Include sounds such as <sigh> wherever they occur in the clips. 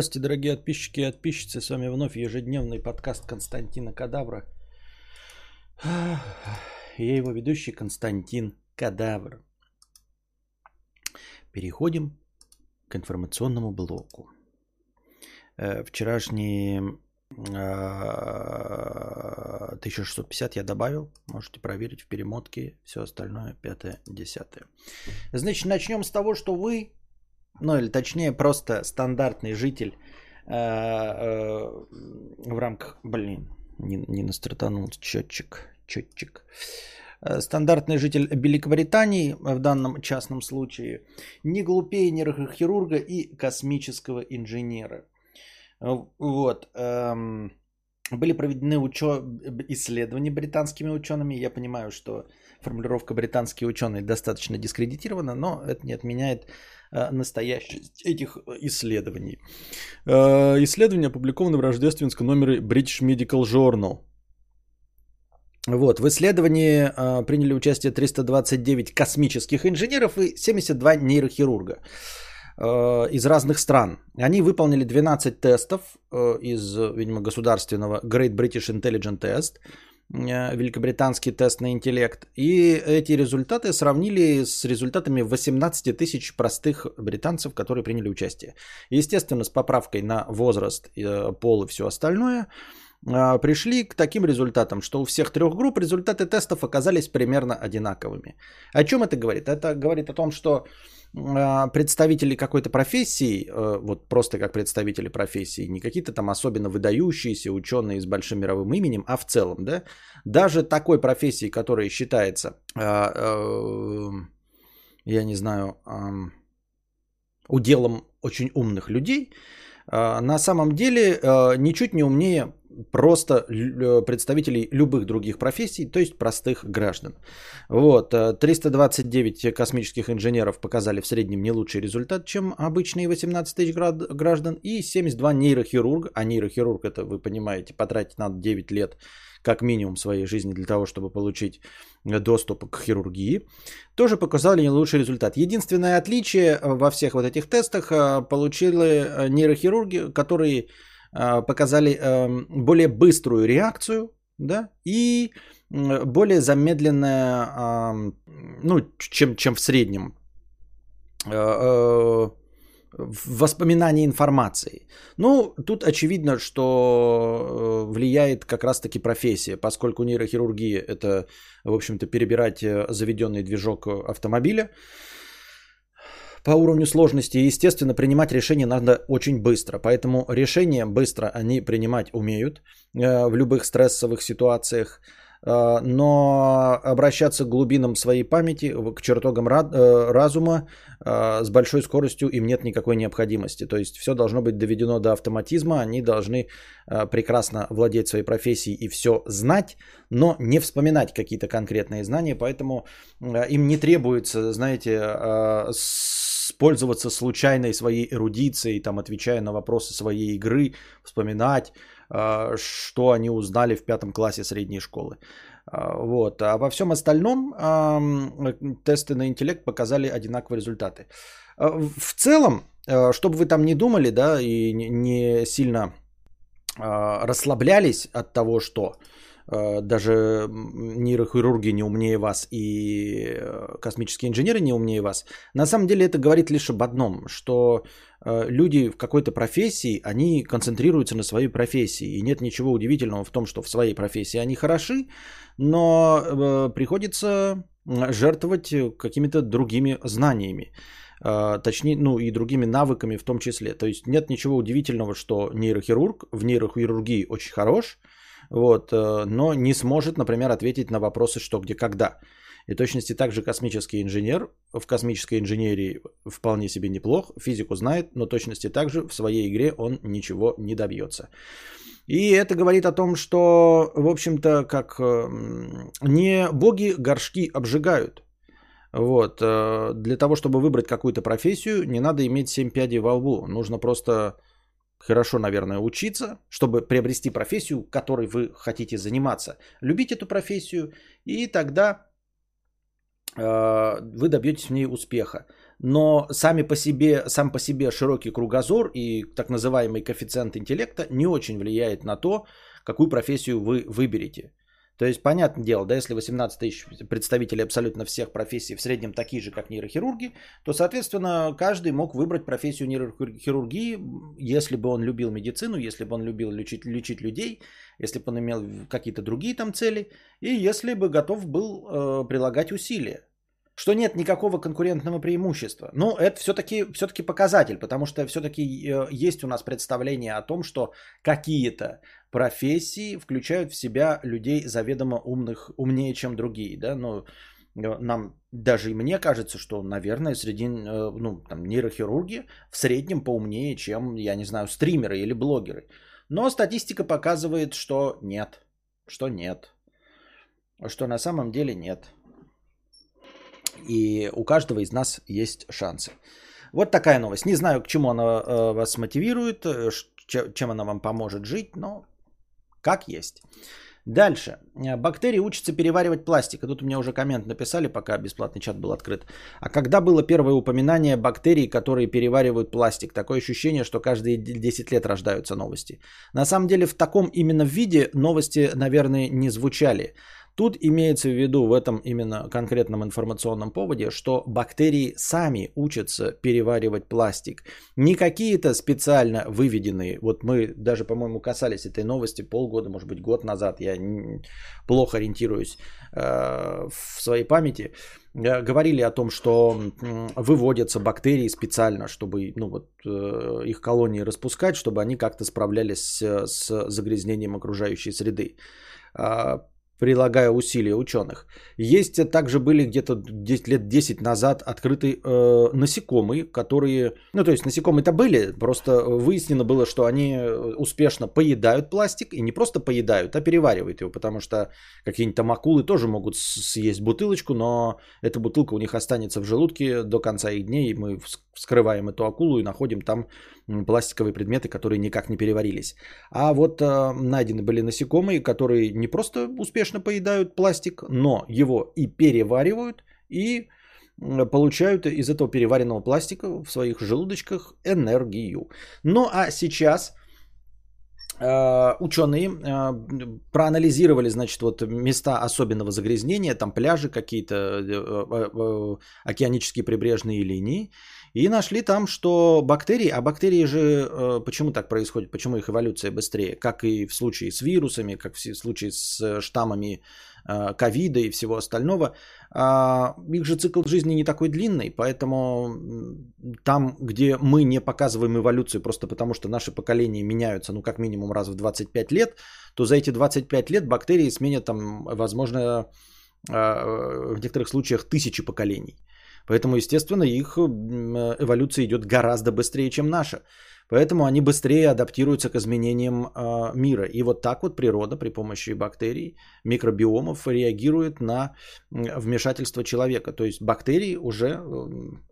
Здравствуйте, дорогие подписчики и подписчицы. С вами вновь ежедневный подкаст Константина Кадавра. Я его ведущий Константин Кадавр. Переходим к информационному блоку. Э, вчерашний 1650 я добавил. Можете проверить в перемотке. Все остальное 5 10 Значит, начнем с того, что вы, ну или точнее просто стандартный житель э, э, в рамках, блин, не, не настратанул счетчик, счетчик. Э, стандартный житель Великобритании в данном частном случае не глупее нейрохирурга и космического инженера. Вот. Эм, были проведены учё... исследования британскими учеными. Я понимаю, что формулировка британские ученые достаточно дискредитирована, но это не отменяет настоящесть этих исследований. Э, исследования опубликованы в рождественском номере British Medical Journal. Вот, в исследовании э, приняли участие 329 космических инженеров и 72 нейрохирурга. Э, из разных стран. Они выполнили 12 тестов э, из, видимо, государственного Great British Intelligent Test, э, великобританский тест на интеллект. И эти результаты сравнили с результатами 18 тысяч простых британцев, которые приняли участие. Естественно, с поправкой на возраст, пол и все остальное пришли к таким результатам, что у всех трех групп результаты тестов оказались примерно одинаковыми. О чем это говорит? Это говорит о том, что а, представители какой-то профессии, э, вот просто как представители профессии, не какие-то там особенно выдающиеся ученые с большим мировым именем, а в целом, да, даже такой профессии, которая считается, а, э, я не знаю, уделом очень умных людей, а, на самом деле ничуть не умнее просто э, представителей любых других профессий, то есть простых граждан. Вот, 329 э, космических инженеров показали в среднем не лучший результат, чем обычные 18 тысяч граждан, и 72 нейрохирурга, а нейрохирург, это вы понимаете, потратить надо 9 лет как минимум своей жизни для того, чтобы получить доступ к хирургии, тоже показали не лучший результат. Единственное отличие во всех вот этих тестах э, получили нейрохирурги, которые показали эм, более быструю реакцию, да, и более замедленная, ну, чем, чем в среднем э, э, воспоминание информации. Ну, тут очевидно, что э, влияет как раз-таки профессия, поскольку нейрохирургия – это, в общем-то, перебирать заведенный движок автомобиля, по уровню сложности. Естественно, принимать решения надо очень быстро. Поэтому решения быстро они принимать умеют э, в любых стрессовых ситуациях. Э, но обращаться к глубинам своей памяти, к чертогам э, разума с большой скоростью им нет никакой необходимости. То есть все должно быть доведено до автоматизма, они должны прекрасно владеть своей профессией и все знать, но не вспоминать какие-то конкретные знания, поэтому им не требуется, знаете, пользоваться случайной своей эрудицией, там, отвечая на вопросы своей игры, вспоминать, а, что они узнали в пятом классе средней школы. А, вот. А во всем остальном тесты на интеллект показали одинаковые результаты. А, в целом, чтобы вы там не думали, да, и не сильно расслаблялись от того, что Э, даже нейрохирурги не умнее вас и э, космические инженеры не умнее вас. На самом деле это говорит лишь об одном, что э, люди в какой-то профессии, они концентрируются на своей профессии. И нет ничего удивительного в том, что в своей профессии они хороши, но приходится жертвовать какими-то другими знаниями точнее, ну и другими навыками в том числе. То есть нет ничего удивительного, что нейрохирург в нейрохирургии очень хорош, вот, э, но не сможет, например, ответить на вопросы что, где, когда. И точности также космический инженер в космической инженерии вполне себе неплох, физику знает, но точности также в своей игре он ничего не добьется. И это говорит о том, что, в общем-то, как эм, не боги горшки обжигают. Вот. Э, для того, чтобы выбрать какую-то профессию, не надо иметь семь пядей во лбу. Нужно просто хорошо, наверное, учиться, чтобы приобрести профессию, которой вы хотите заниматься. Любить эту профессию, и тогда э, вы добьетесь в ней успеха. но сами по себе, сам по себе широкий кругозор и так называемый коэффициент интеллекта не очень влияет на то, какую профессию вы выберете. То есть, понятное дело, да, если 18 тысяч представителей абсолютно всех профессий в среднем такие же, как нейрохирурги, то, соответственно, каждый мог выбрать профессию нейрохирургии, если бы он любил медицину, если бы он любил лечить, лечить людей, если бы он имел какие-то другие там цели, и если бы готов был э, прилагать усилия что нет никакого конкурентного преимущества. Но это все-таки все показатель, потому что все-таки э, есть у нас представление о том, что какие-то профессии включают в себя людей заведомо умных, умнее, чем другие. Да? Но э, нам даже и мне кажется, что, наверное, среди э, ну, там, нейрохирурги в среднем поумнее, чем, я не знаю, стримеры или блогеры. Но статистика показывает, что нет. Что нет. Что на самом деле нет. И у каждого из нас есть шансы. Вот такая новость. Не знаю, к чему она э, вас мотивирует, э, чем она вам поможет жить, но как есть. Дальше. Бактерии учатся переваривать пластик. тут у меня уже коммент написали, пока бесплатный чат был открыт. А когда было первое упоминание бактерий, которые переваривают пластик? Такое ощущение, что каждые 10 лет рождаются новости. На самом деле в таком именно виде новости, наверное, не звучали. Тут имеется в виду в этом именно конкретном информационном поводе, что бактерии сами учатся переваривать пластик. Не какие-то специально выведенные. Вот мы даже, по-моему, касались этой новости полгода, может быть, год назад. Я плохо ориентируюсь э, в своей памяти. Э, говорили о том, что выводятся бактерии специально, чтобы ну, вот, э, их колонии распускать, чтобы они как-то справлялись с, загрязнением окружающей среды а, прилагая усилия ученых. Есть также были где-то 10 лет 10 назад открыты э, насекомые, которые, ну то есть насекомые-то были, просто выяснено было, что они успешно поедают пластик и не просто поедают, а переваривают его, потому что какие-нибудь там акулы тоже могут съесть бутылочку, но эта бутылка у них останется в желудке до конца их дней, и мы вскрываем эту акулу и находим там пластиковые предметы, которые никак не переварились. А вот э, найдены были насекомые, которые не просто успешно поедают пластик, но его и переваривают, и получают из этого переваренного пластика в своих желудочках энергию. Ну а сейчас э, ученые э, проанализировали, значит, вот места особенного загрязнения, там пляжи какие-то, э, океанические прибрежные линии, и нашли там, что бактерии, а бактерии же э, почему так происходит, почему их эволюция быстрее, как и в случае с вирусами, как в случае с штаммами э, ковида и всего остального, а, их же цикл жизни не такой длинный, поэтому там, где мы не показываем эволюцию просто потому, что наши поколения меняются, ну, как минимум раз в 25 лет, то за эти 25 лет бактерии сменят там, возможно, э, в некоторых случаях тысячи поколений. Поэтому, естественно, их эволюция идет гораздо быстрее, чем наша. Поэтому они быстрее адаптируются к изменениям э, мира. И вот так вот природа при помощи бактерий, микробиомов реагирует на вмешательство человека. То есть бактерии уже э,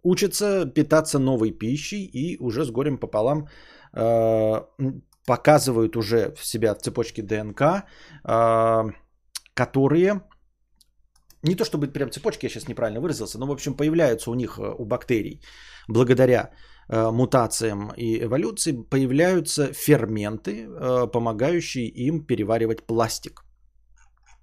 учатся питаться новой пищей и уже с горем пополам э, показывают уже в себя в цепочке ДНК, э, которые не то чтобы прям цепочки, я сейчас неправильно выразился, но в общем появляются у них, э, у бактерий, благодаря э, мутациям и эволюции, появляются ферменты, э, помогающие им переваривать пластик.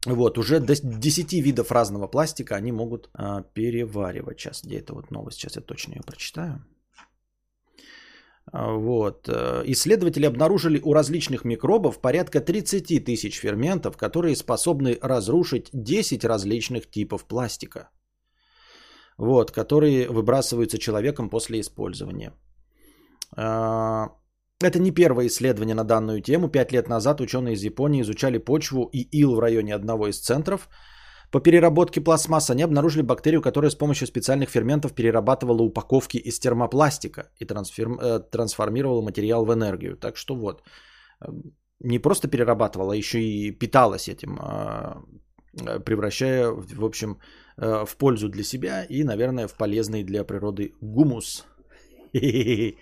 Вот, уже до 10 видов разного пластика они могут переваривать. Сейчас, где эта вот новость, сейчас я точно ее прочитаю. А, вот. Э, исследователи обнаружили у различных микробов порядка 30 тысяч ферментов, которые способны разрушить 10 различных типов пластика, вот, которые выбрасываются человеком после использования. А, это не первое исследование на данную тему. Пять лет назад ученые из Японии изучали почву и ил в районе одного из центров – по переработке пластмасс они обнаружили бактерию, которая с помощью специальных ферментов перерабатывала упаковки из термопластика и э, трансформировала материал в энергию. Так что вот, э, не просто перерабатывала, а еще и питалась этим, а, э, превращая, в общем, в пользу для себя и, наверное, в полезный для природы гумус. <laughs>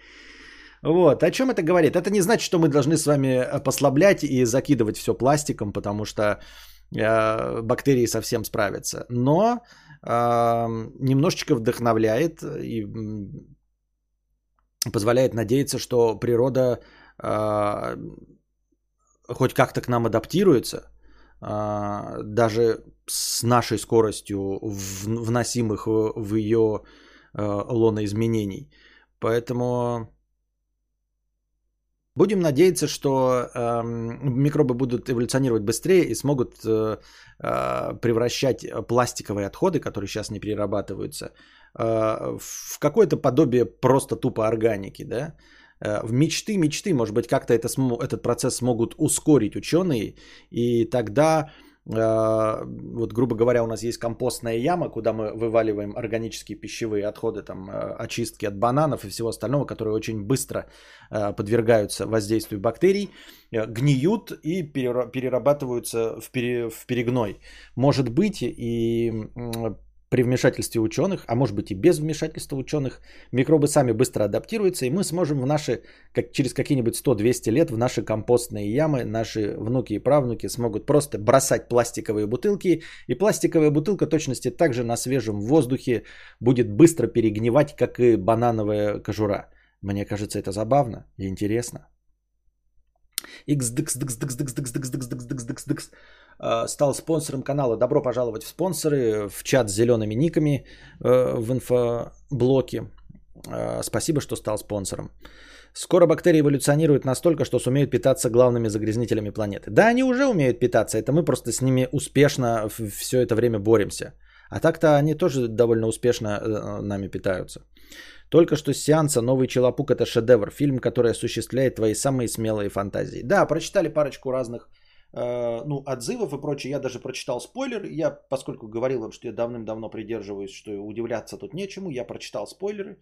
Вот, о чем это говорит? Это не значит, что мы должны с вами послаблять и закидывать все пластиком, потому что Э, бактерии совсем справятся. Но немножечко вдохновляет и позволяет надеяться, что природа а, хоть как-то к нам адаптируется, а, даже с нашей скоростью вносимых в ее лона изменений. Поэтому Будем надеяться, что э, микробы будут эволюционировать быстрее и смогут э, э, превращать пластиковые отходы, которые сейчас не перерабатываются, э, в какое-то подобие просто тупо органики, да? Э, в мечты, мечты, может быть, как-то это, этот процесс смогут ускорить ученые, и тогда вот, грубо говоря, у нас есть компостная яма, куда мы вываливаем органические пищевые отходы, там, а, очистки от бананов и всего остального, которые очень быстро а, подвергаются воздействию бактерий, гниют и перерабатываются в перегной. Может быть, и при вмешательстве ученых, а может быть и без вмешательства ученых, микробы сами быстро адаптируются, и мы сможем в наши, как через какие-нибудь 100-200 лет в наши компостные ямы, наши внуки и правнуки смогут просто бросать пластиковые бутылки, и пластиковая бутылка точности также на свежем воздухе будет быстро перегнивать, как и банановая кожура. Мне кажется, это забавно и интересно. XDX, Э, стал спонсором канала. Добро пожаловать в спонсоры, в чат с зелеными никами э, в инфоблоке. Э, спасибо, что стал спонсором. Скоро бактерии эволюционируют настолько, что сумеют питаться главными загрязнителями планеты. Да, они уже умеют питаться, это мы просто с ними успешно все это время боремся. А так-то они тоже довольно успешно нами питаются. Только что с сеанса «Новый Челопук» это шедевр, фильм, который осуществляет твои самые смелые фантазии. Да, прочитали парочку разных Э, ну, отзывов и прочее. Я даже прочитал спойлер. Я, поскольку говорил вам, что я давным-давно придерживаюсь, что удивляться тут нечему, я прочитал спойлеры.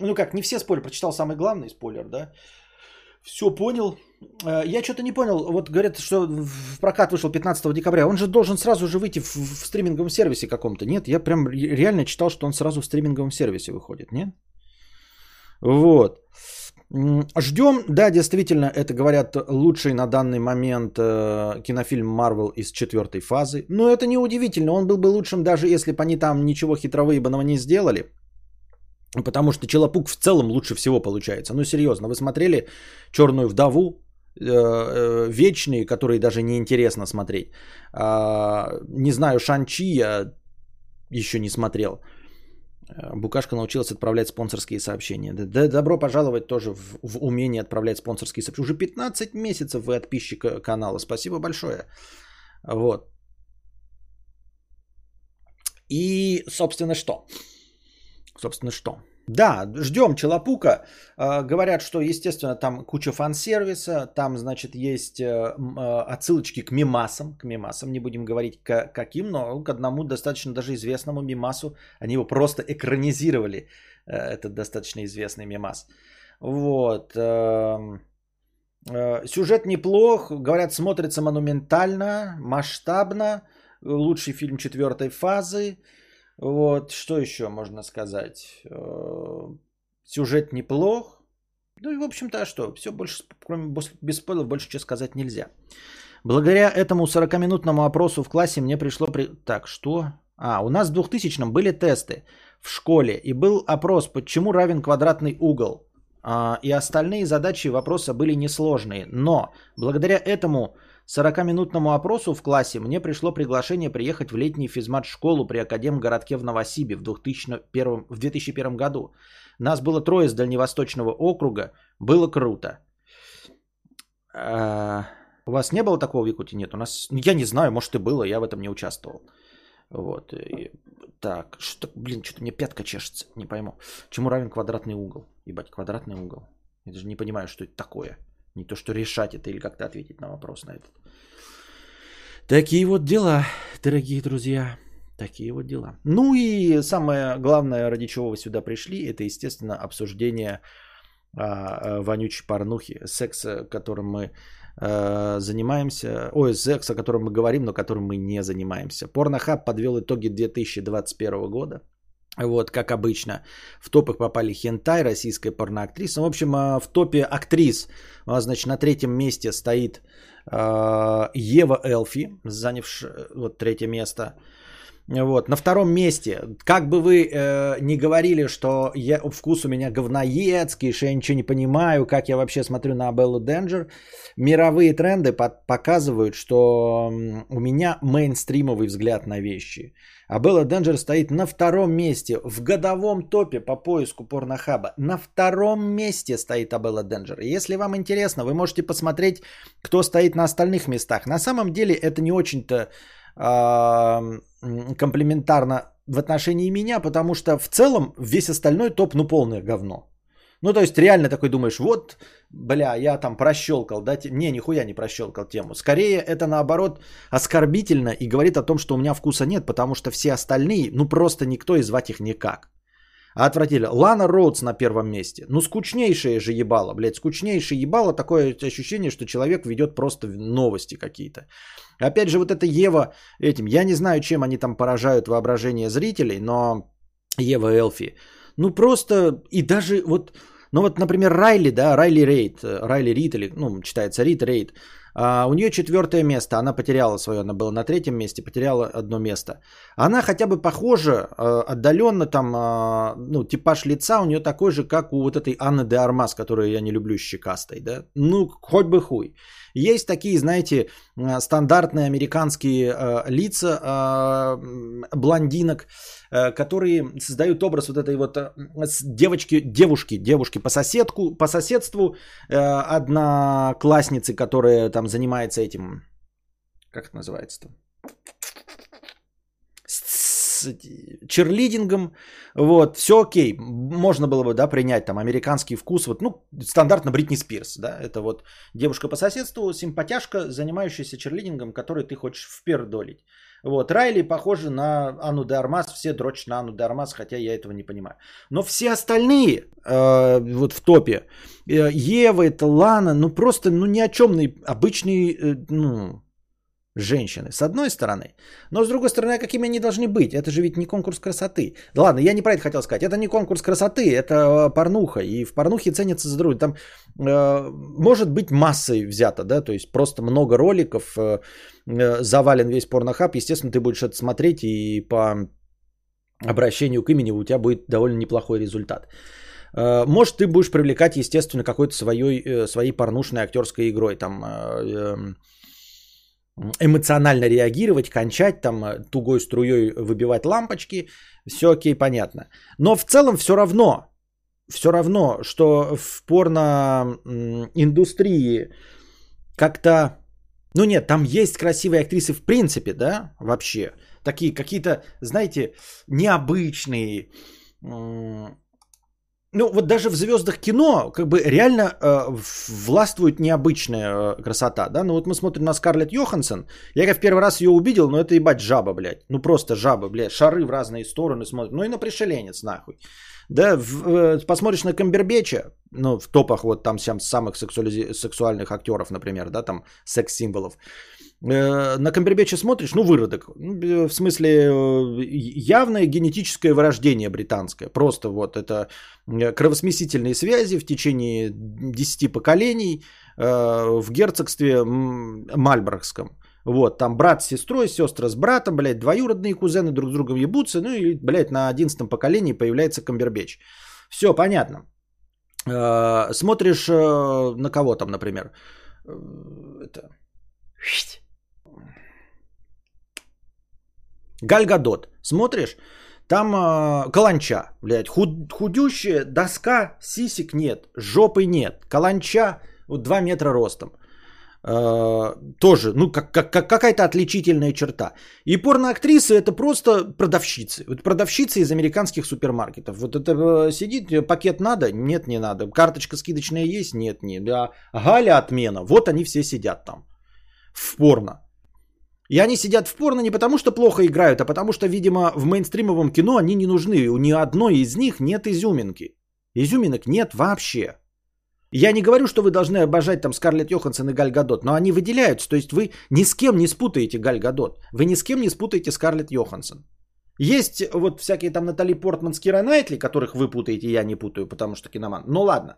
Ну как, не все спойлеры, прочитал самый главный спойлер, да. Все понял. Э, я что-то не понял. Вот говорят, что в прокат вышел 15 декабря. Он же должен сразу же выйти в, в стриминговом сервисе каком-то. Нет, я прям реально читал, что он сразу в стриминговом сервисе выходит. Нет? Вот. Ждем, да, действительно, это говорят лучший на данный момент э, кинофильм Марвел из четвертой фазы. Но это не удивительно, он был бы лучшим, даже если бы они там ничего хитровыебаного не сделали. Потому что Челопук в целом лучше всего получается. Ну серьезно, вы смотрели Черную вдову, э, э, вечные, которые даже не интересно смотреть. А, не знаю, Шанчи я еще не смотрел. Э, Букашка научилась отправлять спонсорские сообщения. Да, добро пожаловать тоже в, в умение отправлять спонсорские сообщения. Уже 15 месяцев вы подписчик канала. Спасибо большое. Вот. И, собственно, что? Собственно, что? Да, ждем Челопука. А, говорят, что, естественно, там куча фан-сервиса, там, значит, есть э, а, отсылочки к мимасам, к мимасам, не будем говорить к каким, но к одному достаточно даже известному мимасу. Они его просто экранизировали, э, этот достаточно известный мимас. Вот. Эм, э, сюжет неплох, говорят, смотрится монументально, масштабно. Лучший фильм четвертой фазы. Вот, что еще можно сказать? Э, сюжет неплох. Ну и, в общем-то, а что? Все больше, кроме без больше чего сказать нельзя. Благодаря этому 40-минутному опросу в классе мне пришло... При... Так, что? А, у нас в 2000-м были тесты в школе, и был опрос, почему равен квадратный угол. А, и остальные задачи вопроса были несложные. Но благодаря этому 40-минутному опросу в классе мне пришло приглашение приехать в летний физмат-школу при Академгородке в Новосибе в 2001, в 2001 году. Нас было трое с Дальневосточного округа. Было круто. А, у вас не было такого в Якутии? Нет, у нас... Я не знаю, может и было, я в этом не участвовал. Вот. Так, что, блин, что-то мне пятка чешется, не пойму. Чему равен квадратный угол? Ебать, квадратный угол. Я даже не понимаю, что это такое. Не то, что решать это или как-то ответить на вопрос на этот. Такие вот дела, дорогие друзья. Такие вот дела. Ну и самое главное, ради чего вы сюда пришли, это, естественно, обсуждение а, а, вонючей порнухи, секса, которым мы а, занимаемся, ой, секс, о котором мы говорим, но которым мы не занимаемся. Порнохаб подвел итоги 2021 года. Вот, как обычно, в топах попали Хентай, российская порноактриса. В общем, в топе актрис, значит, на третьем месте стоит Ева Элфи, занявшая вот третье место. Вот, на втором месте. Как бы вы э, не говорили, что я, вкус у меня говноедский, что я ничего не понимаю, как я вообще смотрю на Беллу Денджер, мировые тренды под, показывают, что у меня мейнстримовый взгляд на вещи. А Белла Денджер стоит на втором месте в годовом топе по поиску порнохаба. На втором месте стоит Абелла Денджер. Если вам интересно, вы можете посмотреть, кто стоит на остальных местах. На самом деле это не очень-то комплементарно в отношении меня, потому что в целом весь остальной топ ну полное говно. Ну, то есть реально такой думаешь, вот, бля, я там прощелкал, да, не, нихуя не прощелкал тему. Скорее это наоборот оскорбительно и говорит о том, что у меня вкуса нет, потому что все остальные, ну просто никто и звать их никак. А отвратительно. Лана Роудс на первом месте. Ну, скучнейшее же ебало, блядь. Скучнейшее ебало. Такое ощущение, что человек ведет просто новости какие-то. Опять же, вот это Ева этим. Я не знаю, чем они там поражают воображение зрителей, но Ева Элфи. Ну, просто и даже вот... Ну вот, например, Райли, да, Райли Рейд, Райли Рид, или, ну, читается Рид Рейд, а, у нее четвертое место, она потеряла свое, она была на третьем месте, потеряла одно место. Она хотя бы похожа, а, отдаленно там, а, ну, типаж лица у нее такой же, как у вот этой Анны де Армас, которую я не люблю щекастой, да, ну, хоть бы хуй. Есть такие, знаете, стандартные американские лица блондинок, которые создают образ вот этой вот девочки, девушки, девушки по соседку, по соседству, одноклассницы, которая там занимается этим, как это называется там, черлидингом, вот, все окей, можно было бы, да, принять там американский вкус, вот, ну, стандартно Бритни Спирс, да, это вот девушка по соседству, симпатяшка, занимающаяся черлидингом, которой ты хочешь впердолить. Вот, Райли похожи на Ану де Армас, все дрочат на Ану де Армас, хотя я этого не понимаю. Но все остальные э, вот в топе, э, Ева, это Лана, ну просто, ну ни о чем, обычные, э, ну, женщины, с одной стороны. Но с другой стороны, а какими они должны быть? Это же ведь не конкурс красоты. Да ладно, я не про это хотел сказать. Это не конкурс красоты, это э, порнуха. И в порнухе ценится за другое. Там э, может быть массой взято, да, то есть просто много роликов, э, э, завален весь порнохаб. Естественно, ты будешь это смотреть и по обращению к имени у тебя будет довольно неплохой результат. Э, может, ты будешь привлекать, естественно, какой-то своей, э, своей порнушной актерской игрой. Там эм, эмоционально реагировать, кончать, там э, тугой струей выбивать лампочки, все окей, понятно. Но в целом все равно, все равно, что в порно-индустрии как-то, ну нет, там есть красивые актрисы в принципе, да, вообще, такие какие-то, знаете, необычные, ну, вот даже в звездах кино, как бы реально э, властвует необычная э, красота, да. Ну, вот мы смотрим на Скарлетт Йоханссон. Я как в первый раз ее увидел, но это ебать жаба, блядь. Ну, просто жаба, блядь. Шары в разные стороны смотрят. Ну, и на пришеленец, нахуй. Да, в, э, посмотришь на Камбербеча, ну, в топах вот там самых сексуали... сексуальных актеров, например, да, там секс-символов. На Камбербеча смотришь, ну, выродок. Ну, в смысле, э, явное генетическое вырождение британское. Просто вот это э, кровосмесительные связи в течение 10 поколений в герцогстве Мальборгском. Вот, там брат с сестрой, сестра с братом, блядь, двоюродные кузены друг с другом ебутся, ну и, блядь, на одиннадцатом поколении появляется Камбербеч. Все, понятно. Смотришь на кого там, например. Это... Гальгадот. Смотришь, там э, каланча, блядь, худ, худющая доска, сисек нет, жопы нет. Каланча вот 2 метра ростом. Э, тоже, ну, как, как, как какая-то отличительная черта. И порноактрисы это просто продавщицы. Вот продавщицы из американских супермаркетов. Вот это э, сидит, пакет надо? Нет, не надо. Карточка скидочная есть? Нет, не. Да. Галя отмена. Вот они все сидят там. В порно. И они сидят в порно не потому, что плохо играют, а потому что, видимо, в мейнстримовом кино они не нужны. У ни одной из них нет изюминки. Изюминок нет вообще. Я не говорю, что вы должны обожать там Скарлетт Йоханссон и Галь Гадот, но они выделяются. То есть вы ни с кем не спутаете Галь Гадот. Вы ни с кем не спутаете Скарлетт Йоханссон. Есть вот всякие там Натали Портман с Кира Найтли, которых вы путаете, я не путаю, потому что киноман. Ну ладно.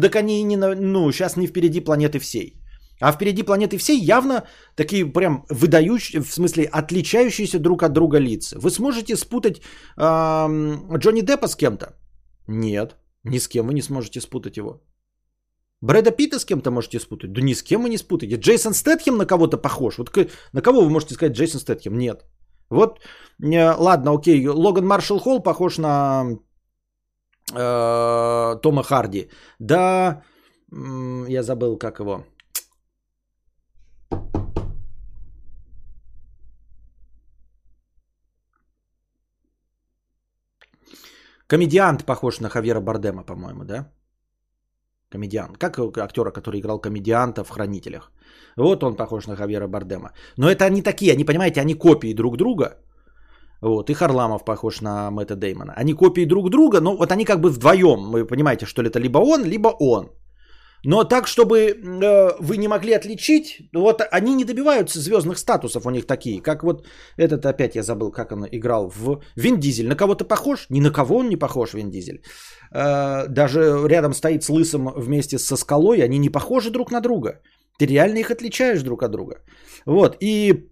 Так они не, ну, сейчас не впереди планеты всей. А впереди планеты всей явно такие прям выдающие, в смысле отличающиеся друг от друга лица. Вы сможете спутать э, Джонни Деппа с кем-то? Нет, ни с кем вы не сможете спутать его. Брэда Питта с кем-то можете спутать? Да ни с кем вы не спутаете. Джейсон Стэтхем на кого-то похож? Вот на кого вы можете сказать Джейсон Стэтхем? Нет. Вот, э, ладно, окей, Логан Маршалл Холл похож на э, Тома Харди. Да, я забыл, как его. Комедиант похож на Хавьера Бардема, по-моему, да? Комедиант. Как актера, который играл комедианта в «Хранителях». Вот он похож на Хавьера Бардема. Но это они такие, они, понимаете, они копии друг друга. Вот, и Харламов похож на Мэтта Деймона. Они копии друг друга, но вот они как бы вдвоем. Вы понимаете, что это либо он, либо он. Но так, чтобы э, вы не могли отличить, вот они не добиваются звездных статусов у них такие, как вот этот опять я забыл, как он играл в Вин Дизель. На кого-то похож? Ни на кого он не похож, Вин Дизель. Э, даже рядом стоит с Лысым вместе со Скалой, они не похожи друг на друга. Ты реально их отличаешь друг от друга. Вот, и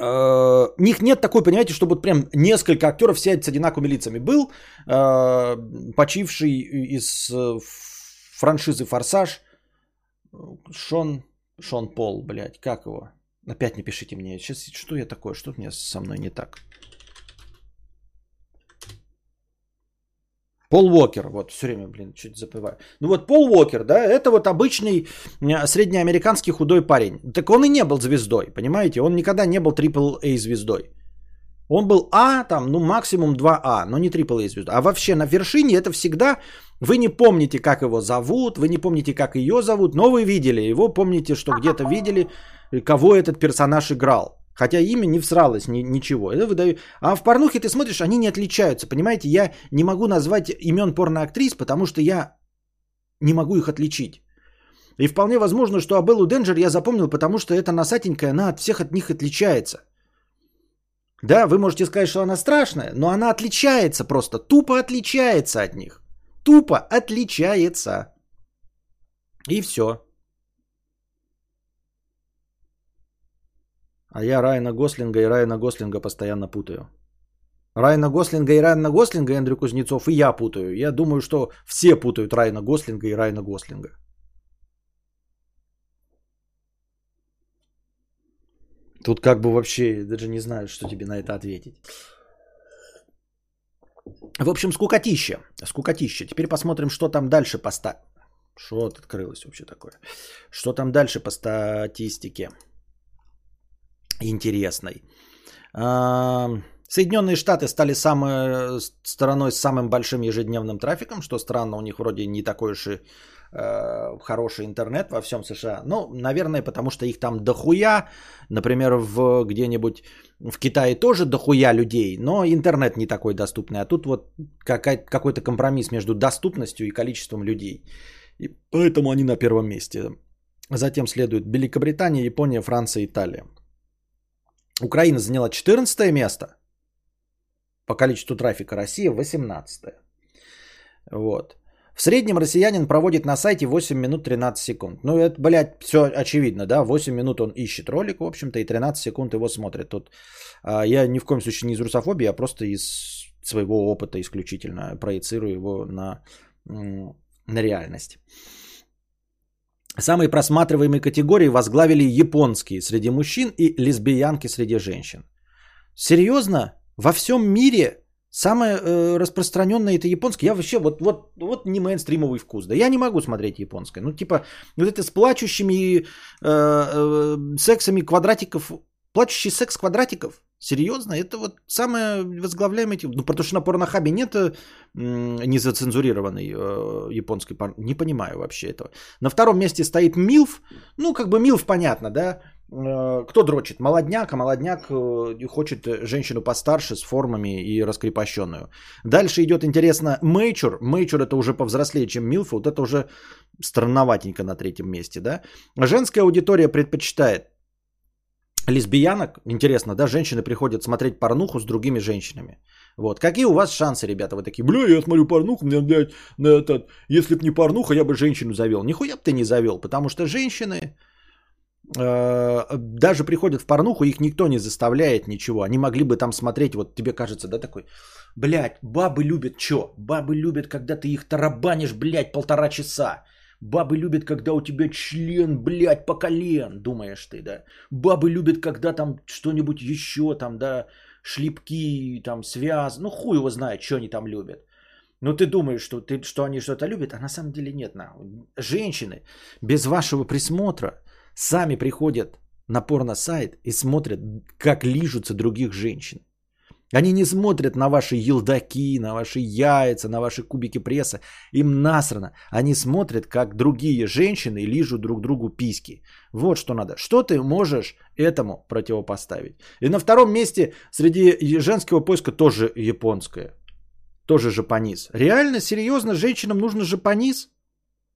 Uh, них нет такой, понимаете, чтобы вот прям несколько актеров все с одинаковыми лицами. Был uh, почивший из uh, франшизы «Форсаж» Шон, Шон Пол, блядь, как его? Опять не пишите мне. Сейчас что я такое? Что меня со мной не так? Пол Уокер, вот все время, блин, чуть забываю. Ну вот Пол Уокер, да, это вот обычный среднеамериканский худой парень. Так он и не был звездой, понимаете? Он никогда не был AAA звездой. Он был А, там, ну максимум 2А, но не AAA звезда. А вообще на вершине это всегда, вы не помните, как его зовут, вы не помните, как ее зовут, но вы видели его, помните, что где-то видели, кого этот персонаж играл. Хотя имя не всралось ни, ничего. Это выдаю. А в порнухе ты смотришь, они не отличаются. Понимаете, я не могу назвать имен порноактрис, потому что я не могу их отличить. И вполне возможно, что Абеллу Денджер я запомнил, потому что эта носатенькая, она от всех от них отличается. Да, вы можете сказать, что она страшная, но она отличается просто, тупо отличается от них. Тупо отличается. И все. А я Райана Гослинга и Райана Гослинга постоянно путаю. Райана Гослинга и Райана Гослинга, и Андрю Кузнецов, и я путаю. Я думаю, что все путают Райана Гослинга и Райана Гослинга. Тут как бы вообще даже не знаю, что тебе на это ответить. В общем, скукотища. Скукотища. Теперь посмотрим, что там дальше по ста... Что открылось вообще такое? Что там дальше по статистике? интересной. Соединенные Штаты стали самой стороной с самым большим ежедневным трафиком, что странно, у них вроде не такой уж и э, хороший интернет во всем США. Ну, наверное, потому что их там дохуя. Например, в, где-нибудь в Китае тоже дохуя людей, но интернет не такой доступный. А тут вот какой-то компромисс между доступностью и количеством людей. И поэтому они на первом месте. Затем следует Великобритания, Япония, Франция, Италия. Украина заняла 14 место по количеству трафика, Россия 18. Вот. В среднем россиянин проводит на сайте 8 минут 13 секунд. Ну, это, блядь, все очевидно, да? 8 минут он ищет ролик, в общем-то, и 13 секунд его смотрит. Тут а, я ни в коем случае не из русофобии, а просто из своего опыта исключительно проецирую его на, на реальность. Самые просматриваемые категории возглавили японские среди мужчин и лесбиянки среди женщин. Серьезно? Во всем мире самое э, распространенное это японское. Я вообще вот, вот, вот не мейнстримовый вкус. Да я не могу смотреть японское. Ну типа вот это с плачущими э, э, сексами квадратиков. Плачущий секс квадратиков? Серьезно? Это вот самое возглавляемое... Ну, потому что на порнохабе нет э, незацензурированной э, японской порно. Не понимаю вообще этого. На втором месте стоит Милф. Ну, как бы Милф понятно, да? Э, кто дрочит? Молодняк, а молодняк э, хочет женщину постарше с формами и раскрепощенную. Дальше идет, интересно, Мейчур. Мейчур это уже повзрослее, чем Милф. Вот это уже странноватенько на третьем месте, да? Женская аудитория предпочитает лесбиянок, интересно, да, женщины приходят смотреть порнуху с другими женщинами. Вот. Какие у вас шансы, ребята? Вы такие, бля, я смотрю порнуху, мне, блядь, на этот, если б не порнуха, я бы женщину завел. Нихуя бы ты не завел, потому что женщины даже приходят в порнуху, их никто не заставляет ничего. Они могли бы там смотреть, вот тебе кажется, да, такой, блядь, бабы любят что? Бабы любят, когда ты их тарабанишь, блядь, полтора часа. Бабы любят, когда у тебя член, блядь, по колен, думаешь ты, да. Бабы любят, когда там что-нибудь еще, там, да, шлепки, там, связ. Ну, хуй его знает, что они там любят. Ну, ты думаешь, что, ты, что они что-то любят, а на самом деле нет. На. Женщины без вашего присмотра сами приходят на порно-сайт и смотрят, как лижутся других женщин. Они не смотрят на ваши елдаки, на ваши яйца, на ваши кубики пресса. Им насрано. Они смотрят, как другие женщины лижут друг другу письки. Вот что надо. Что ты можешь этому противопоставить? И на втором месте среди женского поиска тоже японское. Тоже Japanese. Реально, серьезно, женщинам нужно Japanese?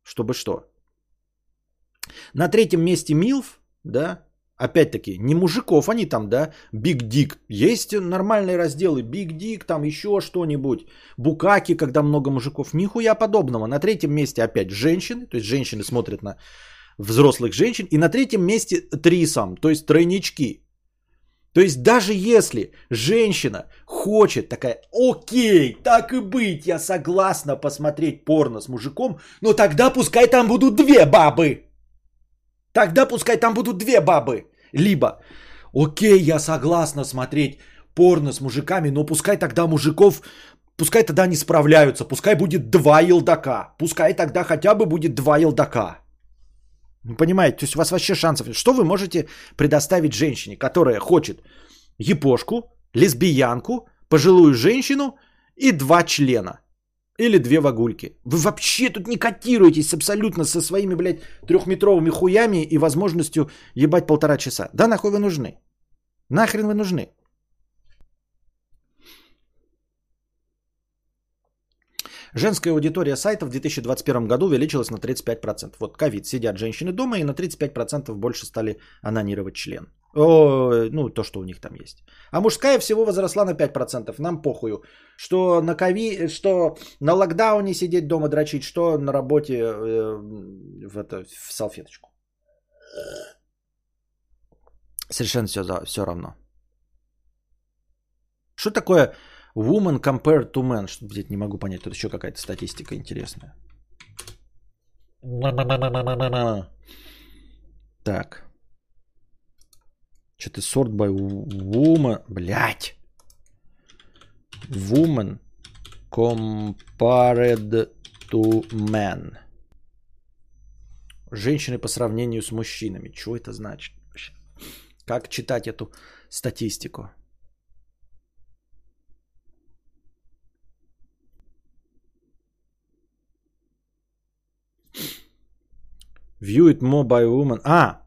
Чтобы что? На третьем месте MILF, да, Опять-таки, не мужиков, они там, да, Big Dick. Есть нормальные разделы, Big Dick, там еще что-нибудь. Букаки, когда много мужиков. Нихуя подобного. На третьем месте опять женщины, то есть женщины смотрят на взрослых женщин. И на третьем месте трисом, то есть тройнички. То есть даже если женщина хочет такая, окей, так и быть, я согласна посмотреть порно с мужиком, но тогда пускай там будут две бабы. Тогда пускай там будут две бабы. Либо, окей, я согласна смотреть порно с мужиками, но пускай тогда мужиков, пускай тогда не справляются, пускай будет два елдака, пускай тогда хотя бы будет два елдака. Понимаете, то есть у вас вообще шансов. Что вы можете предоставить женщине, которая хочет епошку, лесбиянку, пожилую женщину и два члена? Или две вагульки. Вы вообще тут не котируетесь абсолютно со своими, блядь, трехметровыми хуями и возможностью ебать полтора часа. Да нахуй вы нужны? Нахрен вы нужны? Женская аудитория сайта в 2021 году увеличилась на 35%. Вот ковид, сидят женщины дома и на 35% больше стали анонировать член. О, ну, то, что у них там есть. А мужская всего возросла на 5%. Нам похую. Что на ковид, что на локдауне сидеть дома дрочить, что на работе э, в, это, в салфеточку. Совершенно все, все равно. Что такое woman compared to man? Что, блядь, не могу понять. Тут еще какая-то статистика интересная. Так. Что-то sort by woman. Блять. Woman compared to men. Женщины по сравнению с мужчинами. Что это значит? Как читать эту статистику? View it more by woman. А,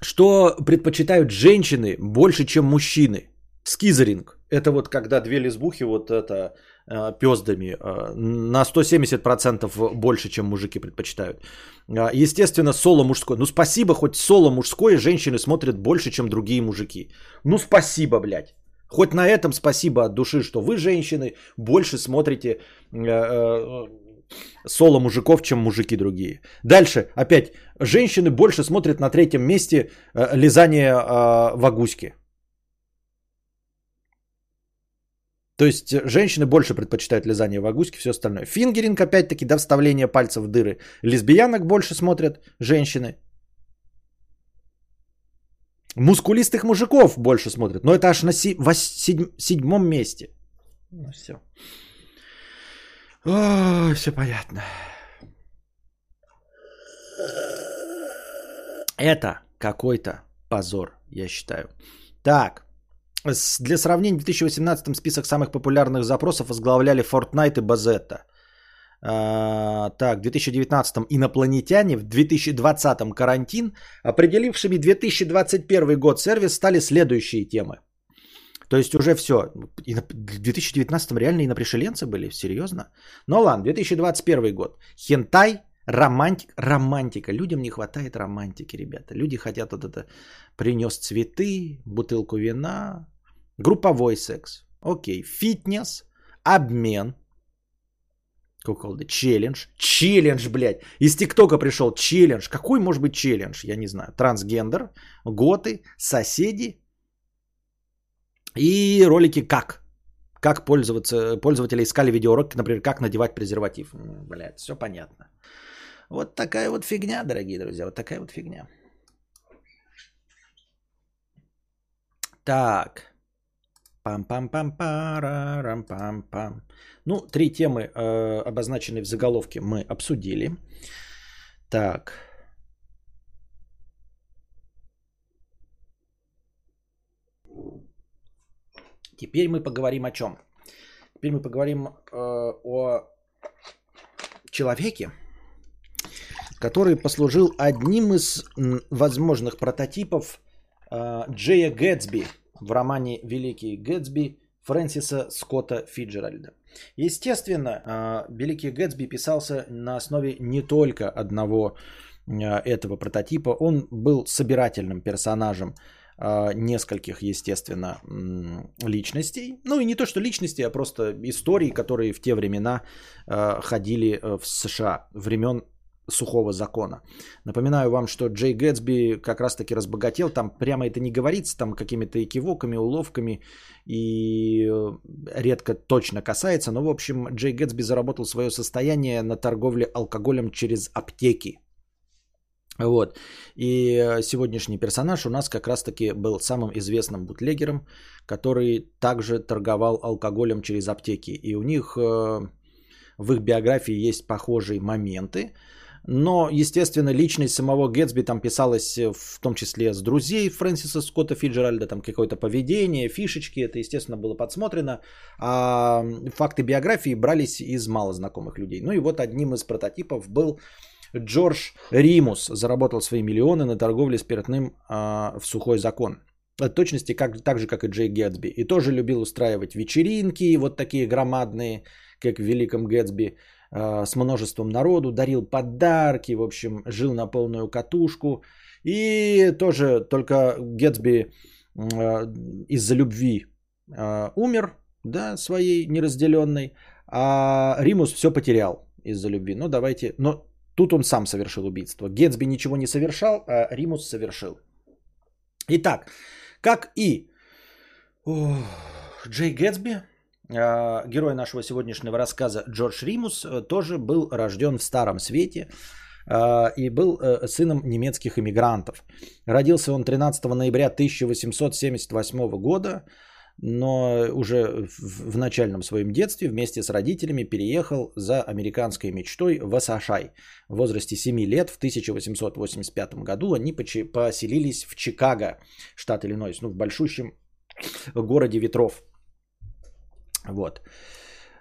что предпочитают женщины больше, чем мужчины? Скизеринг. Это вот когда две лесбухи вот это э, пездами э, на 170% больше, чем мужики предпочитают. Э, естественно, соло мужское. Ну спасибо, хоть соло мужское женщины смотрят больше, чем другие мужики. Ну спасибо, блядь. Хоть на этом спасибо от души, что вы, женщины, больше смотрите соло мужиков, чем мужики другие. Дальше, опять, женщины больше смотрят на третьем месте э, лизание э, вагуськи. То есть э, женщины больше предпочитают лизание вагуськи, все остальное. Фингеринг, опять-таки, до вставления пальцев в дыры. Лесбиянок больше смотрят женщины. Мускулистых мужиков больше смотрят. Но это аж на седьмом месте. Ну все. Ой, все понятно. Это какой-то позор, я считаю. Так, для сравнения, в 2018 список самых популярных запросов возглавляли Fortnite и Базетта. А, так, в 2019 инопланетяне, в 2020 карантин, определившими 2021 год сервис стали следующие темы. То есть уже все. И в 2019 реально инопришеленцы были? Серьезно? Ну ладно, 2021 год. Хентай, романтик, романтика. Людям не хватает романтики, ребята. Люди хотят вот это принес цветы, бутылку вина, групповой секс. окей, фитнес, обмен, Куколды. Челлендж. Челлендж, блядь. Из ТикТока пришел челлендж. Какой может быть челлендж? Я не знаю. Трансгендер, готы, соседи. И ролики как. Как пользоваться. Пользователи искали видеоуроки, например, как надевать презерватив. Блядь, все понятно. Вот такая вот фигня, дорогие друзья. Вот такая вот фигня. Так. Пам-пам-пам-парам-пам-пам. Ну, три темы, э, обозначенные в заголовке, мы обсудили. Так. Теперь мы поговорим о чем? Теперь мы поговорим э, о человеке, который послужил одним из возможных прототипов э, Джея Гэтсби в романе «Великий Гэтсби» Фрэнсиса Скотта Фиджеральда. Естественно, а, Великий Гэтсби писался на основе не только одного а, этого прототипа. Он был собирательным персонажем нескольких, естественно, личностей. Ну и не то, что личности, а просто истории, которые в те времена ходили э, в США, времен сухого закона. Напоминаю вам, что Джей Гэтсби как раз-таки разбогател, там прямо это не говорится, там какими-то экивоками, уловками и э, редко точно касается, но в общем Джей Гэтсби заработал свое состояние на торговле алкоголем через аптеки. Вот. И э, сегодняшний персонаж у нас как раз-таки был самым известным бутлегером, который также торговал алкоголем через аптеки. И у них э, в их биографии есть похожие моменты. Но, естественно, личность самого Гэтсби там писалась э, в том числе с друзей Фрэнсиса Скотта Фиджеральда, там какое-то поведение, фишечки, это, естественно, было подсмотрено. А факты биографии брались из малознакомых людей. Ну и вот одним из прототипов был Джордж Римус. Заработал свои миллионы на торговле спиртным а, в сухой закон. В точности как, так же, как и Джей Гэтсби. И тоже любил устраивать вечеринки, вот такие громадные, как в Великом Гэтсби Э, с множеством народу, дарил подарки, в общем, жил на полную катушку. И тоже только Гетсби э, из-за любви э, умер, да, своей неразделенной, а Римус все потерял из-за любви. Ну, давайте, но тут он сам совершил убийство. Гетсби ничего не совершал, а Римус совершил. Итак, как и Джей Гетсби, а, герой нашего сегодняшнего рассказа Джордж Римус э, тоже был рожден в Старом Свете а, и был э, сыном немецких иммигрантов. Родился он 13 ноября 1878 года, но уже в начальном своем детстве вместе с родителями переехал за американской мечтой в Асашай. В возрасте 7 лет в 1885 году они поселились в Чикаго, штат Иллинойс, ну в большущем городе ветров – вот.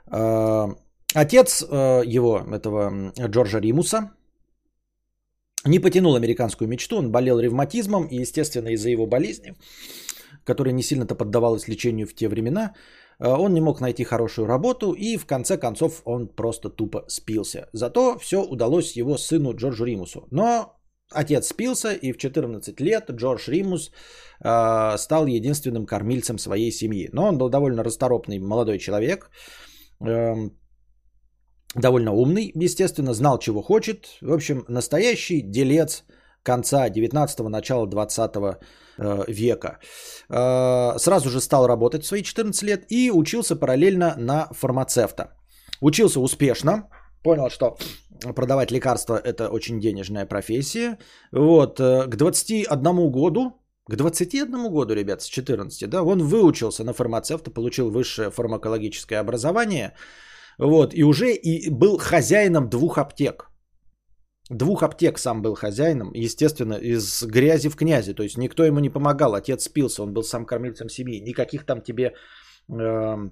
А, отец э, его, этого Джорджа Римуса, не потянул американскую мечту, он болел ревматизмом, и, естественно, из-за его болезни, которая не сильно-то поддавалась лечению в те времена, э, он не мог найти хорошую работу, и в конце концов он просто тупо спился. Зато все удалось его сыну Джорджу Римусу. Но отец спился, и в 14 лет Джордж Римус э, стал единственным кормильцем своей семьи. Но он был довольно расторопный молодой человек, э, довольно умный, естественно, знал, чего хочет. В общем, настоящий делец конца 19-го, начала 20 э, века. Э, сразу же стал работать в свои 14 лет и учился параллельно на фармацевта. Учился успешно, понял, что продавать лекарства это очень денежная профессия. Вот, э, к 21 году, к 21 году, ребят, с 14, да, он выучился на фармацевта, получил высшее фармакологическое образование, вот, и уже и был хозяином двух аптек. Двух аптек сам был хозяином, естественно, из грязи в князи, то есть никто ему не помогал, отец спился, он был сам кормильцем семьи, никаких там тебе э,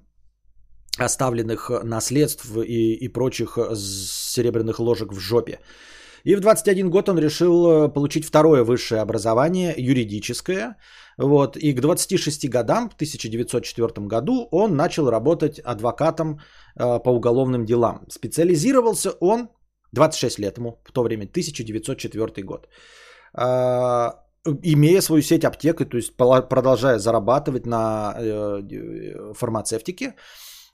оставленных наследств и, и прочих серебряных ложек в жопе. И в 21 год он решил э, получить второе высшее образование, юридическое. Вот. И к 26 годам, в 1904 году, он начал работать адвокатом э, по уголовным делам. Специализировался он, 26 лет ему в то время, 1904 год. Э, имея свою сеть аптек, то есть продолжая зарабатывать на э, фармацевтике,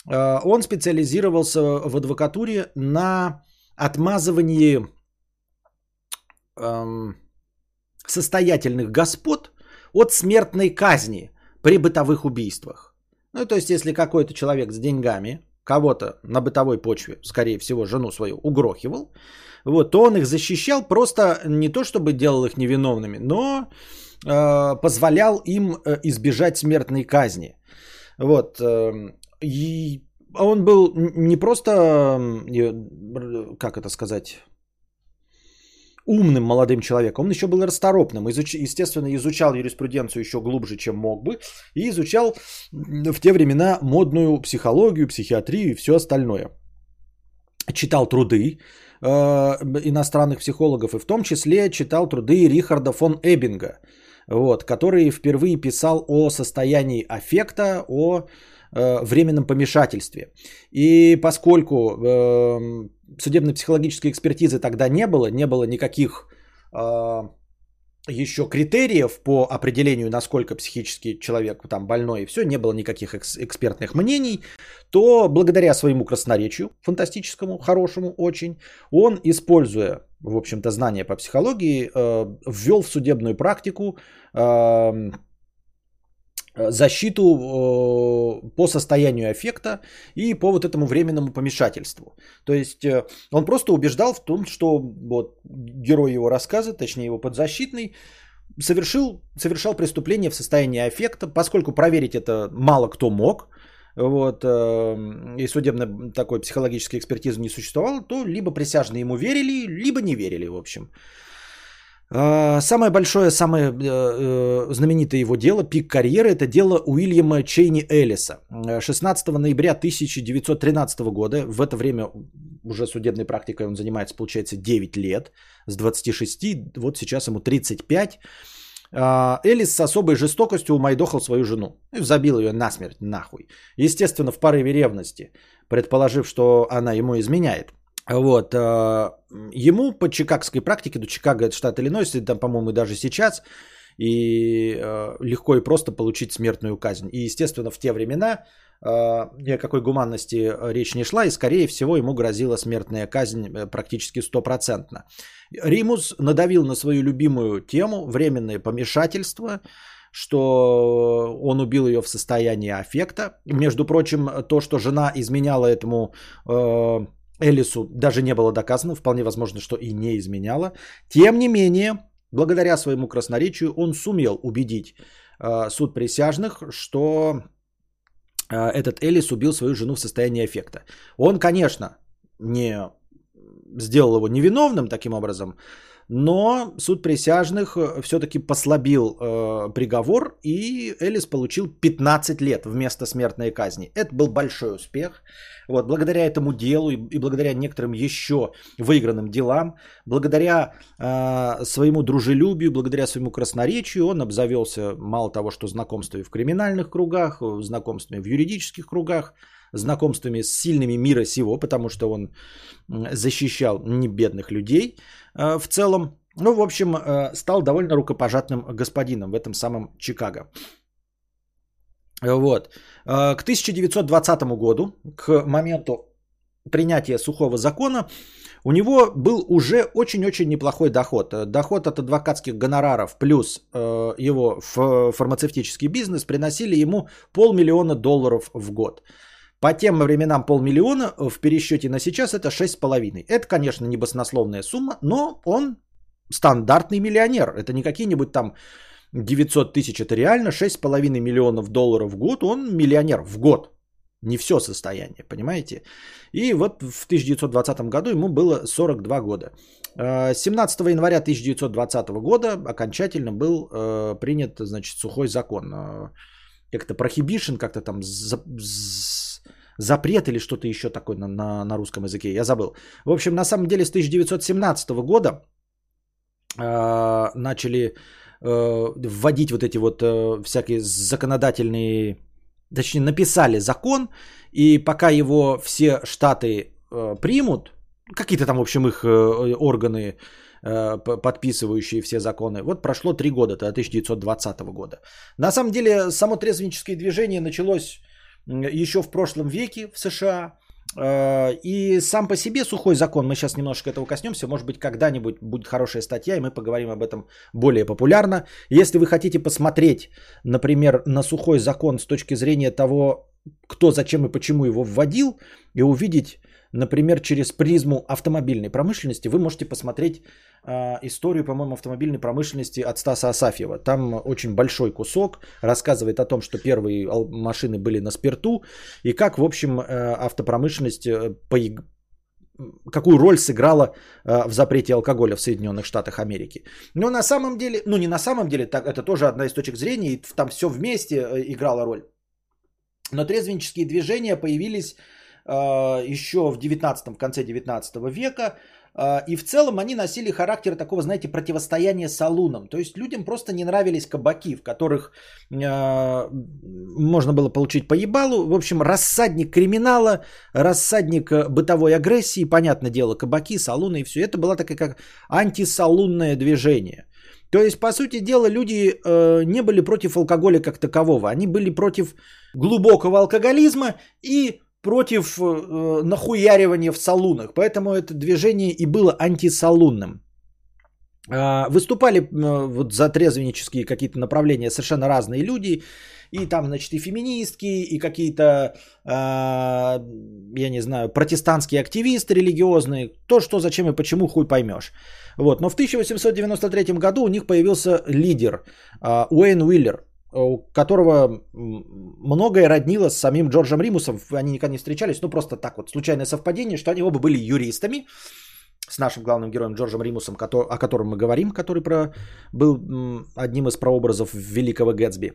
э, он специализировался в адвокатуре на отмазывании эм, состоятельных господ от смертной казни при бытовых убийствах. Ну, то есть, если какой-то человек с деньгами кого-то на бытовой почве, скорее всего, жену свою угрохивал, вот, то он их защищал просто не то, чтобы делал их невиновными, но э, позволял им э, избежать смертной казни. Вот. Э, и он был не просто, как это сказать, умным молодым человеком, он еще был расторопным, изуч, естественно, изучал юриспруденцию еще глубже, чем мог бы, и изучал в те времена модную психологию, психиатрию и все остальное. Читал труды э, иностранных психологов, и в том числе читал труды Рихарда фон Эббинга, вот, который впервые писал о состоянии аффекта, о э, временном помешательстве. И поскольку э, судебно-психологической экспертизы тогда не было, не было никаких э, еще критериев по определению, насколько психический человек там больной и все, не было никаких экс- экспертных мнений, то благодаря своему красноречию, фантастическому, хорошему очень, он, используя, в общем-то, знания по психологии, э, ввел в судебную практику Э, защиту э, по состоянию аффекта и по вот этому временному помешательству. То есть э, он просто убеждал в том, что вот герой его рассказа, точнее его подзащитный, совершил, совершал преступление в состоянии аффекта, поскольку проверить это мало кто мог, вот, и судебной такой психологической экспертизы не существовало, то либо присяжные ему верили, либо не верили, в общем. А, самое большое, самое э, э, знаменитое его дело, пик карьеры, это дело Уильяма Чейни Эллиса. 16 ноября 1913 года, в это время уже судебной практикой он занимается, получается, 9 лет, с 26, вот сейчас ему 35. А, Элис с особой жестокостью умайдохал свою жену. Забил ее насмерть, нахуй. Естественно, в порыве ревности, предположив, что она ему изменяет. Вот. Э, ему по чикагской практике, до Чикаго это штат Иллинойс, и там, по-моему, даже сейчас, и э, легко и просто получить смертную казнь. И, естественно, в те времена э, ни о какой гуманности речь не шла, и, скорее всего, ему грозила смертная казнь практически стопроцентно. Римус надавил на свою любимую тему, временное помешательство, что он убил ее в состоянии аффекта. Между прочим, то, что жена изменяла этому Элису даже не было доказано, вполне возможно, что и не изменяла. Тем не менее, благодаря своему красноречию он сумел убедить э, суд присяжных, что э, этот Элис убил свою жену в состоянии эффекта. Он, конечно, не сделал его невиновным таким образом, но суд присяжных э, все-таки послабил э, приговор, и Элис получил 15 лет вместо смертной казни. Это был большой успех. Вот, благодаря этому делу и, и благодаря некоторым еще выигранным делам, благодаря э, своему дружелюбию, благодаря своему красноречию, он обзавелся мало того, что знакомствами в криминальных кругах, знакомствами в юридических кругах, знакомствами с сильными мира сего, потому что он защищал не бедных людей э, в целом. Ну, в общем, э, стал довольно рукопожатным господином в этом самом Чикаго. Вот. Э, к 1920 году, к моменту принятия сухого закона, у него был уже очень-очень неплохой доход. Доход от адвокатских гонораров плюс э, его фармацевтический бизнес приносили ему полмиллиона долларов в год. По тем временам полмиллиона в пересчете на сейчас это 6,5. Это, конечно, не баснословная сумма, но он стандартный миллионер. Это не какие-нибудь там 900 тысяч, это реально 6,5 миллионов долларов в год. Он миллионер в год. Не все состояние, понимаете? И вот в 1920 году ему было 42 года. 17 э, января 1920 года окончательно был э, принят, значит, сухой закон. Как-то prohibition, как-то там запрет или что-то еще такое на, на, на русском языке, я забыл. В общем, на самом деле с 1917 года э, начали э, вводить вот эти вот э, всякие законодательные, точнее написали закон, и пока его все штаты э, примут, какие-то там, в общем, их э, органы подписывающие все законы. Вот прошло три года, до 1920 года. На самом деле, само трезвенническое движение началось еще в прошлом веке в США. Э, и сам по себе сухой закон, мы сейчас немножко этого коснемся, может быть, когда-нибудь будет хорошая статья, и мы поговорим об этом более популярно. Если вы хотите посмотреть, например, на сухой закон с точки зрения того, кто, зачем и почему его вводил, и увидеть Например, через призму автомобильной промышленности вы можете посмотреть э, историю, по-моему, автомобильной промышленности от Стаса Асафьева. Там очень большой кусок рассказывает о том, что первые машины были на спирту и как, в общем, э, автопромышленность э, по, какую роль сыграла э, в запрете алкоголя в Соединенных Штатах Америки. Но на самом деле, ну не на самом деле, так, это тоже одна из точек зрения, и там все вместе э, играло роль. Но трезвеннические движения появились еще в 19 в конце 19 века. А, и в целом они носили характер такого, знаете, противостояния салунам. То есть людям просто не нравились кабаки, в которых э, можно было получить по ебалу. В общем, рассадник криминала, рассадник бытовой агрессии, понятное дело, кабаки, салуны и все. Это было такое как антисалунное движение. То есть, по сути дела, люди э, не были против алкоголя как такового. Они были против глубокого алкоголизма и против э, нахуяривания в салунах. Поэтому это движение и было антисалунным. Э, выступали э, вот за трезвеннические какие-то направления совершенно разные люди. И там, значит, и феминистки, и какие-то, э, я не знаю, протестантские активисты религиозные. То, что, зачем и почему, хуй поймешь. Вот. Но в 1893 году у них появился лидер э, Уэйн Уиллер у которого многое роднило с самим Джорджем Римусом. Они никогда не встречались, ну просто так вот, случайное совпадение, что они оба были юристами с нашим главным героем Джорджем Римусом, о котором мы говорим, который про, был одним из прообразов великого Гэтсби.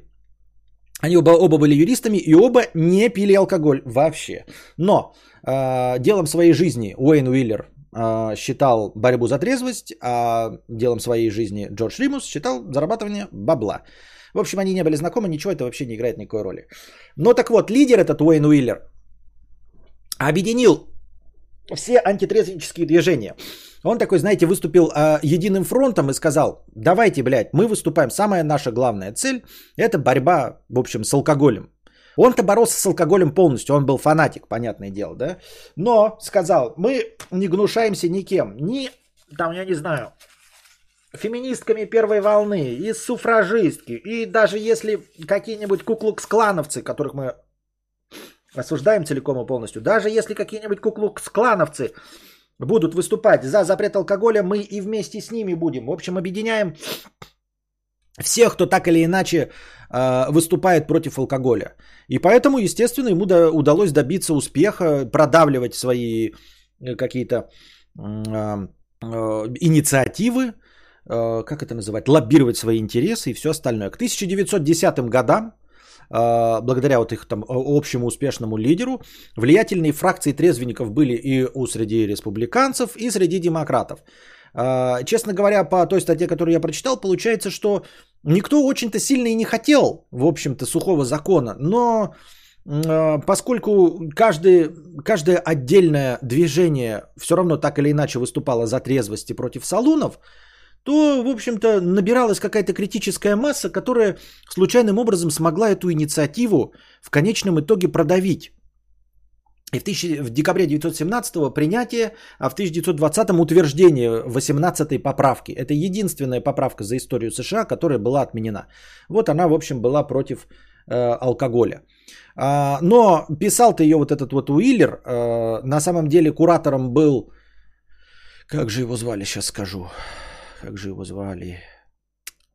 Они оба, оба были юристами и оба не пили алкоголь вообще. Но э, делом своей жизни Уэйн Уиллер э, считал борьбу за трезвость, а делом своей жизни Джордж Римус считал зарабатывание бабла. В общем, они не были знакомы, ничего это вообще не играет никакой роли. Но так вот, лидер этот Уэйн Уиллер объединил все антитрезвенческие движения. Он такой, знаете, выступил э, единым фронтом и сказал, давайте, блядь, мы выступаем. Самая наша главная цель – это борьба, в общем, с алкоголем. Он-то боролся с алкоголем полностью, он был фанатик, понятное дело, да? Но сказал, мы не гнушаемся никем, ни, там, я не знаю, феминистками первой волны, и суфражистки, и даже если какие-нибудь куклукс-клановцы, которых мы осуждаем целиком и полностью, даже если какие-нибудь куклукс-клановцы будут выступать за запрет алкоголя, мы и вместе с ними будем. В общем, объединяем всех, кто так или иначе э, выступает против алкоголя. И поэтому, естественно, ему удалось добиться успеха, продавливать свои э, какие-то э, э, инициативы, как это называть, лоббировать свои интересы и все остальное. К 1910 годам, э, благодаря вот их там общему успешному лидеру, влиятельные фракции трезвенников были и у среди республиканцев, и среди демократов. Э, честно говоря, по той статье, которую я прочитал, получается, что никто очень-то сильно и не хотел, в общем-то, сухого закона, но поскольку каждый, каждое отдельное движение все равно так или иначе выступало за трезвость и против салунов, то, в общем-то, набиралась какая-то критическая масса, которая случайным образом смогла эту инициативу в конечном итоге продавить. И в, тысяч... в декабре 1917 принятие, а в 1920 утверждение 18-й поправки. Это единственная поправка за историю США, которая была отменена. Вот она, в общем, была против э, алкоголя. А, но писал-то ее вот этот вот Уиллер. Э, на самом деле куратором был... Как же его звали, сейчас скажу как же его звали?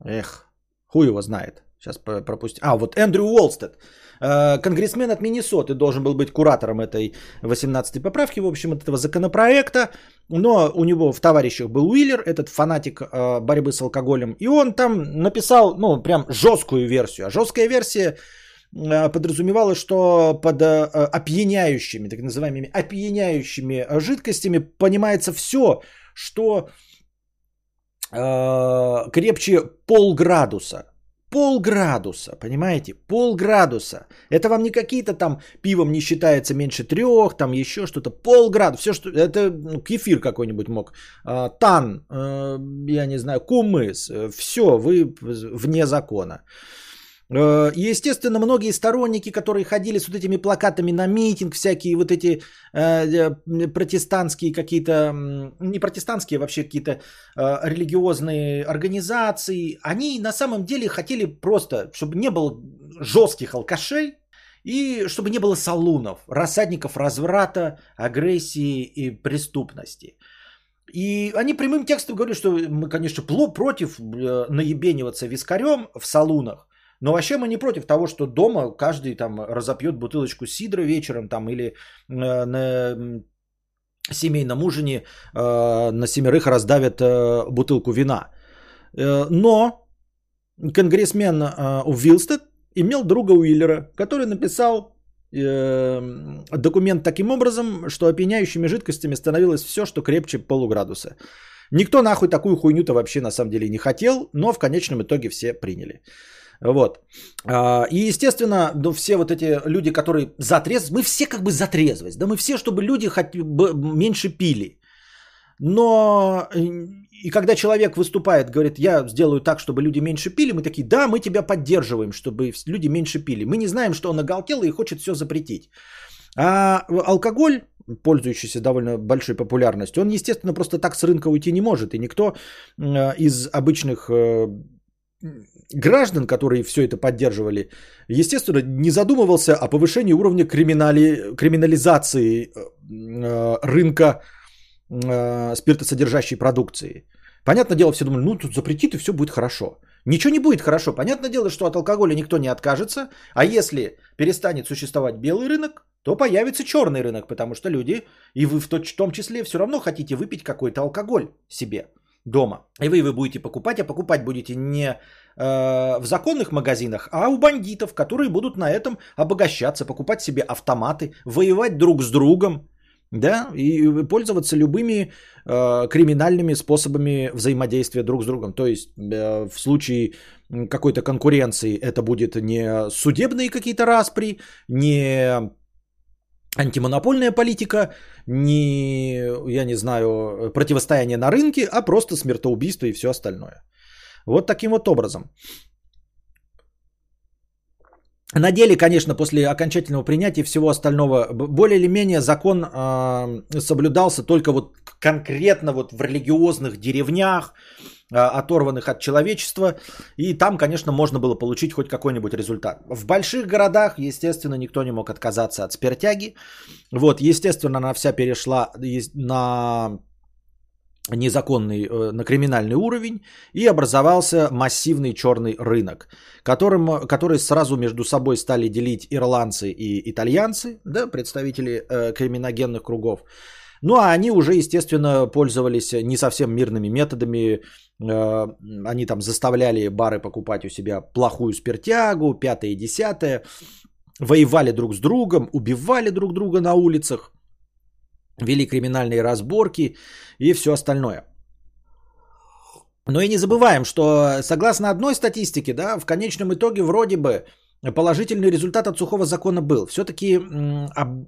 Эх, хуй его знает. Сейчас пропустим. А, вот Эндрю Уолстед. Э, конгрессмен от Миннесоты должен был быть куратором этой 18-й поправки, в общем, этого законопроекта. Но у него в товарищах был Уиллер, этот фанатик э, борьбы с алкоголем. И он там написал, ну, прям жесткую версию. А жесткая версия э, подразумевала, что под опьяняющими, так называемыми опьяняющими жидкостями понимается все, что Э, крепче полградуса. полградуса, понимаете? Полградуса. Это вам не какие-то там пивом не считается меньше трех, там еще что-то. Полградуса. Все, что... Это ну, кефир какой-нибудь мог. А, тан, а, я не знаю, кумыс. Все, вы вне закона. Э, естественно, многие сторонники, которые ходили с вот этими плакатами на митинг, всякие вот эти э, протестантские какие-то, не протестантские, а вообще какие-то э, религиозные организации, они на самом деле хотели просто, чтобы не было жестких алкашей, и чтобы не было салунов, рассадников разврата, агрессии и преступности. И они прямым текстом говорят, что мы, конечно, против наебениваться вискарем в салунах, но вообще мы не против того, что дома каждый там разопьет бутылочку сидра вечером там или э, на семейном ужине э, на семерых раздавят э, бутылку вина. Э, но конгрессмен э, Уилстед имел друга Уиллера, который написал э, документ таким образом, что опьяняющими жидкостями становилось все, что крепче полуградуса. Никто нахуй такую хуйню-то вообще на самом деле не хотел, но в конечном итоге все приняли. Вот. А, и, естественно, ну, все вот эти люди, которые за трезвость, мы все как бы за трезвость. Да мы все, чтобы люди хоть меньше пили. Но и когда человек выступает, говорит, я сделаю так, чтобы люди меньше пили, мы такие, да, мы тебя поддерживаем, чтобы люди меньше пили. Мы не знаем, что он оголтел и хочет все запретить. А алкоголь, пользующийся довольно большой популярностью, он, естественно, просто так с рынка уйти не может. И никто из обычных э, граждан, которые все это поддерживали, естественно, не задумывался о повышении уровня криминали... криминализации э, рынка э, спиртосодержащей продукции. Понятное дело, все думали, ну тут запретит и все будет хорошо. Ничего не будет хорошо. Понятное дело, что от алкоголя никто не откажется, а если перестанет существовать белый рынок, то появится черный рынок, потому что люди, и вы в том числе, все равно хотите выпить какой-то алкоголь себе дома. И вы его будете покупать, а покупать будете не э, в законных магазинах, а у бандитов, которые будут на этом обогащаться, покупать себе автоматы, воевать друг с другом, да, и пользоваться любыми э, криминальными способами взаимодействия друг с другом. То есть э, в случае какой-то конкуренции это будет не судебные какие-то распри, не антимонопольная политика, не, я не знаю, противостояние на рынке, а просто смертоубийство и все остальное. Вот таким вот образом. На деле, конечно, после окончательного принятия всего остального, более или менее закон э, соблюдался только вот конкретно вот в религиозных деревнях, оторванных от человечества. И там, конечно, можно было получить хоть какой-нибудь результат. В больших городах, естественно, никто не мог отказаться от спиртяги. Вот, естественно, она вся перешла на незаконный, э, на криминальный уровень и образовался массивный черный рынок, которым, который сразу между собой стали делить ирландцы и итальянцы, да, представители э, криминогенных кругов. Ну а они уже, естественно, пользовались не совсем мирными методами. Э, они там заставляли бары покупать у себя плохую спиртягу, пятое и десятое. Воевали друг с другом, убивали друг друга на улицах. Вели криминальные разборки и все остальное. Но и не забываем, что согласно одной статистике, да, в конечном итоге вроде бы положительный результат от сухого закона был. Все-таки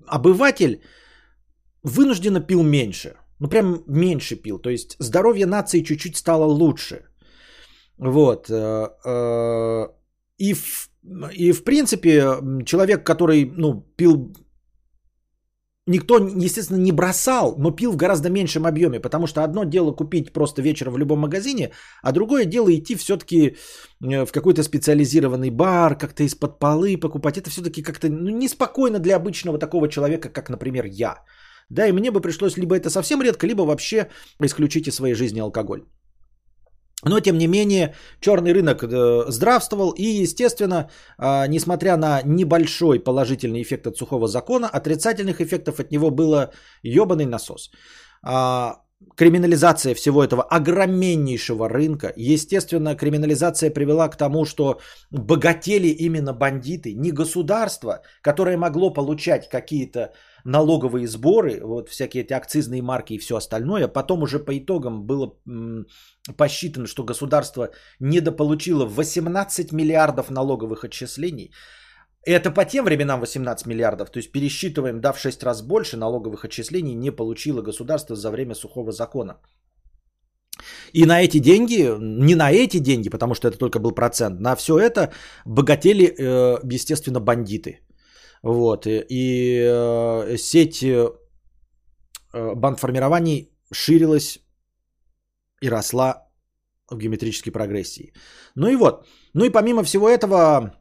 обыватель вынужденно пил меньше. Ну, прям меньше пил. То есть здоровье нации чуть-чуть стало лучше. Вот. Э, э, и в, и в принципе человек, который ну, пил никто, естественно, не бросал, но пил в гораздо меньшем объеме, потому что одно дело купить просто вечером в любом магазине, а другое дело идти все-таки э, в какой-то специализированный бар, как-то из-под полы покупать. Это все-таки как-то ну, неспокойно для обычного такого человека, как, например, я. Да, и мне бы пришлось либо это совсем редко, либо вообще исключить из своей жизни алкоголь. Но, тем не менее, черный рынок э, здравствовал и, естественно, э, несмотря на небольшой положительный эффект от сухого закона, отрицательных эффектов от него было ебаный насос. Криминализация всего этого огромнейшего рынка. Естественно, криминализация привела к тому, что богатели именно бандиты, не государство, которое могло получать какие-то налоговые сборы, вот всякие эти акцизные марки и все остальное. Потом уже по итогам было посчитано, что государство недополучило 18 миллиардов налоговых отчислений. Это по тем временам 18 миллиардов, то есть пересчитываем, да, в 6 раз больше налоговых отчислений не получило государство за время сухого закона. И на эти деньги, не на эти деньги, потому что это только был процент, на все это богатели, э, естественно, бандиты. Вот. И э, сеть э, бандформирований ширилась и росла в геометрической прогрессии. Ну и вот. Ну и помимо всего этого,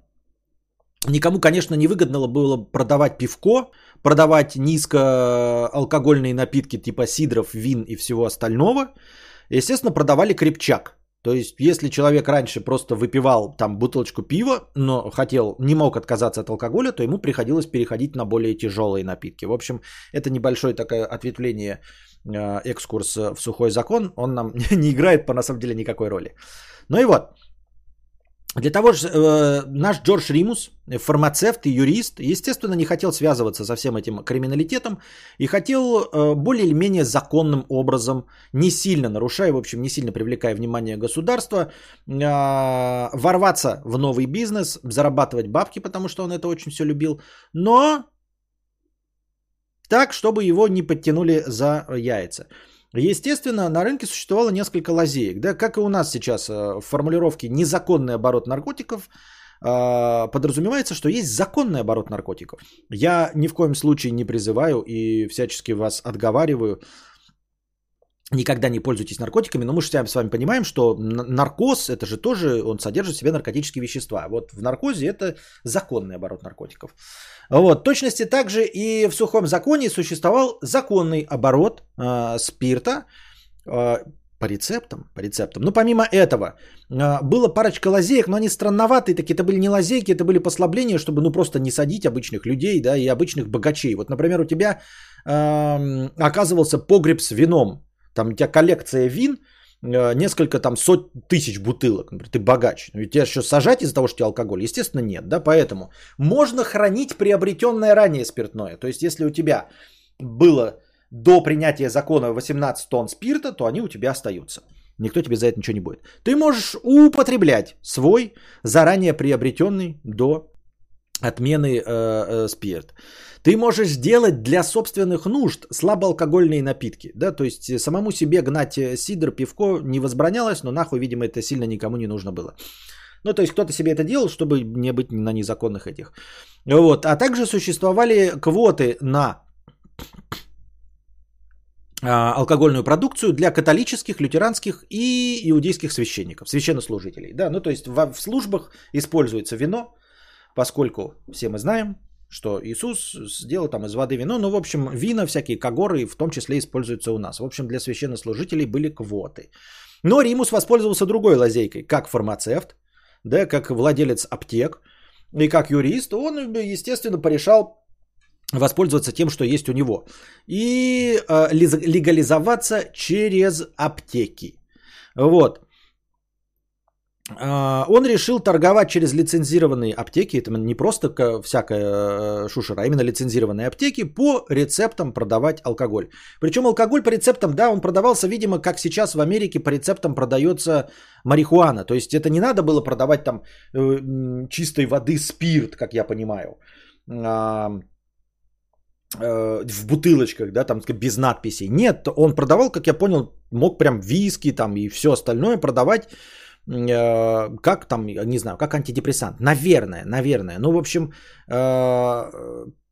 никому, конечно, не выгодно было продавать пивко, продавать низкоалкогольные напитки типа сидров, вин и всего остального. Естественно, продавали крепчак. То есть, если человек раньше просто выпивал там бутылочку пива, но хотел, не мог отказаться от алкоголя, то ему приходилось переходить на более тяжелые напитки. В общем, это небольшое такое ответвление, э, экскурс в сухой закон. Он нам <laughs> не играет по на самом деле никакой роли. Ну и вот, для того же э, наш Джордж Римус, фармацевт и юрист, естественно, не хотел связываться со всем этим криминалитетом и хотел э, более или менее законным образом, не сильно нарушая, в общем, не сильно привлекая внимание государства, э, ворваться в новый бизнес, зарабатывать бабки, потому что он это очень все любил, но так, чтобы его не подтянули за яйца. Естественно, на рынке существовало несколько лазеек. Да, как и у нас сейчас э, в формулировке незаконный оборот наркотиков э, подразумевается, что есть законный оборот наркотиков. Я ни в коем случае не призываю и всячески вас отговариваю никогда не пользуйтесь наркотиками, но мы же с вами понимаем, что наркоз, это же тоже, он содержит в себе наркотические вещества. Вот в наркозе это законный оборот наркотиков. Вот, точности также и в сухом законе существовал законный оборот э, спирта э, по рецептам, по рецептам. Но помимо этого, э, было парочка лазеек, но они странноватые, такие это были не лазейки, это были послабления, чтобы ну просто не садить обычных людей, да, и обычных богачей. Вот, например, у тебя э, оказывался погреб с вином, там у тебя коллекция вин, э, несколько там сот тысяч бутылок, например, ты богач. Ну, тебя что, сажать из-за того, что у тебя алкоголь? Естественно, нет, да, поэтому можно хранить приобретенное ранее спиртное. То есть, если у тебя было до принятия закона 18 тонн спирта, то они у тебя остаются. Никто тебе за это ничего не будет. Ты можешь употреблять свой заранее приобретенный до отмены э, э, спирт. Ты можешь сделать для собственных нужд слабоалкогольные напитки. Да? То есть самому себе гнать э, сидр, пивко не возбранялось, но нахуй, видимо, это сильно никому не нужно было. Ну, то есть кто-то себе это делал, чтобы не быть на незаконных этих. Вот. А также существовали квоты на а, алкогольную продукцию для католических, лютеранских и иудейских священников, священнослужителей. Да, ну то есть в службах используется вино, поскольку все мы знаем, что Иисус сделал там из воды вино, но в общем вина, всякие когоры в том числе используются у нас. В общем для священнослужителей были квоты. Но Римус воспользовался другой лазейкой, как фармацевт, да, как владелец аптек и как юрист, он, естественно, порешал воспользоваться тем, что есть у него. И э, легализоваться через аптеки. Вот. А, он решил торговать через лицензированные аптеки, это не просто всякая э, шушера, а именно лицензированные аптеки по рецептам продавать алкоголь. Причем алкоголь по рецептам, да, он продавался, видимо, как сейчас в Америке по рецептам продается марихуана. То есть это не надо было продавать там э, чистой воды спирт, как я понимаю а, э, в бутылочках, да, там без надписей. Нет, он продавал, как я понял, мог прям виски там и все остальное продавать как там, не знаю, как антидепрессант. Наверное, наверное. Ну, в общем, э,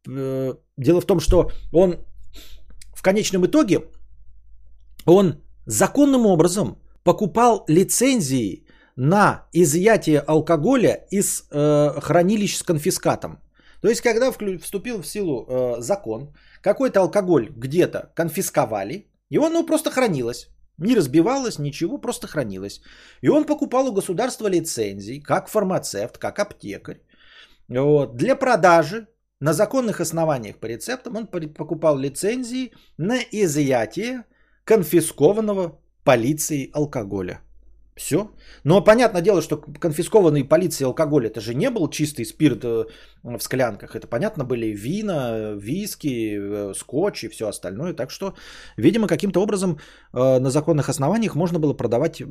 э, дело в том, что он в конечном итоге, он законным образом покупал лицензии на изъятие алкоголя из хранилищ с конфискатом. То есть, когда вступил в силу закон, какой-то алкоголь где-то конфисковали, и он ну, просто хранилось. Не разбивалось, ничего, просто хранилось. И он покупал у государства лицензии, как фармацевт, как аптекарь. Вот. Для продажи на законных основаниях по рецептам он покупал лицензии на изъятие конфискованного полицией алкоголя. Все. Но понятное дело, что конфискованный полицией алкоголь это же не был чистый спирт э, в склянках. Это, понятно, были вина, виски, э, скотч и все остальное. Так что, видимо, каким-то образом э, на законных основаниях можно было продавать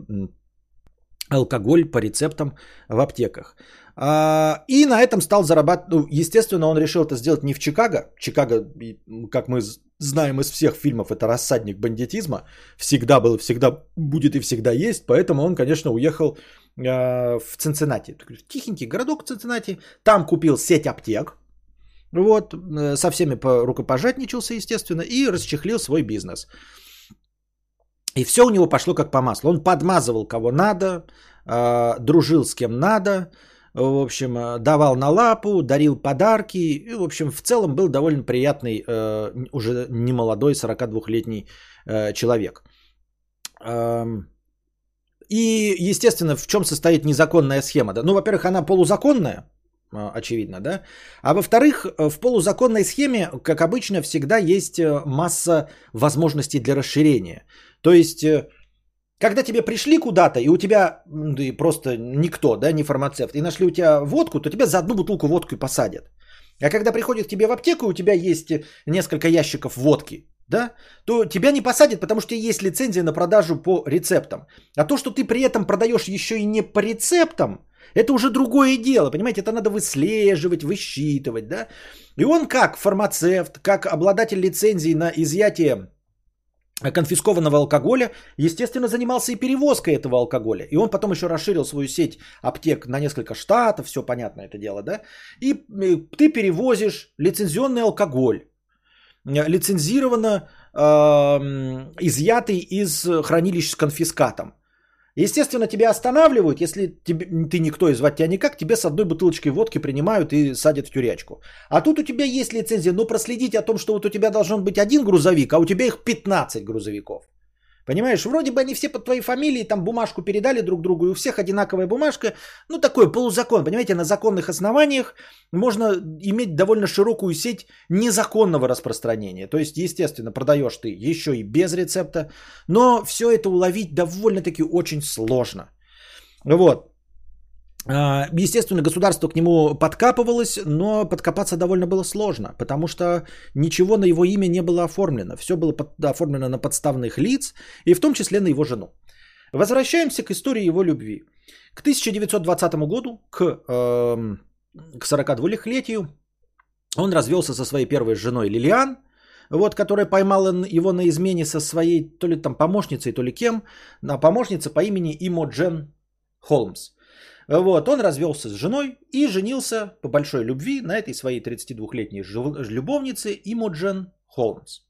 алкоголь по рецептам в аптеках. А, и на этом стал зарабатывать. Ну, естественно, он решил это сделать не в Чикаго. Чикаго, как мы знаем из всех фильмов, это рассадник бандитизма. Всегда был, всегда будет и всегда есть. Поэтому он, конечно, уехал а, в Цинциннати. Тихенький городок Цинциннати. Там купил сеть аптек. Вот, э, со всеми рукопожатничался, естественно, и расчехлил свой бизнес. И все у него пошло как по маслу. Он подмазывал кого надо, а, дружил с кем надо, в общем, э, давал на лапу, дарил подарки. И, в общем, в целом был довольно приятный, э, уже немолодой 42-летний э, человек. И, естественно, в чем состоит незаконная схема? Да? Ну, во-первых, она полузаконная, очевидно, да. А во-вторых, в полузаконной схеме, как обычно, всегда есть масса возможностей для расширения. То есть когда тебе пришли куда-то, и у тебя и просто никто, да, не фармацевт, и нашли у тебя водку, то тебя за одну бутылку водку и посадят. А когда приходят к тебе в аптеку, и у тебя есть несколько ящиков водки, да, то тебя не посадят, потому что есть лицензия на продажу по рецептам. А то, что ты при этом продаешь еще и не по рецептам, это уже другое дело, понимаете, это надо выслеживать, высчитывать, да. И он как фармацевт, как обладатель лицензии на изъятие конфискованного алкоголя, естественно, занимался и перевозкой этого алкоголя. И он потом еще расширил свою сеть аптек на несколько штатов, все понятно это дело, да? И ты перевозишь лицензионный алкоголь, лицензированно э, изъятый из хранилищ с конфискатом. Естественно, тебя останавливают, если тебе, ты никто и звать тебя никак, тебе с одной бутылочкой водки принимают и садят в тюрячку. А тут у тебя есть лицензия, но проследить о том, что вот у тебя должен быть один грузовик, а у тебя их 15 грузовиков. Понимаешь, вроде бы они все под твоей фамилией, там бумажку передали друг другу, и у всех одинаковая бумажка. Ну, такой полузакон, понимаете, на законных основаниях можно иметь довольно широкую сеть незаконного распространения. То есть, естественно, продаешь ты еще и без рецепта, но все это уловить довольно-таки очень сложно. Вот. А, естественно, государство к нему подкапывалось, но подкопаться довольно было сложно, потому что ничего на его имя не было оформлено. Все было под, оформлено на подставных лиц, и в том числе на его жену. Возвращаемся к истории его любви. К 1920 году, к, э, к 42-летию, он развелся со своей первой женой Лилиан, вот, которая поймала его на измене со своей то ли там помощницей, то ли кем, на помощница по имени Имоджен Холмс. Вот, он развелся с женой и женился по большой любви на этой своей 32-летней любовнице Имоджен Холмс.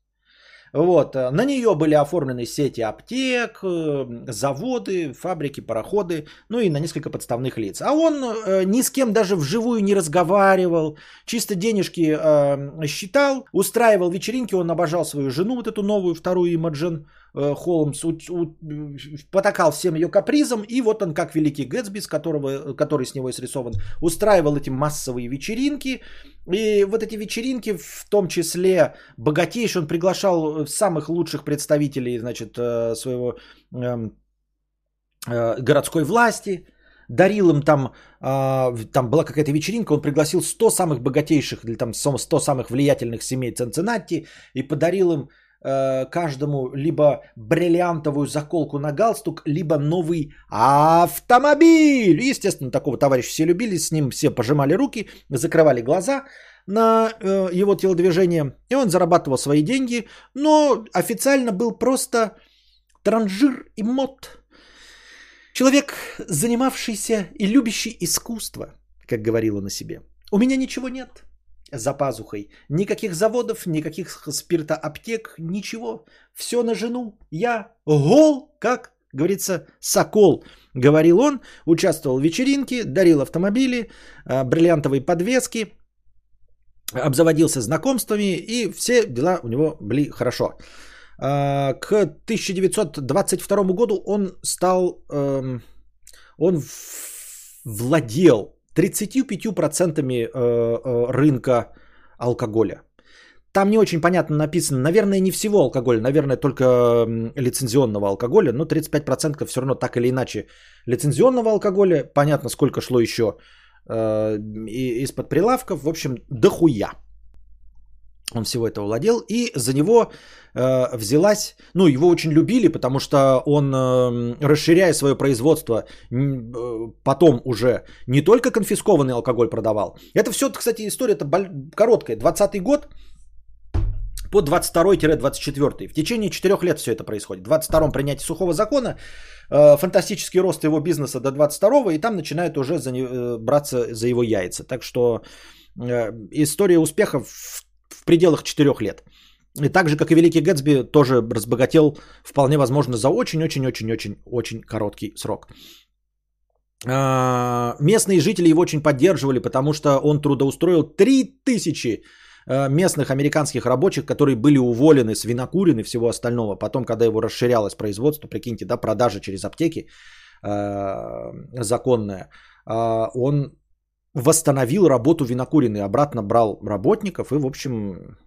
Вот, э, на нее были оформлены сети аптек, э, заводы, фабрики, пароходы, ну и на несколько подставных лиц. А он э, ни с кем даже вживую не разговаривал, чисто денежки считал, устраивал вечеринки, он обожал свою жену, вот эту новую, вторую Имоджен Холмс у, у, потакал всем ее капризом, и вот он, как великий Гэтсби, с которого, который с него и срисован, устраивал эти массовые вечеринки. И вот эти вечеринки, в том числе богатейший, он приглашал самых лучших представителей, значит, э, своего эм, э, городской власти, дарил им там, там была какая-то вечеринка, он пригласил 100 самых богатейших или там 100 самых влиятельных семей Цинциннати и подарил им Э, каждому либо бриллиантовую заколку на галстук, либо новый автомобиль. Естественно, такого товарища все любили, с ним все пожимали руки, закрывали глаза на э, его телодвижение, и он зарабатывал свои деньги, но официально был просто транжир и мод. Человек, занимавшийся и любящий искусство, как говорил он о себе. У меня ничего нет за пазухой. Никаких заводов, никаких спиртоаптек, ничего. Все на жену. Я гол, как говорится, сокол. Говорил он, участвовал в вечеринке, дарил автомобили, а, бриллиантовые подвески, обзаводился знакомствами и все дела у него были хорошо. А, к 1922 году он стал, эм, он владел 35% э, э, рынка алкоголя. там не очень понятно написано. Наверное, не всего алкоголя, наверное, только лицензионного алкоголя. Но 35% все равно так или иначе лицензионного алкоголя. Понятно, сколько шло еще э, из-под прилавков. В общем, дохуя. Он всего этого владел. И за него э, взялась... Ну, его очень любили, потому что он, э, расширяя свое производство, э, потом уже не только конфискованный алкоголь продавал. Это все, кстати, история-то короткая. 20 год по 22-24. В течение 4 лет все это происходит. В 22-м принятие сухого закона, э, фантастический рост его бизнеса до 22-го, и там начинают уже за э, браться за его яйца. Так что э, история успеха в пределах 4 лет. И так же, как и Великий Гэтсби, тоже разбогател вполне возможно за очень-очень-очень-очень-очень короткий срок. Местные жители его очень поддерживали, потому что он трудоустроил 3000 Э, местных американских рабочих, которые были уволены, свинокурены всего остального. Потом, когда его расширялось производство, прикиньте, да, продажа через аптеки э, законная, он восстановил работу винокурены, обратно брал работников и, в общем,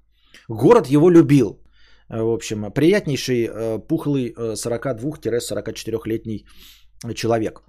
город его любил. Э, в общем, приятнейший, э, пухлый 42-44-летний человек.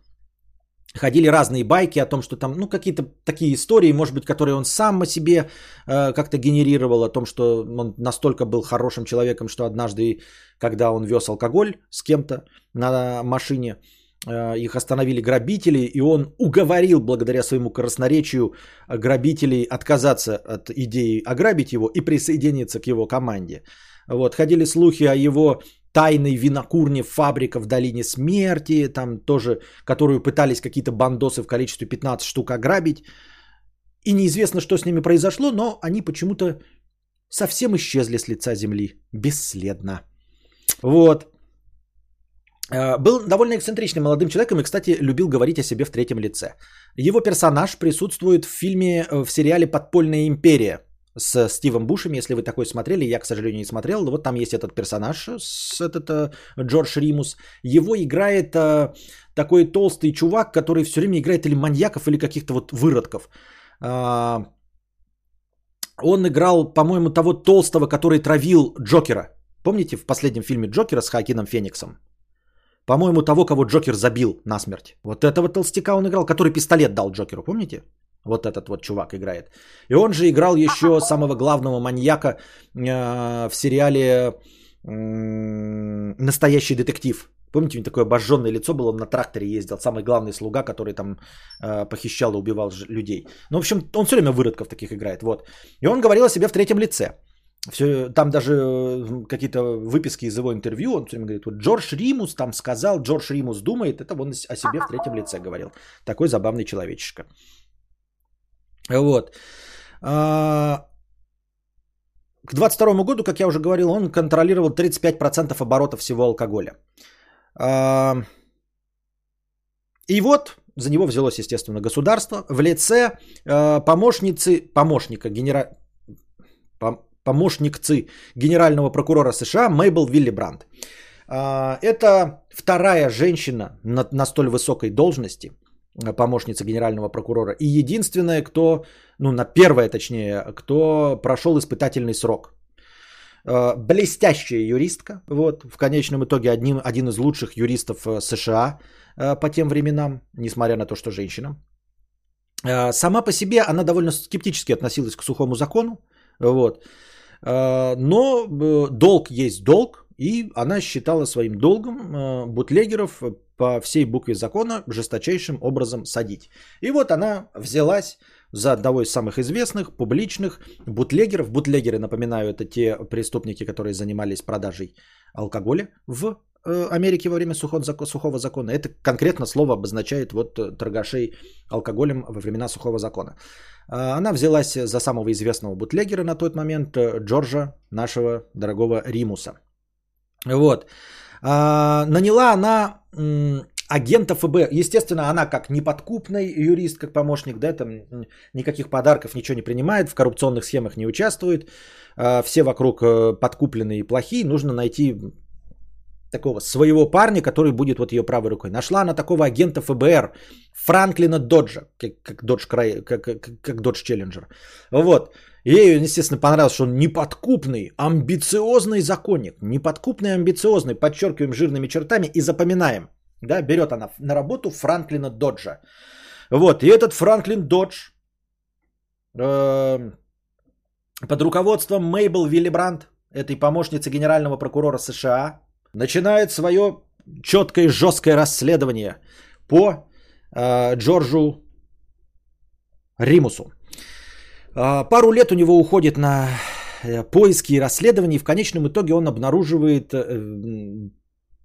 Ходили разные байки о том, что там, ну, какие-то такие истории, может быть, которые он сам о себе э, как-то генерировал, о том, что он настолько был хорошим человеком, что однажды, когда он вез алкоголь с кем-то на машине, э, их остановили грабители, и он уговорил, благодаря своему красноречию, грабителей отказаться от идеи ограбить его и присоединиться к его команде. Вот, ходили слухи о его тайной винокурне фабрика в долине смерти, там тоже, которую пытались какие-то бандосы в количестве 15 штук ограбить. И неизвестно, что с ними произошло, но они почему-то совсем исчезли с лица земли. Бесследно. Вот. Э, был довольно эксцентричным молодым человеком и, кстати, любил говорить о себе в третьем лице. Его персонаж присутствует в фильме, э, в сериале «Подпольная империя», с Стивом Бушем, если вы такой смотрели, я, к сожалению, не смотрел, вот там есть этот персонаж, с этот а, Джордж Римус. Его играет такой толстый чувак, который все время играет или маньяков, или каких-то вот выродков. Он играл, по-моему, того толстого, который травил Джокера. Помните в последнем фильме Джокера с Хакином Фениксом? По-моему, того, кого Джокер забил насмерть. Вот этого толстяка он играл, который пистолет дал Джокеру, помните? Вот этот вот чувак играет. И он же играл еще самого главного маньяка э, в сериале э, «Настоящий детектив». Помните, у него такое обожженное лицо было, он на тракторе ездил, самый главный слуга, который там э, похищал и убивал людей. Ну, в общем, он все время выродков таких играет, вот. И он говорил о себе в третьем лице. Все, там даже э, какие-то выписки из его интервью, он все время говорит, вот Джордж Римус там сказал, Джордж Римус думает, это он о себе в третьем лице говорил. Такой забавный человечишка. Вот. А, к 22 году, как я уже говорил, он контролировал 35% оборота всего алкоголя. А, и вот за него взялось, естественно, государство в лице а, помощницы, помощника, генера... помощникцы генерального прокурора США Мейбл Вилли Брандт. Это вторая женщина на, на столь высокой должности – помощница генерального прокурора, и единственная, кто, ну, на первая точнее, кто прошел испытательный срок. Э, блестящая юристка, вот, в конечном итоге одним, один из лучших юристов э, США э, по тем временам, несмотря на то, что женщина. Сама по себе она довольно скептически относилась к сухому закону, вот, но долг есть долг, и она считала своим долгом бутлегеров по всей букве закона жесточайшим образом садить. И вот она взялась за одного из самых известных публичных бутлегеров. Бутлегеры, напоминаю, это те преступники, которые занимались продажей алкоголя в э, Америке во время сухого закона. Это конкретно слово обозначает вот э, торгашей алкоголем во времена сухого закона. А, она взялась за самого известного бутлегера на тот момент, э, Джорджа, нашего дорогого Римуса. Вот. А, наняла она агента ФБ. Естественно, она как неподкупный юрист, как помощник, да, там никаких подарков, ничего не принимает, в коррупционных схемах не участвует. А, все вокруг подкупленные и плохие. Нужно найти такого своего парня, который будет вот ее правой рукой. Нашла она такого агента ФБР Франклина Доджа, как, Додж как, как, как Додж Челленджер. Вот. Ей, естественно, понравилось, что он неподкупный, амбициозный законник. Неподкупный, амбициозный, подчеркиваем жирными чертами и запоминаем. Да, берет она на работу Франклина Доджа. Вот, и этот Франклин Додж э, под руководством Мейбл Виллибранд, этой помощницы генерального прокурора США, начинает свое четкое и жесткое расследование по э, Джорджу Римусу. Э, пару лет у него уходит на э, поиски и расследования, и в конечном итоге он обнаруживает э,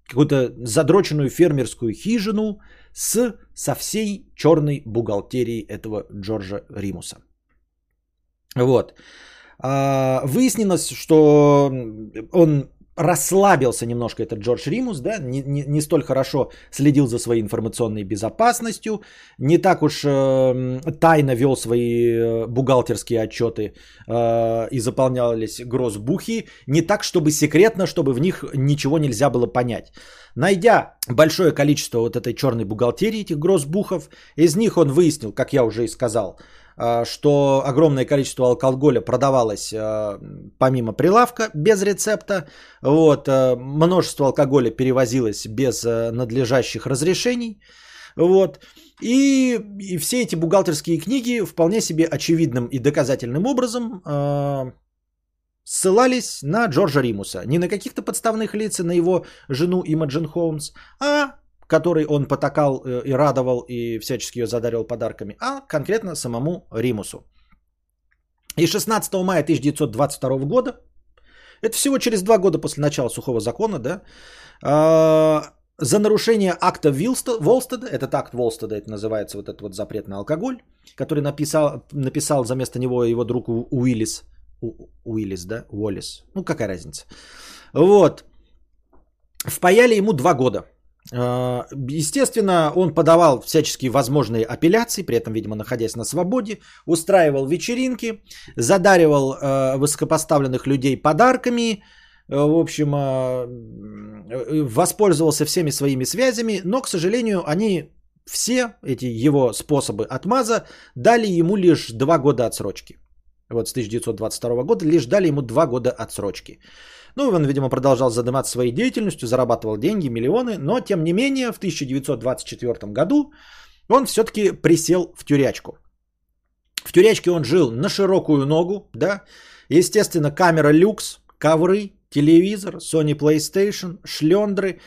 какую-то задроченную фермерскую хижину с, со всей черной бухгалтерией этого Джорджа Римуса. Вот. А, выяснилось, что он расслабился немножко этот Джордж Римус, да, не, не, не столь хорошо следил за своей информационной безопасностью, не так уж э, тайно вел свои э, бухгалтерские отчеты э, и заполнялись грозбухи, не так, чтобы секретно, чтобы в них ничего нельзя было понять. Найдя большое количество вот этой черной бухгалтерии, этих грозбухов, из них он выяснил, как я уже и сказал, что огромное количество алкоголя продавалось а, помимо прилавка без рецепта. Вот, а, множество алкоголя перевозилось без надлежащих разрешений. Вот. И, и все эти бухгалтерские книги вполне себе очевидным и доказательным образом э, ссылались на Джорджа Римуса. Не на каких-то подставных лиц, на его жену Имаджин Холмс, а который он потакал э, и радовал и всячески ее задарил подарками, а конкретно самому Римусу. И 16 мая 1922 года, это всего через два года после начала сухого закона, да, а, за нарушение акта Волстеда, этот акт Волстеда, это называется вот этот вот запрет на алкоголь, который написал, написал за место него его друг Уиллис, Уиллис, да, Уоллис, ну какая разница. Вот, впаяли ему два года – естественно, он подавал всяческие возможные апелляции, при этом, видимо, находясь на свободе, устраивал вечеринки, задаривал э, высокопоставленных людей подарками, э, в общем, э, воспользовался всеми своими связями, но, к сожалению, они все, эти его способы отмаза, дали ему лишь два года отсрочки. Вот с 1922 года лишь дали ему два года отсрочки. Ну, он, видимо, продолжал заниматься своей деятельностью, зарабатывал деньги, миллионы, но, тем не менее, в 1924 году он все-таки присел в тюрячку. В тюрячке он жил на широкую ногу, да, естественно, камера люкс, ковры, телевизор, Sony PlayStation, шлендры,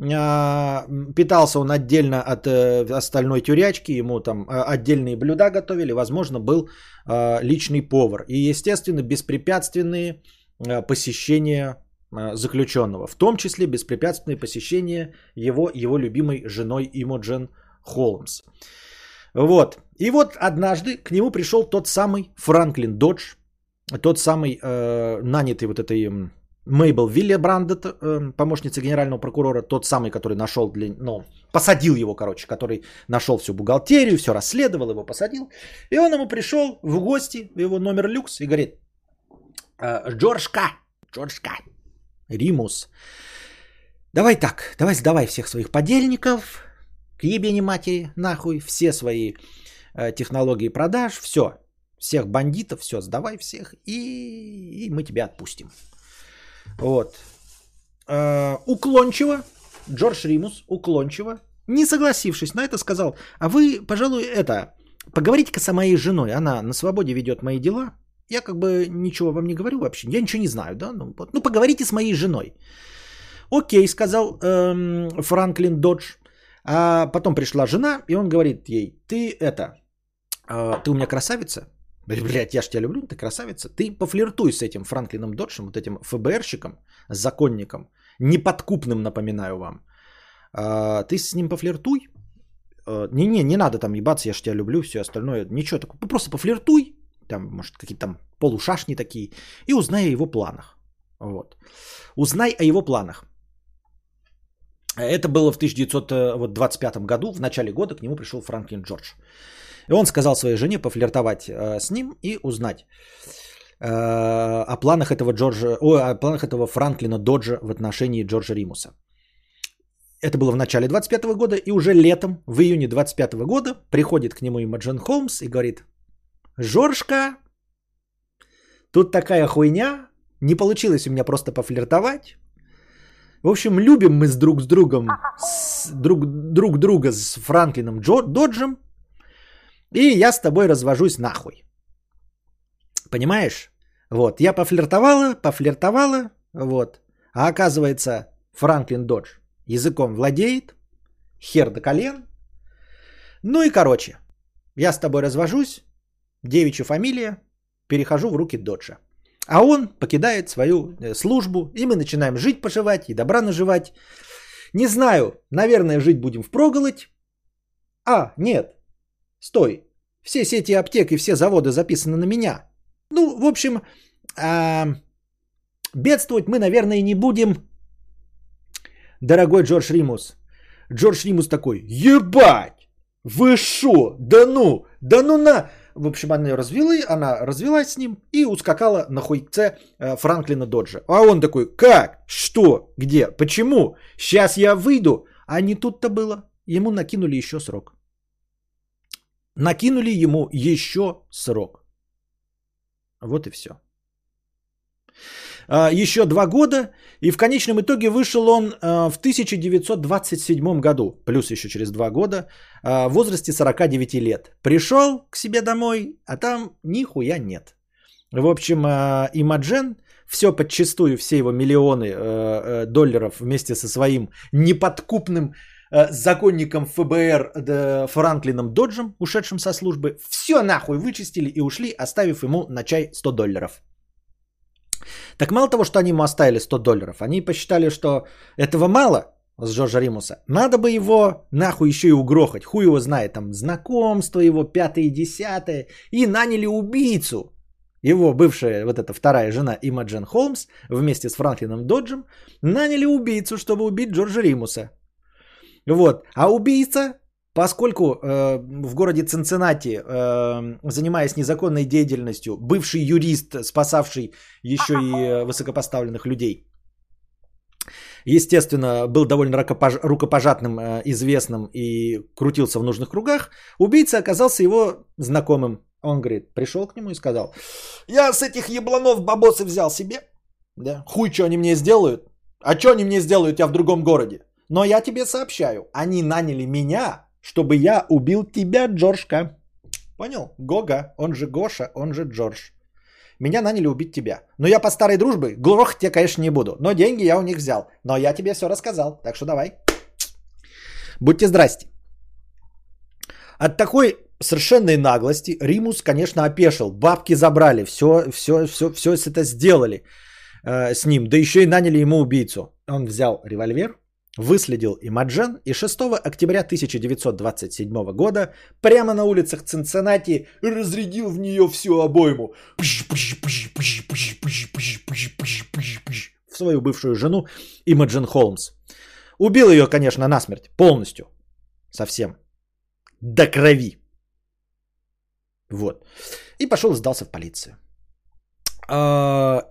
а, питался он отдельно от э, остальной тюрячки, ему там а, отдельные блюда готовили, возможно, был а, личный повар. И, естественно, беспрепятственные Э, посещение э, заключенного, в том числе беспрепятственное посещение его, его любимой женой Имоджен Холмс. Вот. И вот однажды к нему пришел тот самый Франклин Додж, тот самый э, нанятый вот этой Мейбл Виллебрандет, э, помощница генерального прокурора, тот самый, который нашел, для, ну, посадил его, короче, который нашел всю бухгалтерию, все расследовал, его посадил. И он ему пришел в гости, его номер люкс, и говорит, Э, Джорджка, Джорджка, Римус. Давай так, давай сдавай всех своих подельников, к ебени матери, нахуй, все свои э, технологии продаж, все, всех бандитов, все, сдавай всех, и, и мы тебя отпустим. Вот. Э, уклончиво, Джордж Римус, уклончиво, не согласившись на это, сказал, а вы, пожалуй, это, поговорите-ка с моей женой, она на свободе ведет мои дела, я как бы ничего вам не говорю вообще. Я ничего не знаю, да? Ну, вот. ну поговорите с моей женой. Окей, сказал эм, Франклин Додж. А потом пришла жена, и он говорит ей, ты это, э, ты у меня красавица? Блять, я ж тебя люблю, ты красавица. Ты пофлиртуй с этим Франклином Доджем, вот этим ФБРщиком, законником, неподкупным, напоминаю вам. А, ты с ним пофлиртуй. Не-не, не надо там ебаться, я ж тебя люблю, все остальное. Ничего такого. Просто пофлиртуй, там, может, какие-то там полушашни такие, и узнай о его планах. Вот. Узнай о его планах. Это было в 1925 году, в начале года к нему пришел Франклин Джордж. И он сказал своей жене пофлиртовать э, с ним и узнать э, о планах этого Джорджа, о, о планах этого Франклина Доджа в отношении Джорджа Римуса. это было в начале 25 года, и уже летом, в июне 25 года, приходит к нему Имаджин Холмс и говорит, Жоржка, тут такая хуйня, не получилось у меня просто пофлиртовать. В общем, любим мы с друг с другом, с друг, друг друга с Франклином Джо, Доджем, и я с тобой развожусь нахуй. Понимаешь? Вот, я пофлиртовала, пофлиртовала, вот. А оказывается, Франклин Додж языком владеет, хер до колен. Ну и короче, я с тобой развожусь, девичья фамилия, перехожу в руки Доджа. А он покидает свою э, службу, и мы начинаем жить, поживать и добра наживать. Не знаю, наверное, жить будем впроголодь. А, нет, стой, все сети аптек и все заводы записаны на меня. Ну, в общем, а, бедствовать мы, наверное, не будем, дорогой Джордж Римус. Джордж Римус такой, ебать, вы шо, да ну, да ну на... В общем, она развела, она развелась с ним и ускакала на хуйце э, Франклина Доджа. А он такой, как, что, где, почему, сейчас я выйду. А не тут-то было. Ему накинули еще срок. Накинули ему еще срок. Вот и все. А, еще два года, и в конечном итоге вышел он а, в 1927 году, плюс еще через два года, а, в возрасте 49 лет. Пришел к себе домой, а там нихуя нет. В общем, Имаджен, все подчастую, все его миллионы э, э, долларов вместе со своим неподкупным э, законником ФБР Франклином Доджем, ушедшим со службы, все нахуй вычистили и ушли, оставив ему на чай 100 долларов. Так мало того, что они ему оставили 100 долларов, они посчитали, что этого мало с Джорджа Римуса. Надо бы его нахуй еще и угрохать. Хуй его знает, там знакомство его, пятое и десятое. И наняли убийцу. Его бывшая, вот эта вторая жена Имаджен Холмс вместе с Франклином Доджем наняли убийцу, чтобы убить Джорджа Римуса. Вот. А убийца Поскольку э, в городе Цинциннати, э, занимаясь незаконной деятельностью, бывший юрист, спасавший еще и высокопоставленных людей, естественно, был довольно рукопожатным, э, известным и крутился в нужных кругах, убийца оказался его знакомым. Он говорит, пришел к нему и сказал, я с этих ебланов бабосы взял себе, да, хуй, что они мне сделают, а что они мне сделают, я в другом городе. Но я тебе сообщаю, они наняли меня чтобы я убил тебя, Джорджка. Понял? Гога, он же Гоша, он же Джордж. Меня наняли убить тебя. Но я по старой дружбе глох тебе, конечно, не буду. Но деньги я у них взял. Но я тебе все рассказал. Так что давай. Будьте здрасте. От такой совершенной наглости Римус, конечно, опешил. Бабки забрали. Все, все, все, все это сделали э, с ним. Да еще и наняли ему убийцу. Он взял револьвер, выследил Имаджен и 6 октября 1927 года прямо на улицах Цинциннати разрядил в нее всю обойму. В свою бывшую жену Имаджен Холмс. Убил ее, конечно, насмерть, полностью. Совсем. До крови. Вот. И пошел сдался в полицию.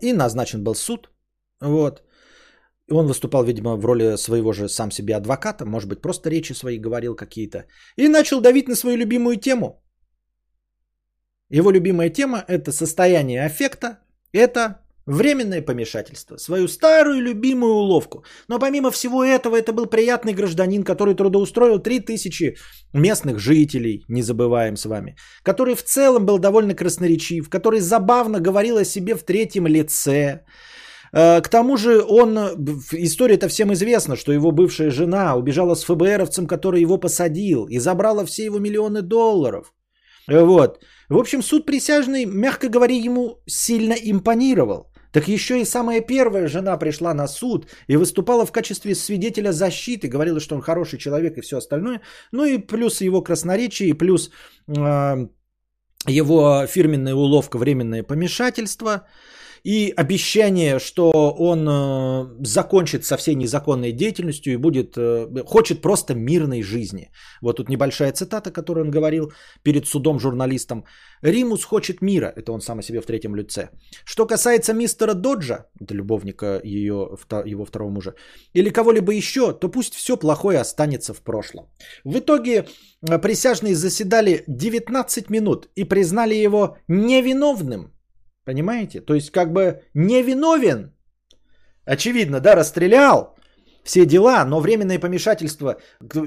И назначен был суд. Вот. И он выступал, видимо, в роли своего же сам себе адвоката, может быть, просто речи свои говорил какие-то. И начал давить на свою любимую тему. Его любимая тема – это состояние аффекта, это временное помешательство, свою старую любимую уловку. Но помимо всего этого, это был приятный гражданин, который трудоустроил 3000 местных жителей, не забываем с вами, который в целом был довольно красноречив, который забавно говорил о себе в третьем лице, к тому же он, история-то всем известна, что его бывшая жена убежала с ФБРовцем, который его посадил и забрала все его миллионы долларов. Вот. В общем, суд присяжный, мягко говоря, ему сильно импонировал. Так еще и самая первая жена пришла на суд и выступала в качестве свидетеля защиты, говорила, что он хороший человек и все остальное. Ну и плюс его красноречие, и плюс э, его фирменная уловка временное помешательство – и обещание, что он э, закончит со всей незаконной деятельностью и будет, э, хочет просто мирной жизни. Вот тут небольшая цитата, которую он говорил перед судом журналистам. Римус хочет мира, это он сам о себе в третьем лице. Что касается мистера Доджа, это любовника ее, его второго мужа, или кого-либо еще, то пусть все плохое останется в прошлом. В итоге э, присяжные заседали 19 минут и признали его невиновным. Понимаете? То есть как бы невиновен. Очевидно, да, расстрелял все дела, но временное помешательство,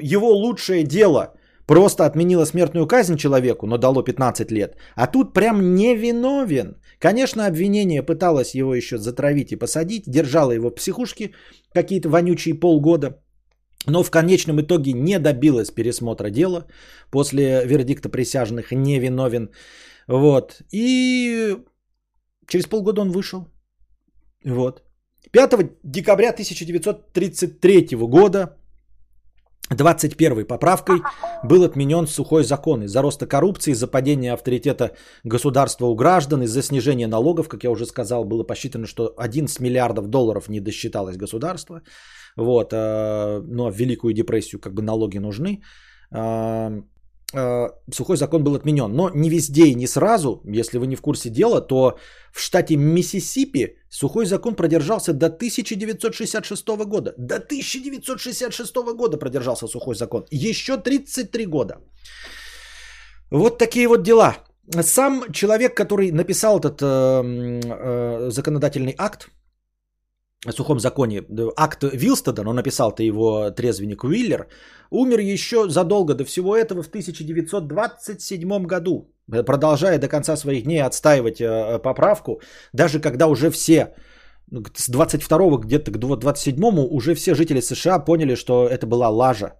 его лучшее дело – просто отменило смертную казнь человеку, но дало 15 лет. А тут прям невиновен. Конечно, обвинение пыталось его еще затравить и посадить, держало его в психушке какие-то вонючие полгода, но в конечном итоге не добилось пересмотра дела после вердикта присяжных невиновен. Вот. И через полгода он вышел. Вот. 5 декабря 1933 года 21 поправкой был отменен сухой закон из-за роста коррупции, из-за падения авторитета государства у граждан, из-за снижения налогов, как я уже сказал, было посчитано, что 11 миллиардов долларов не досчиталось государство. Вот, э, но в Великую депрессию как бы налоги нужны. Э, сухой закон был отменен. Но не везде и не сразу, если вы не в курсе дела, то в штате Миссисипи сухой закон продержался до 1966 года. До 1966 года продержался сухой закон. Еще 33 года. Вот такие вот дела. Сам человек, который написал этот э, э, законодательный акт, сухом законе, акт Вилстеда, он написал-то его трезвенник Уиллер, умер еще задолго до всего этого в 1927 году, продолжая до конца своих дней отстаивать э, поправку, даже когда уже все ну, с 22 где-то к 27 уже все жители США поняли, что это была лажа,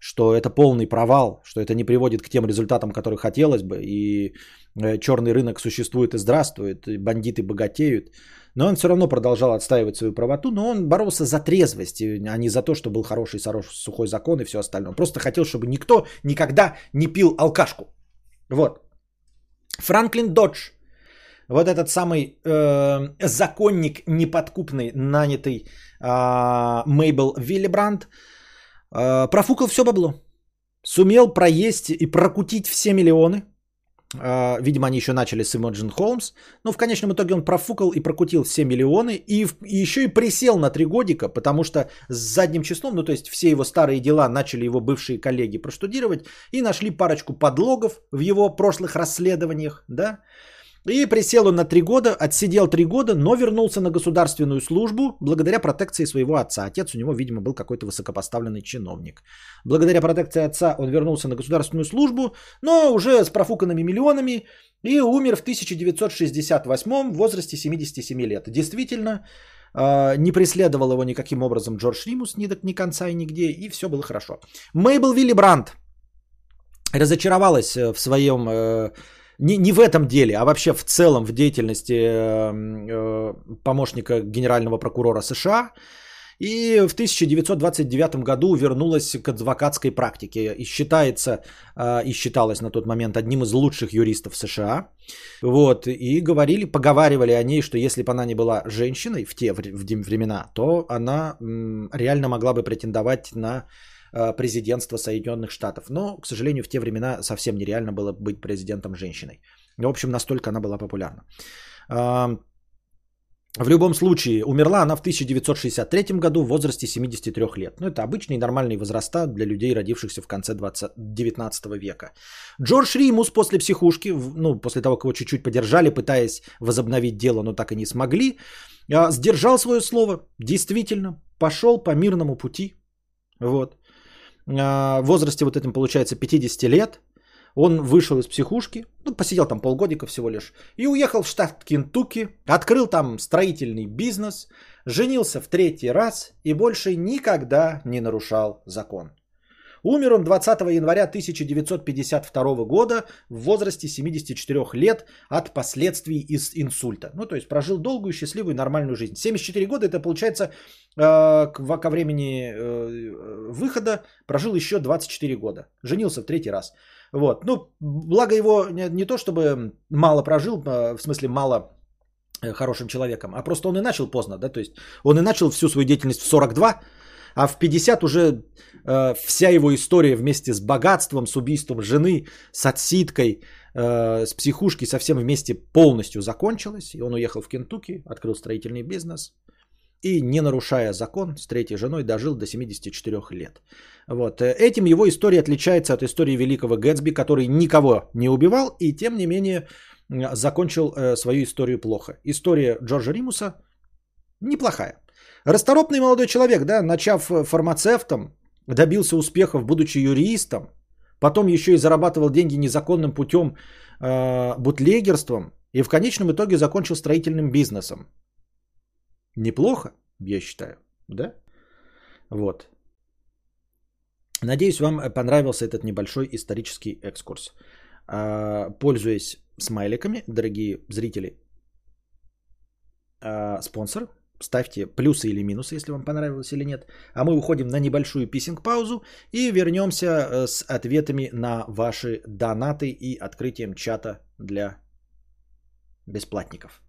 что это полный провал, что это не приводит к тем результатам, которые хотелось бы, и э, черный рынок существует и здравствует, и бандиты богатеют. Но он все равно продолжал отстаивать свою правоту, но он боролся за трезвость, а не за то, что был хороший сухой закон и все остальное. Он просто хотел, чтобы никто никогда не пил алкашку. Вот. Франклин Додж, вот этот самый э, законник неподкупный, нанятый э, Мейбл Виллибранд, э, профукал все бабло. Сумел проесть и прокутить все миллионы – видимо, они еще начали с Imogen Holmes. Но в конечном итоге он профукал и прокутил все миллионы. И еще и присел на три годика, потому что с задним числом, ну то есть все его старые дела начали его бывшие коллеги проштудировать. И нашли парочку подлогов в его прошлых расследованиях. Да? И присел он на три года, отсидел три года, но вернулся на государственную службу благодаря протекции своего отца. Отец у него, видимо, был какой-то высокопоставленный чиновник. Благодаря протекции отца он вернулся на государственную службу, но уже с профуканными миллионами и умер в 1968 в возрасте 77 лет. Действительно, а, не преследовал его никаким образом Джордж Римус ни ни конца и нигде, и все было хорошо. Мейбл Вилли Брандт разочаровалась в своем э, не, не в этом деле, а вообще в целом в деятельности э, э, помощника генерального прокурора США. И в 1929 году вернулась к адвокатской практике. И считается, э, и считалась на тот момент одним из лучших юристов США. Вот, и говорили, поговаривали о ней, что если бы она не была женщиной в те времена, то она реально могла бы претендовать на президентства Соединенных Штатов. Но, к сожалению, в те времена совсем нереально было быть президентом женщиной. В общем, настолько она была популярна. В любом случае, умерла она в 1963 году в возрасте 73 лет. Ну, это обычные нормальные возраста для людей, родившихся в конце 20, 19 века. Джордж Римус после психушки, ну, после того, как его чуть-чуть подержали, пытаясь возобновить дело, но так и не смогли, а, сдержал свое слово, действительно, пошел по мирному пути. Вот. А, в возрасте вот этим получается 50 лет, он вышел из психушки, ну, посидел там полгодика всего лишь, и уехал в штат Кентукки, открыл там строительный бизнес, женился в третий раз и больше никогда не нарушал закон. Умер он 20 января 1952 года в возрасте 74 лет от последствий из инсульта. Ну, то есть прожил долгую, счастливую, нормальную жизнь. 74 года, это получается э, ко времени э, выхода прожил еще 24 года. Женился в третий раз. Вот. Ну, благо его не, не то, чтобы мало прожил, а, в смысле мало э, хорошим человеком, а просто он и начал поздно, да, то есть он и начал всю свою деятельность в 42, а в 50 уже э, вся его история вместе с богатством, с убийством жены, с отсидкой, э, с психушки совсем вместе полностью закончилась. И он уехал в Кентукки, открыл строительный бизнес. И не нарушая закон, с третьей женой дожил до 74 лет. Вот. Э, этим его история отличается от истории великого Гэтсби, который никого не убивал и тем не менее закончил э, свою историю плохо. История Джорджа Римуса неплохая. Расторопный молодой человек, да, начав э, фармацевтом, добился успехов, будучи юристом, потом еще и зарабатывал деньги незаконным путем э, бутлегерством и в конечном итоге закончил строительным бизнесом. Неплохо, я считаю, да? Вот. Надеюсь, вам понравился этот небольшой исторический экскурс. А, пользуясь смайликами, дорогие зрители, а, спонсор, ставьте плюсы или минусы, если вам понравилось или нет. А мы уходим на небольшую писинг-паузу и вернемся э, с ответами на ваши донаты и открытием чата для бесплатников.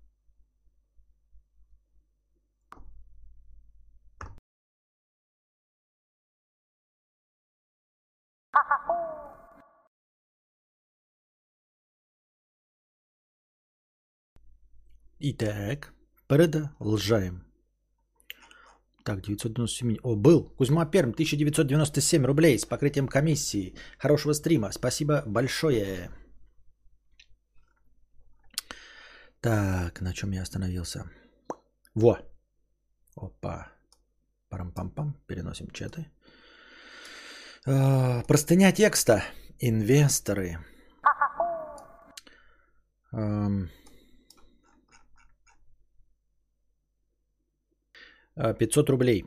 Итак, продолжаем. Так, 997. О, был. Кузьма Перм, 1997 рублей с покрытием комиссии. Хорошего стрима. Спасибо большое. Так, на чем я остановился? Во. Опа. Парам-пам-пам. Переносим чаты. А, простыня текста. Инвесторы. 500 рублей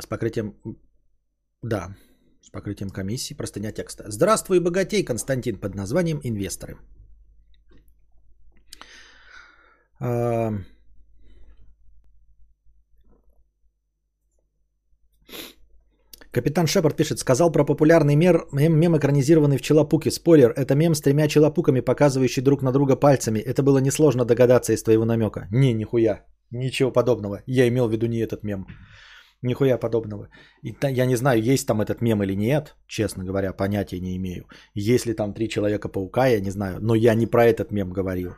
с покрытием... Да, с покрытием комиссии, простыня текста. Здравствуй, богатей, Константин, под названием «Инвесторы». Капитан Шепард пишет, сказал про популярный мер, мем, мем экранизированный в Челопуке. Спойлер, это мем с тремя челопуками, показывающий друг на друга пальцами. Это было несложно догадаться из твоего намека. Не, нихуя. Ничего подобного. Я имел в виду не этот мем. Нихуя подобного. И я не знаю, есть там этот мем или нет, честно говоря, понятия не имею. Есть ли там три человека-паука, я не знаю. Но я не про этот мем говорил.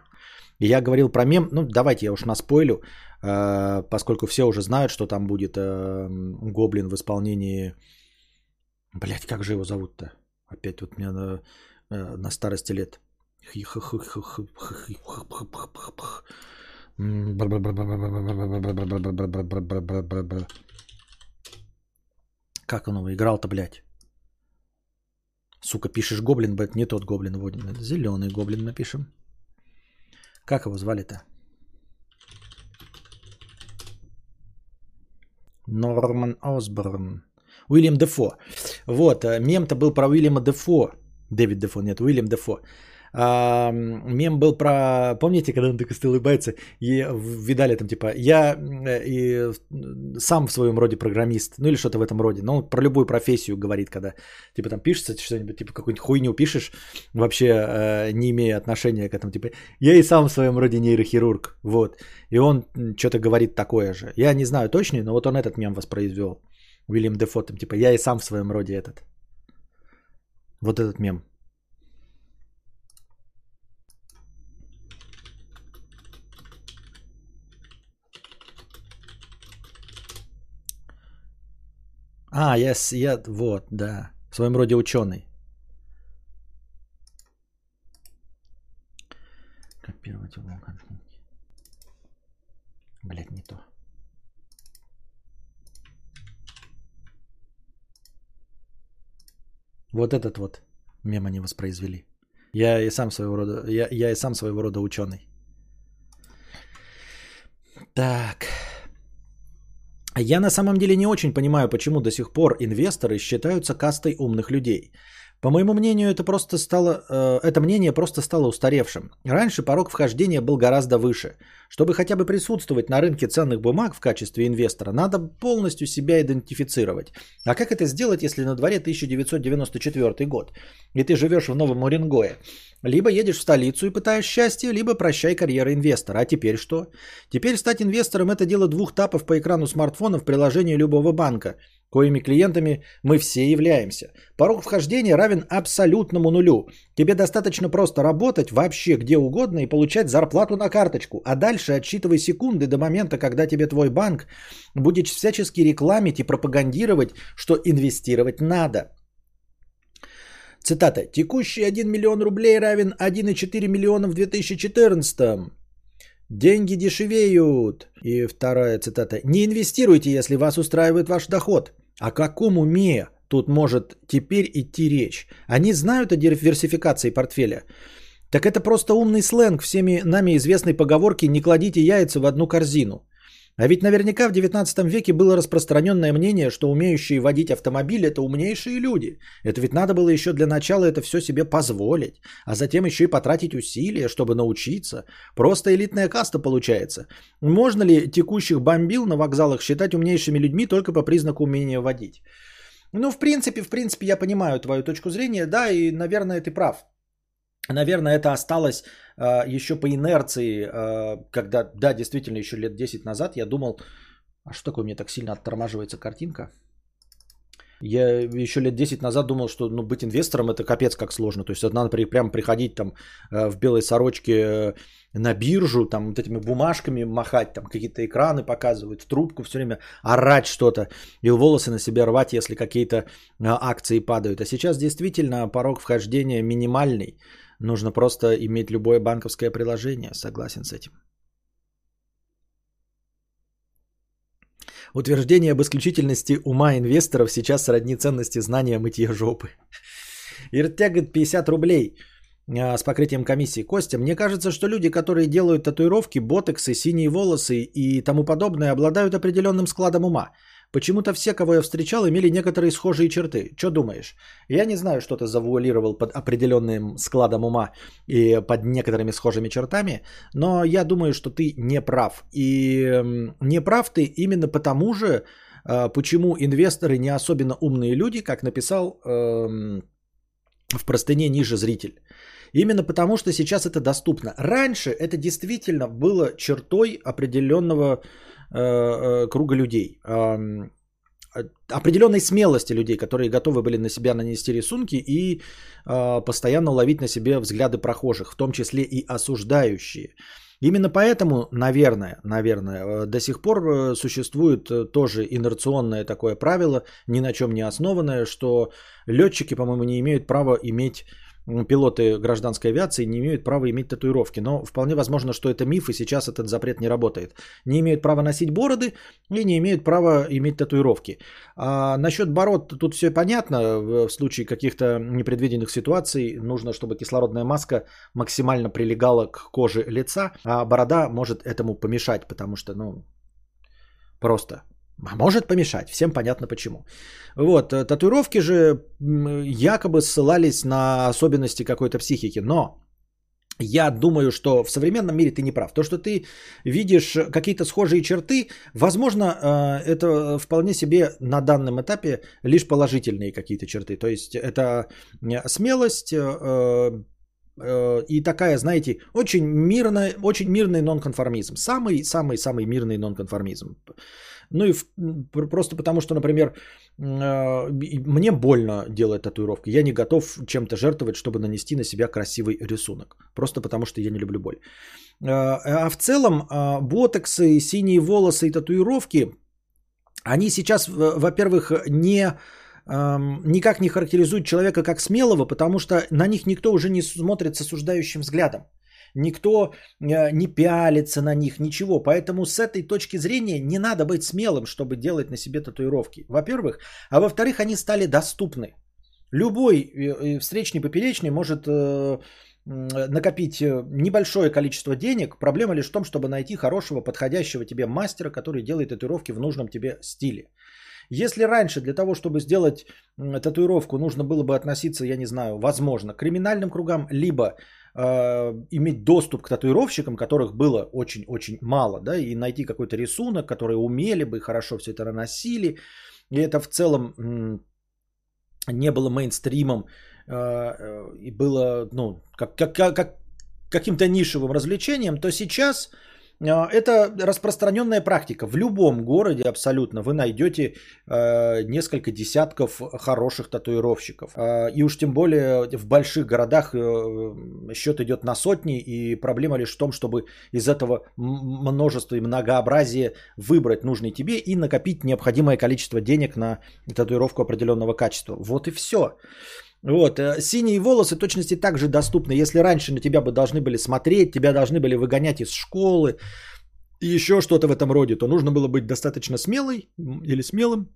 Я говорил про мем, ну давайте я уж наспойлю, э, поскольку все уже знают, что там будет э, Гоблин в исполнении... Блять, как же его зовут-то? Опять вот мне на, э, на старости лет. Как он его играл-то, блядь? Сука, пишешь гоблин, блядь, не тот гоблин. Вот, зеленый гоблин напишем. Как его звали-то? Норман Осборн. Уильям Дефо. Вот, мем-то был про Уильяма Дефо. Дэвид Дефо, нет, Уильям Дефо. А, мем был про, помните, когда он такой улыбается, и видали там типа, я э, и сам в своем роде программист, ну или что-то в этом роде, но он про любую профессию говорит, когда типа там пишется что-нибудь, типа какую-нибудь хуйню пишешь, вообще э, не имея отношения к этому, типа, я и сам в своем роде нейрохирург, вот, и он что-то говорит такое же. Я не знаю точно, но вот он этот мем воспроизвел. Уильям Дефо, там, типа, я и сам в своем роде этот. Вот этот мем. А, я, я, вот, да, в своем роде ученый. Копировать угол картинки. Блять, не то. Вот этот вот мем они воспроизвели. Я и сам своего рода, я, я и сам своего рода ученый. Так. Я на самом деле не очень понимаю, почему до сих пор инвесторы считаются кастой умных людей. По моему мнению, это просто стало, э, это мнение просто стало устаревшим. Раньше порог вхождения был гораздо выше. Чтобы хотя бы присутствовать на рынке ценных бумаг в качестве инвестора, надо полностью себя идентифицировать. А как это сделать, если на дворе 1994 год, и ты живешь в Новом Уренгое? Либо едешь в столицу и пытаешь счастье, либо прощай карьера инвестора. А теперь что? Теперь стать инвестором это дело двух тапов по экрану смартфона в приложении любого банка, коими клиентами мы все являемся. Порог вхождения равен абсолютному нулю. Тебе достаточно просто работать вообще где угодно и получать зарплату на карточку. А дальше отсчитывай секунды до момента, когда тебе твой банк будет всячески рекламить и пропагандировать, что инвестировать надо. Цитата. «Текущий 1 миллион рублей равен 1,4 миллиона в 2014. Деньги дешевеют». И вторая цитата. «Не инвестируйте, если вас устраивает ваш доход». О каком уме тут может теперь идти речь? Они знают о диверсификации портфеля. Так это просто умный сленг всеми нами известной поговорки «не кладите яйца в одну корзину». А ведь наверняка в 19 веке было распространенное мнение, что умеющие водить автомобиль – это умнейшие люди. Это ведь надо было еще для начала это все себе позволить, а затем еще и потратить усилия, чтобы научиться. Просто элитная каста получается. Можно ли текущих бомбил на вокзалах считать умнейшими людьми только по признаку умения водить? Ну, в принципе, в принципе, я понимаю твою точку зрения, да, и, наверное, ты прав. Наверное, это осталось еще по инерции, э, когда, да, действительно, еще лет 10 назад я думал, а что такое, мне так сильно оттормаживается картинка? Я еще лет 10 назад думал, что ну, быть инвестором это капец как сложно. То есть надо при, прямо приходить там э, в белой сорочке э, на биржу, там вот этими бумажками махать, там какие-то экраны показывают, в трубку все время орать что-то и волосы на себе рвать, если какие-то акции падают. А сейчас действительно порог вхождения минимальный. Нужно просто иметь любое банковское приложение. Согласен с этим. Утверждение об исключительности ума инвесторов сейчас сродни ценности знания мытья жопы. Иртягат 50 рублей а, с покрытием комиссии. Костя, мне кажется, что люди, которые делают татуировки, ботексы, синие волосы и тому подобное, обладают определенным складом ума. Почему-то все, кого я встречал, имели некоторые схожие черты. Что думаешь? Я не знаю, что ты завуалировал под определенным складом ума и под некоторыми схожими чертами, но я думаю, что ты не прав. И не прав ты именно потому же, а, почему инвесторы не особенно умные люди, как написал эм, в простыне ниже зритель. Именно потому, что сейчас это доступно. Раньше это действительно было чертой определенного Э, э, круга людей. Определенной смелости людей, которые готовы были на себя нанести рисунки и э, постоянно ловить на себе взгляды прохожих, в том числе и осуждающие. Именно поэтому, наверное, наверное, до сих пор существует тоже инерционное такое правило, ни на чем не основанное, что летчики, по-моему, не имеют права иметь пилоты гражданской авиации не имеют права иметь татуировки. Но вполне возможно, что это миф, и сейчас этот запрет не работает. Не имеют права носить бороды и не имеют права иметь татуировки. А насчет бород тут все понятно. В случае каких-то непредвиденных ситуаций нужно, чтобы кислородная маска максимально прилегала к коже лица, а борода может этому помешать, потому что, ну, просто а может помешать, всем понятно почему. Вот, э, татуировки же якобы ссылались на особенности какой-то психики, но я думаю, что в современном мире ты не прав. То, что ты видишь какие-то схожие черты, возможно, э, это вполне себе на данном этапе лишь положительные какие-то черты. То есть это смелость э, и такая, знаете, очень мирная, очень мирный нонконформизм. Самый-самый-самый мирный нонконформизм. Ну и в, просто потому, что, например, э, мне больно делать татуировки. Я не готов чем-то жертвовать, чтобы нанести на себя красивый рисунок. Просто потому, что я не люблю боль. Э, а в целом, э, ботоксы, синие волосы и татуировки, они сейчас, во-первых, не эм, никак не характеризуют человека как смелого, потому что на них никто уже не смотрит с осуждающим взглядом никто э, не пялится на них, ничего. Поэтому с этой точки зрения не надо быть смелым, чтобы делать на себе татуировки. Во-первых. А во-вторых, они стали доступны. Любой э, э, встречный поперечный может накопить небольшое количество денег. Проблема лишь в том, чтобы найти хорошего, подходящего тебе мастера, который делает татуировки в нужном тебе стиле. Если раньше для того, чтобы сделать татуировку, нужно было бы относиться, я не знаю, возможно, к криминальным кругам, либо э, иметь доступ к татуировщикам, которых было очень-очень мало, да, и найти какой-то рисунок, которые умели бы, хорошо все это наносили, и это в целом не было мейнстримом, и было, ну, как, как, как каким-то нишевым развлечением, то сейчас это распространенная практика. В любом городе абсолютно вы найдете э, несколько десятков хороших татуировщиков. Э, и уж тем более в больших городах э, счет идет на сотни. И проблема лишь в том, чтобы из этого множества и многообразия выбрать нужный тебе и накопить необходимое количество денег на татуировку определенного качества. Вот и все. Вот, э, синие волосы точности также доступны. Если раньше на тебя бы должны были смотреть, тебя должны были выгонять из школы еще что-то в этом роде, то нужно было быть достаточно смелой или смелым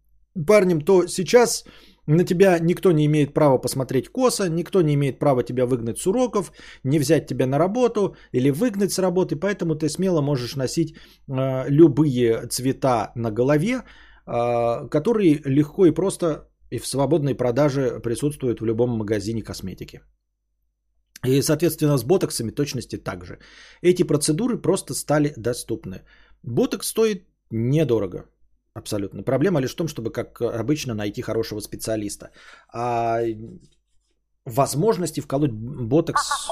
парнем, то сейчас на тебя никто не имеет права посмотреть косо, никто не имеет права тебя выгнать с уроков, не взять тебя на работу или выгнать с работы, поэтому ты смело можешь носить э, любые цвета на голове, э, которые легко и просто и в свободной продаже присутствует в любом магазине косметики. И, соответственно, с ботоксами точности также. Эти процедуры просто стали доступны. Ботокс стоит недорого. Абсолютно. Проблема лишь в том, чтобы, как обычно, найти хорошего специалиста. А возможности вколоть ботокс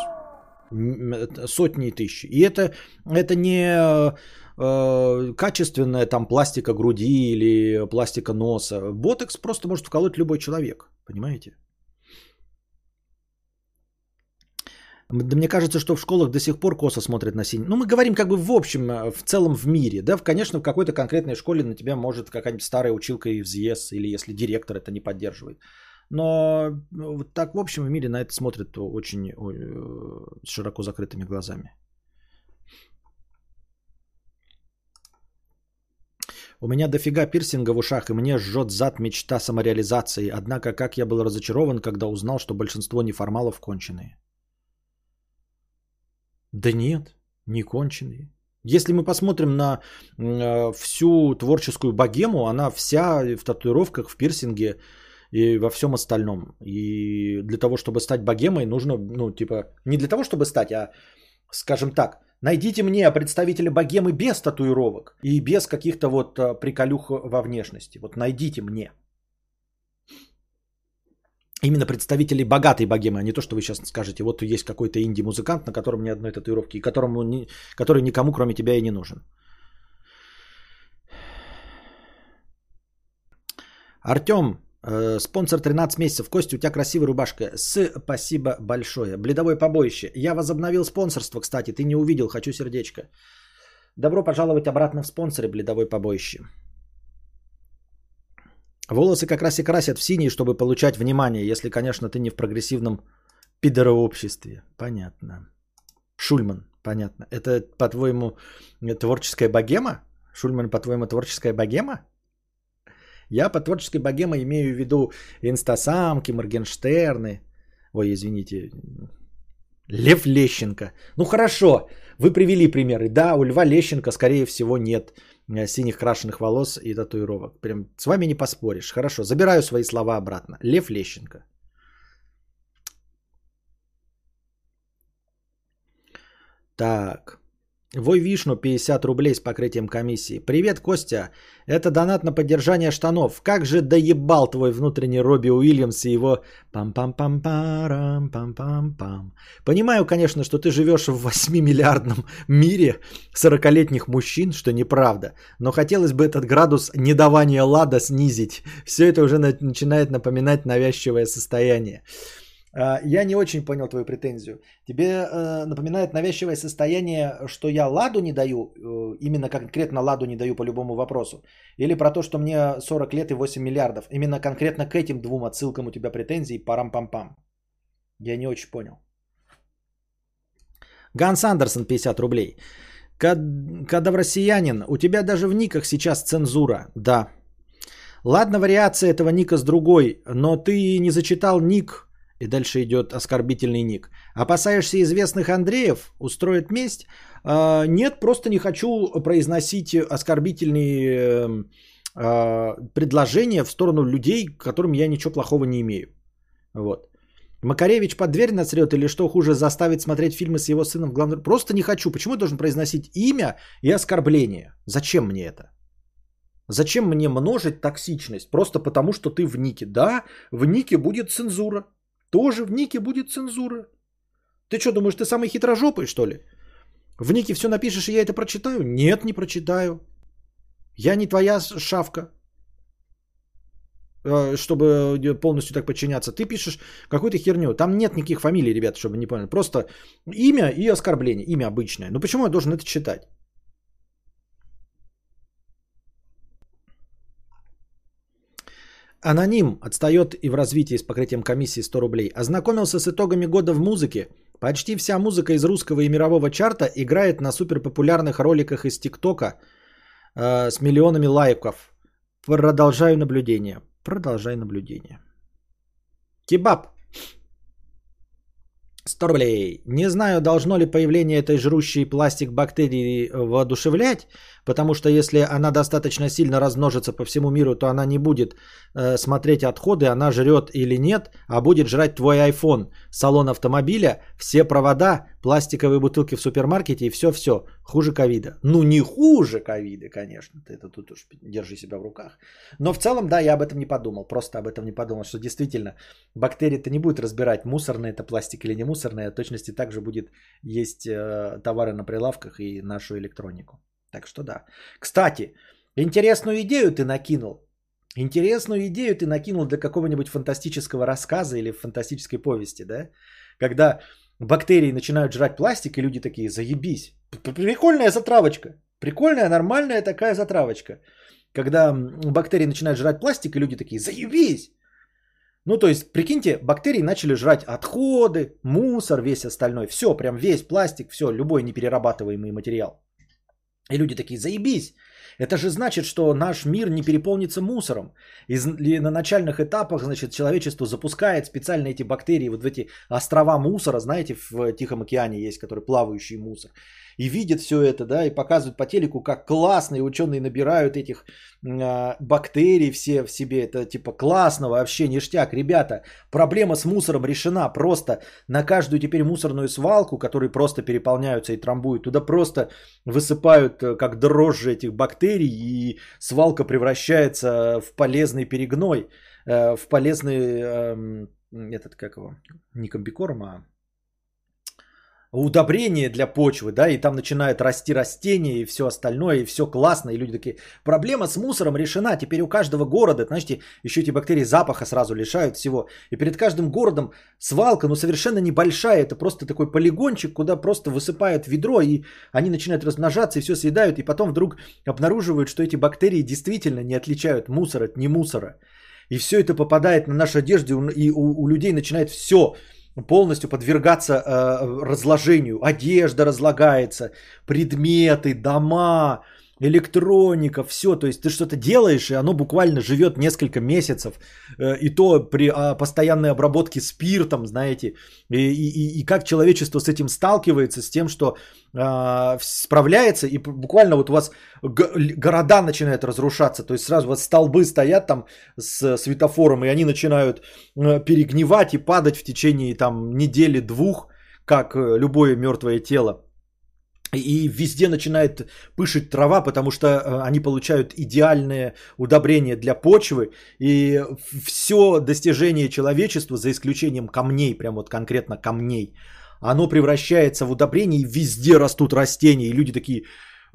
сотни тысяч. И это, это не э, качественная там пластика груди или пластика носа. Ботекс просто может вколоть любой человек. Понимаете? Мне кажется, что в школах до сих пор косо смотрят на синий. Ну, мы говорим как бы в общем, э, в целом в мире. Да, конечно, в какой-то конкретной школе на тебя может какая-нибудь старая училка и взъезд, или если директор это не поддерживает. Но ну, вот так в общем в мире на это смотрят очень э, широко закрытыми глазами. У меня дофига пирсинга в ушах, и мне жжет зад мечта самореализации. Однако, как я был разочарован, когда узнал, что большинство неформалов конченые. Да нет, не конченые. Если мы посмотрим на э, всю творческую богему, она вся в татуировках, в пирсинге и во всем остальном. И для того, чтобы стать богемой, нужно, ну, типа, не для того, чтобы стать, а, скажем так, Найдите мне представителя богемы без татуировок и без каких-то вот а, приколюх во внешности. Вот найдите мне. Именно представители богатой богемы, а не то, что вы сейчас скажете, вот есть какой-то инди-музыкант, на котором ни одной татуировки, и которому, который никому, кроме тебя, и не нужен. Артем Э, спонсор 13 месяцев. Костя, у тебя красивая рубашка. Спасибо большое. Бледовое побоище. Я возобновил спонсорство, кстати. Ты не увидел. Хочу сердечко. Добро пожаловать обратно в спонсоры Бледовое побоище. Волосы как раз и красят в синий, чтобы получать внимание, если, конечно, ты не в прогрессивном пидорообществе. Понятно. Шульман, понятно. Это, по-твоему, творческая богема? Шульман, по-твоему, творческая богема? Я по творческой богема имею в виду инстасамки, Моргенштерны. Ой, извините. Лев Лещенко. Ну хорошо, вы привели примеры. Да, у Льва Лещенко, скорее всего, нет э, синих крашеных волос и татуировок. Прям с вами не поспоришь. Хорошо, забираю свои слова обратно. Лев Лещенко. Так. Вой Вишну 50 рублей с покрытием комиссии. Привет, Костя. Это донат на поддержание штанов. Как же доебал твой внутренний Робби Уильямс и его пам-пам-пам-парам, пам-пам-пам. Понимаю, конечно, что ты живешь в 8-миллиардном мире 40-летних мужчин, что неправда. Но хотелось бы этот градус недавания лада снизить. Все это уже начинает напоминать навязчивое состояние. А, я не очень понял твою претензию. Тебе э, напоминает навязчивое состояние, что я ладу не даю, э, именно конкретно ладу не даю по любому вопросу. Или про то, что мне 40 лет и 8 миллиардов. Именно конкретно к этим двум отсылкам у тебя претензий, парам-пам-пам. Я не очень понял. Ганс Андерсон 50 рублей. Кадавросиянин, у тебя даже в никах сейчас цензура. Да. Ладно, вариация этого ника с другой, но ты не зачитал ник и дальше идет оскорбительный ник. Опасаешься известных Андреев? Устроить месть? А, нет, просто не хочу произносить оскорбительные а, предложения в сторону людей, к которым я ничего плохого не имею. Вот. Макаревич под дверь насрет или что хуже, заставить смотреть фильмы с его сыном в главном... Просто не хочу. Почему я должен произносить имя и оскорбление? Зачем мне это? Зачем мне множить токсичность? Просто потому, что ты в нике. Да, в нике будет цензура. Тоже в нике будет цензура. Ты что, думаешь, ты самый хитрожопый, что ли? В нике все напишешь, и я это прочитаю? Нет, не прочитаю. Я не твоя шавка, э, чтобы полностью так подчиняться. Ты пишешь какую-то херню. Там нет никаких фамилий, ребята, чтобы не поняли. Просто имя и оскорбление. Имя обычное. Ну почему я должен это читать? Аноним отстает и в развитии с покрытием комиссии 100 рублей. Ознакомился с итогами года в музыке. Почти вся музыка из русского и мирового чарта играет на суперпопулярных роликах из ТикТока э, с миллионами лайков. Продолжаю наблюдение. Продолжай наблюдение. Кебаб. 100 рублей. Не знаю, должно ли появление этой жрущей пластик бактерии воодушевлять, потому что если она достаточно сильно размножится по всему миру, то она не будет э, смотреть отходы, она жрет или нет, а будет жрать твой iPhone, салон автомобиля, все провода, пластиковые бутылки в супермаркете и все-все. Хуже ковида. Ну не хуже ковида, конечно, ты это тут уж держи себя в руках. Но в целом, да, я об этом не подумал, просто об этом не подумал, что действительно бактерии-то не будет разбирать, мусорный это пластик или не мусорный, а точности также будет есть э, товары на прилавках и нашу электронику. Так что да. Кстати, интересную идею ты накинул. Интересную идею ты накинул для какого-нибудь фантастического рассказа или фантастической повести, да? Когда бактерии начинают жрать пластик, и люди такие, заебись. Прикольная затравочка. Прикольная, нормальная такая затравочка. Когда бактерии начинают жрать пластик, и люди такие, заебись. Ну, то есть, прикиньте, бактерии начали жрать отходы, мусор, весь остальной. Все, прям весь пластик, все, любой неперерабатываемый материал. И люди такие, заебись, это же значит, что наш мир не переполнится мусором. И на начальных этапах, значит, человечество запускает специально эти бактерии, вот в эти острова мусора, знаете, в Тихом океане есть, который плавающий мусор и видят все это, да, и показывают по телеку, как классные ученые набирают этих э, бактерий все в себе. Это типа классно вообще, ништяк. Ребята, проблема с мусором решена. Просто на каждую теперь мусорную свалку, которые просто переполняются и трамбуют, туда просто высыпают э, как дрожжи этих бактерий, и свалка превращается в полезный перегной, э, в полезный, э, этот как его, не комбикорм, а удобрение для почвы, да, и там начинают расти растения и все остальное, и все классно, и люди такие, проблема с мусором решена, теперь у каждого города, знаете, еще эти бактерии запаха сразу лишают всего, и перед каждым городом свалка, но совершенно небольшая, это просто такой полигончик, куда просто высыпают ведро, и они начинают размножаться, и все съедают, и потом вдруг обнаруживают, что эти бактерии действительно не отличают мусор от не мусора, и все это попадает на нашу одежду, и у, у людей начинает все полностью подвергаться э, разложению. Одежда разлагается, предметы, дома, электроника, все. То есть ты что-то делаешь, и оно буквально живет несколько месяцев. Э, и то при э, постоянной обработке спиртом, знаете. И, и, и как человечество с этим сталкивается, с тем, что э, справляется. И буквально вот у вас города начинают разрушаться. То есть сразу вот столбы стоят там с светофором, и они начинают э, перегнивать и падать в течение там недели-двух, как э, любое мертвое тело. И везде начинает пышить трава, потому что э, они получают идеальное удобрение для почвы. И все достижение человечества, за исключением камней, прям вот конкретно камней, оно превращается в удобрение, и везде растут растения. И люди такие,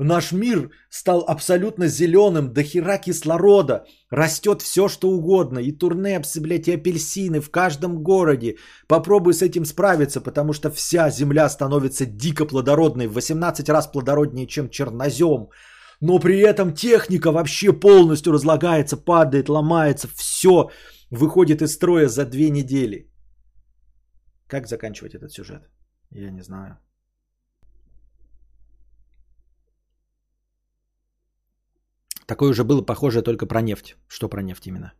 Наш мир стал абсолютно зеленым, до хера кислорода. Растет все, что угодно. И турнепсы, блядь, и апельсины в каждом городе. Попробуй с этим справиться, потому что вся земля становится дико плодородной. В 18 раз плодороднее, чем чернозем. Но при этом техника вообще полностью разлагается, падает, ломается. Все выходит из строя за две недели. Как заканчивать этот сюжет? Я не знаю. Такое уже было похожее только про нефть. Что про нефть именно?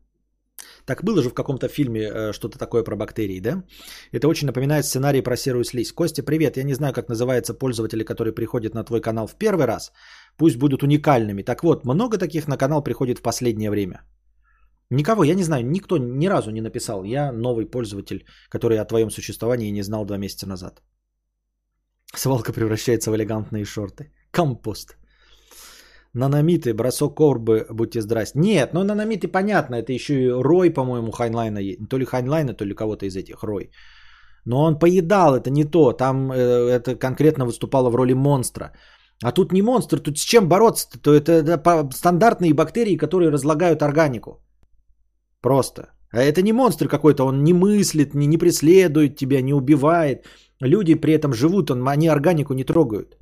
Так было же в каком-то фильме э, что-то такое про бактерии, да? Это очень напоминает сценарий про серую слизь. Костя, привет. Я не знаю, как называются пользователи, которые приходят на твой канал в первый раз. Пусть будут уникальными. Так вот, много таких на канал приходит в последнее время. Никого, я не знаю, никто ни разу не написал. Я новый пользователь, который о твоем существовании не знал два месяца назад. Свалка превращается в элегантные шорты. Компост. Наномиты, бросок кобры, будьте здрасте. Нет, ну наномиты понятно, это еще и Рой, по-моему, Хайнлайна, то ли Хайнлайна, то ли кого-то из этих, Рой. Но он поедал, это не то, там э, это конкретно выступало в роли монстра. А тут не монстр, тут с чем бороться-то? То это, это стандартные бактерии, которые разлагают органику. Просто. А это не монстр какой-то, он не мыслит, не, не преследует тебя, не убивает. Люди при этом живут, он, они органику не трогают.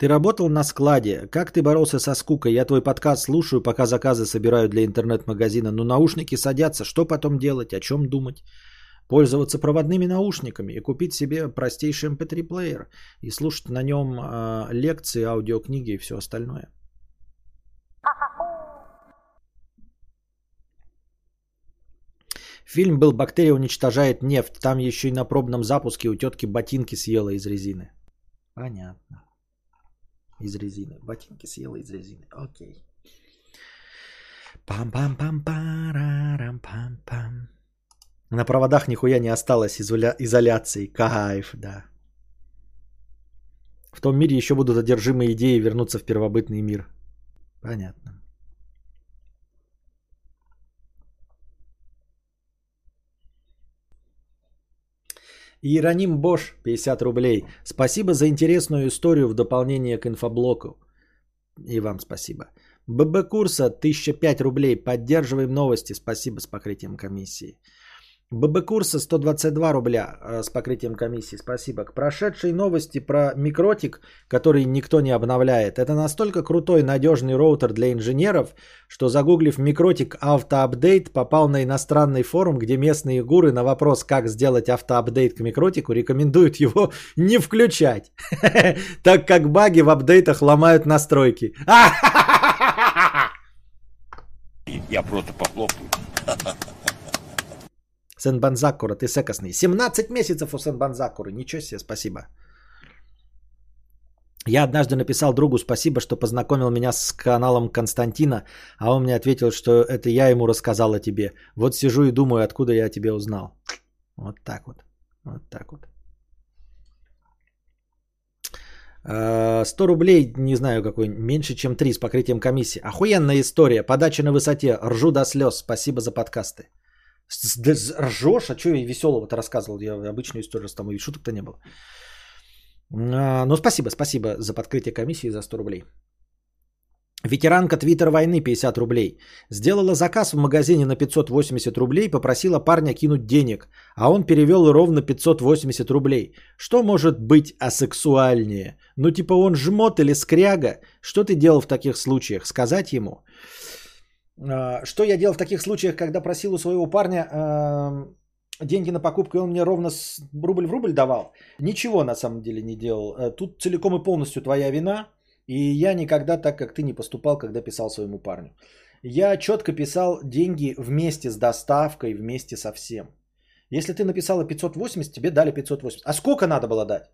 Ты работал на складе. Как ты боролся со скукой? Я твой подкаст слушаю, пока заказы собираю для интернет-магазина. Но наушники садятся. Что потом делать? О чем думать? Пользоваться проводными наушниками и купить себе простейший MP3-плеер эм и слушать на нем э, лекции, аудиокниги и все остальное. Фильм был «Бактерия уничтожает нефть». Там еще и на пробном запуске у тетки ботинки съела из резины. Понятно из резины. Ботинки съела из резины. Окей. Пам-пам-пам-парам-пам-пам. На проводах нихуя не осталось изоля... изоляции. Кайф, да. В том мире еще будут одержимые идеи вернуться в первобытный мир. Понятно. Иероним Бош, 50 рублей. Спасибо за интересную историю в дополнение к инфоблоку. И вам спасибо. ББ курса 1005 рублей. Поддерживаем новости. Спасибо с покрытием комиссии. ББ курса 122 рубля э, с покрытием комиссии. Спасибо. К прошедшей новости про MikroTik, который никто не обновляет. Это настолько крутой надежный роутер для инженеров, что загуглив MikroTik auto update, попал на иностранный форум, где местные гуры на вопрос, как сделать автоапдейт к микротику, рекомендуют его <laughs> не включать, <laughs> так как баги в апдейтах ломают настройки. <laughs> Я просто похлопаю. Сен-Банзакура, ты секосный. 17 месяцев у Сен-Банзакуры. Ничего себе, спасибо. Я однажды написал другу спасибо, что познакомил меня с каналом Константина, а он мне ответил, что это я ему рассказал о тебе. Вот сижу и думаю, откуда я о тебе узнал. Вот так вот. Вот так вот. 100 рублей, не знаю какой, меньше чем 3 с покрытием комиссии. Охуенная история, подача на высоте, ржу до слез. Спасибо за подкасты. Ржешь, а что я веселого-то рассказывал? Я обычную историю с тобой, шуток-то не было. А, ну, спасибо, спасибо за подкрытие комиссии за 100 рублей. Ветеранка Твиттер войны 50 рублей. Сделала заказ в магазине на 580 рублей, попросила парня кинуть денег, а он перевел ровно 580 рублей. Что может быть асексуальнее? Ну типа он жмот или скряга? Что ты делал в таких случаях? Сказать ему? А, что я делал в таких случаях, когда просил у своего парня деньги на покупку, и он мне ровно рубль в рубль давал? Ничего на самом деле не делал. Э, тут целиком и полностью твоя вина. И я никогда так, как ты, не поступал, когда писал своему парню. Я четко писал деньги вместе с доставкой, вместе со всем. Если ты написала 580, тебе дали 580. А сколько надо было дать?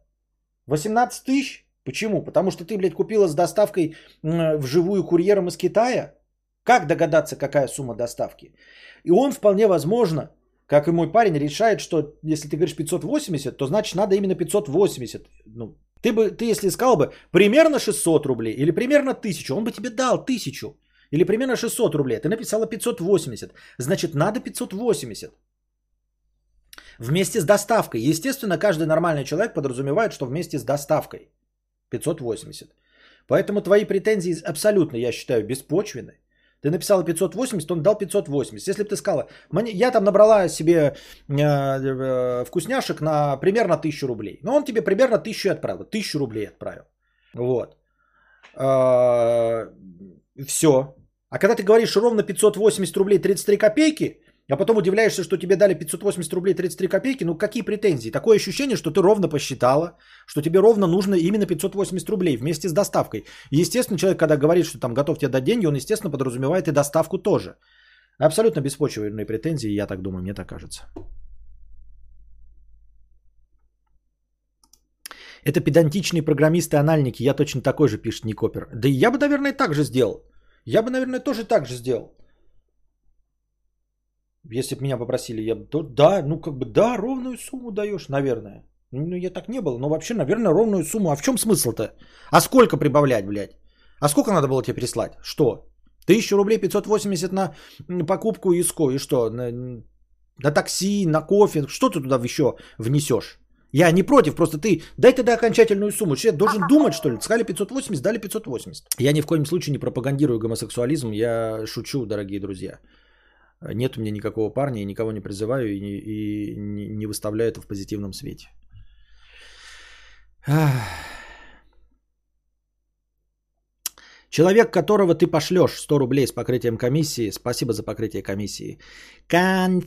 18 тысяч? Почему? Потому что ты, блядь, купила с доставкой вживую курьером из Китая? Как догадаться, какая сумма доставки? И он вполне возможно, как и мой парень, решает, что если ты говоришь 580, то значит надо именно 580. Ну, ты бы, ты если искал бы примерно 600 рублей или примерно 1000, он бы тебе дал 1000. Или примерно 600 рублей. Ты написала 580. Значит, надо 580. Вместе с доставкой. Естественно, каждый нормальный человек подразумевает, что вместе с доставкой. 580. Поэтому твои претензии абсолютно, я считаю, беспочвенны. Ты написала 580, он дал 580. Если бы ты сказала, я там набрала себе э, э, вкусняшек на примерно 1000 рублей. Но он тебе примерно 1000 отправил. 1000 рублей отправил. Вот. Э, все. А когда ты говоришь ровно 580 рублей 33 копейки, а потом удивляешься, что тебе дали 580 рублей 33 копейки. Ну какие претензии? Такое ощущение, что ты ровно посчитала, что тебе ровно нужно именно 580 рублей вместе с доставкой. И естественно, человек, когда говорит, что там готов тебе дать деньги, он, естественно, подразумевает и доставку тоже. Абсолютно беспочвенные претензии, я так думаю, мне так кажется. Это педантичные программисты-анальники. Я точно такой же, пишет Никопер. Да и я бы, наверное, так же сделал. Я бы, наверное, тоже так же сделал. Если бы меня попросили, я бы, да, ну как бы да, ровную сумму даешь, наверное. Ну, я так не было. Но вообще, наверное, ровную сумму. А в чем смысл-то? А сколько прибавлять, блядь? А сколько надо было тебе прислать? Что? Тысячу рублей 580 на покупку ИСКО. И что? На, на такси, на кофе. Что ты туда еще внесешь? Я не против, просто ты дай тогда окончательную сумму. Человек должен <laughs> думать, что ли. Сказали 580, дали 580. Я ни в коем случае не пропагандирую гомосексуализм. Я шучу, дорогие друзья. Нет у меня никакого парня, и никого не призываю и, и не выставляю это в позитивном свете. Человек, которого ты пошлешь 100 рублей с покрытием комиссии. Спасибо за покрытие комиссии. Константин,